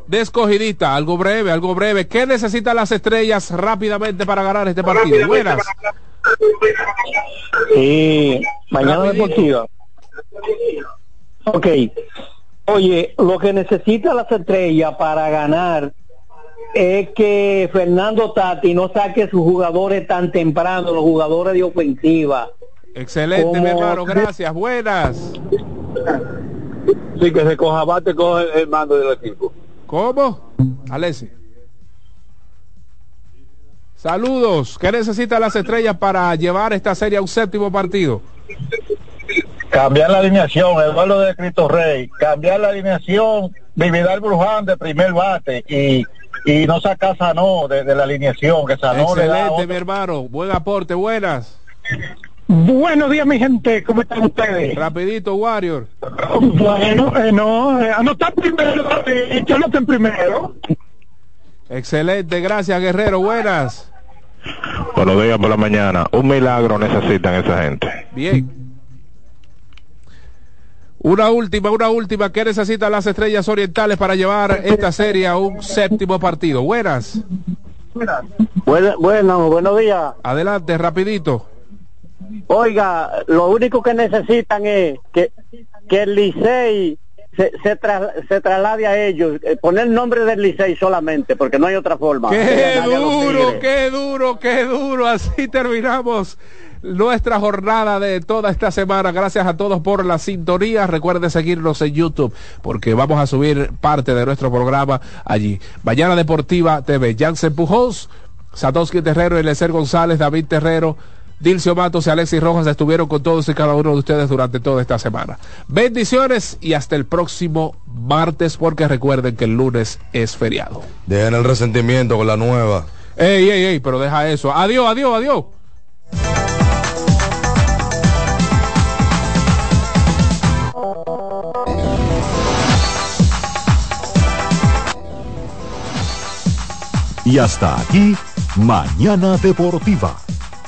S2: de escogidita, algo breve, algo breve. ¿Qué necesitan las estrellas rápidamente para ganar este partido? Buenas.
S18: Sí, mañana deportiva. Ok. Oye, lo que necesita las estrellas para ganar es que Fernando Tati no saque sus jugadores tan temprano, los jugadores de ofensiva.
S2: Excelente, mi hermano, gracias. Buenas.
S27: Sí, que se coja bate con el, mando del equipo.
S2: ¿Cómo? Alessi. Saludos. ¿Qué necesitan las estrellas para llevar esta serie a un séptimo partido?
S27: Cambiar la alineación, Eduardo de Cristo Rey. Cambiar la alineación de Vidal Bruján de primer bate y, y no sacar Sanó de, de la alineación. Que Sanó
S2: Excelente, mi hermano. Buen aporte. Buenas.
S28: Buenos días, mi gente. ¿Cómo están ustedes?
S2: Rapidito, Warrior.
S28: Bueno, eh, no, eh, anotar primero, eh, en primero.
S2: Excelente, gracias, Guerrero. Buenas.
S29: Buenos días por la mañana. Un milagro necesitan esa gente.
S2: Bien. Una última, una última. ¿Qué necesitan las estrellas orientales para llevar esta serie a un séptimo partido? Buenas.
S18: Bueno, bueno, buenos días.
S2: Adelante, rapidito.
S18: Oiga, lo único que necesitan es que, que el Licey se, se, tra- se traslade a ellos, eh, poner el nombre del Licey solamente, porque no hay otra forma.
S2: ¡Qué duro, qué duro, qué duro! Así terminamos nuestra jornada de toda esta semana. Gracias a todos por la sintonía. Recuerde seguirnos en YouTube porque vamos a subir parte de nuestro programa allí. Mañana Deportiva TV. Jansen Pujols, Satoshi Terrero, Eliezer González, David Terrero. Dilcio Matos y Alexis Rojas estuvieron con todos y cada uno de ustedes durante toda esta semana. Bendiciones y hasta el próximo martes porque recuerden que el lunes es feriado.
S3: Dejen el resentimiento con la nueva.
S2: Ey, ey, ey, pero deja eso. Adiós, adiós, adiós.
S5: Y hasta aquí, Mañana Deportiva.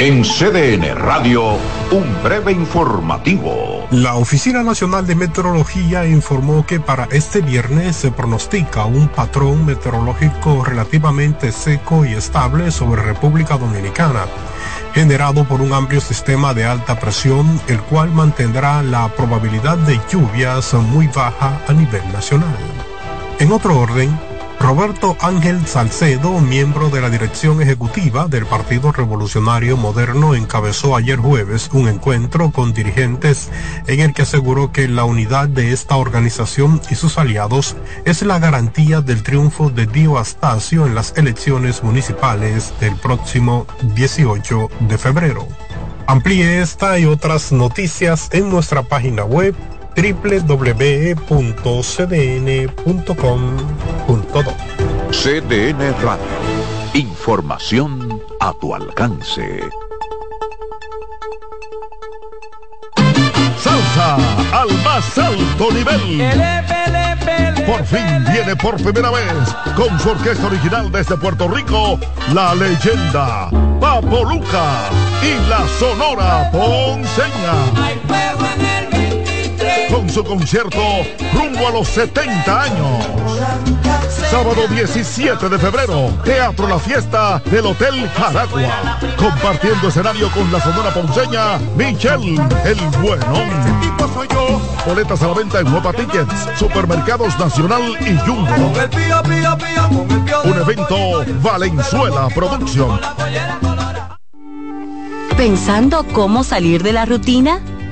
S9: En CDN Radio, un breve informativo.
S30: La Oficina Nacional de Meteorología informó que para este viernes se pronostica un patrón meteorológico relativamente seco y estable sobre República Dominicana, generado por un amplio sistema de alta presión, el cual mantendrá la probabilidad de lluvias muy baja a nivel nacional. En otro orden, Roberto Ángel Salcedo, miembro de la dirección ejecutiva del Partido Revolucionario Moderno, encabezó ayer jueves un encuentro con dirigentes en el que aseguró que la unidad de esta organización y sus aliados es la garantía del triunfo de Dio Astacio en las elecciones municipales del próximo 18 de febrero. Amplíe esta y otras noticias en nuestra página web www.cdn.com.do.
S9: CDN Radio, información a tu alcance.
S25: Salsa al más alto nivel. Por fin viene por primera vez con su orquesta original desde Puerto Rico, la leyenda Papo Luca y la Sonora Ponceña. Con su concierto rumbo a los 70 años. Sábado 17 de febrero, Teatro La Fiesta del Hotel Jaragua. Compartiendo escenario con la Sonora Ponceña, Michelle El Buenón. Boletas a la venta en Nueva Tickets, Supermercados Nacional y Jumbo. Un evento Valenzuela Producción.
S7: ¿Pensando cómo salir de la rutina?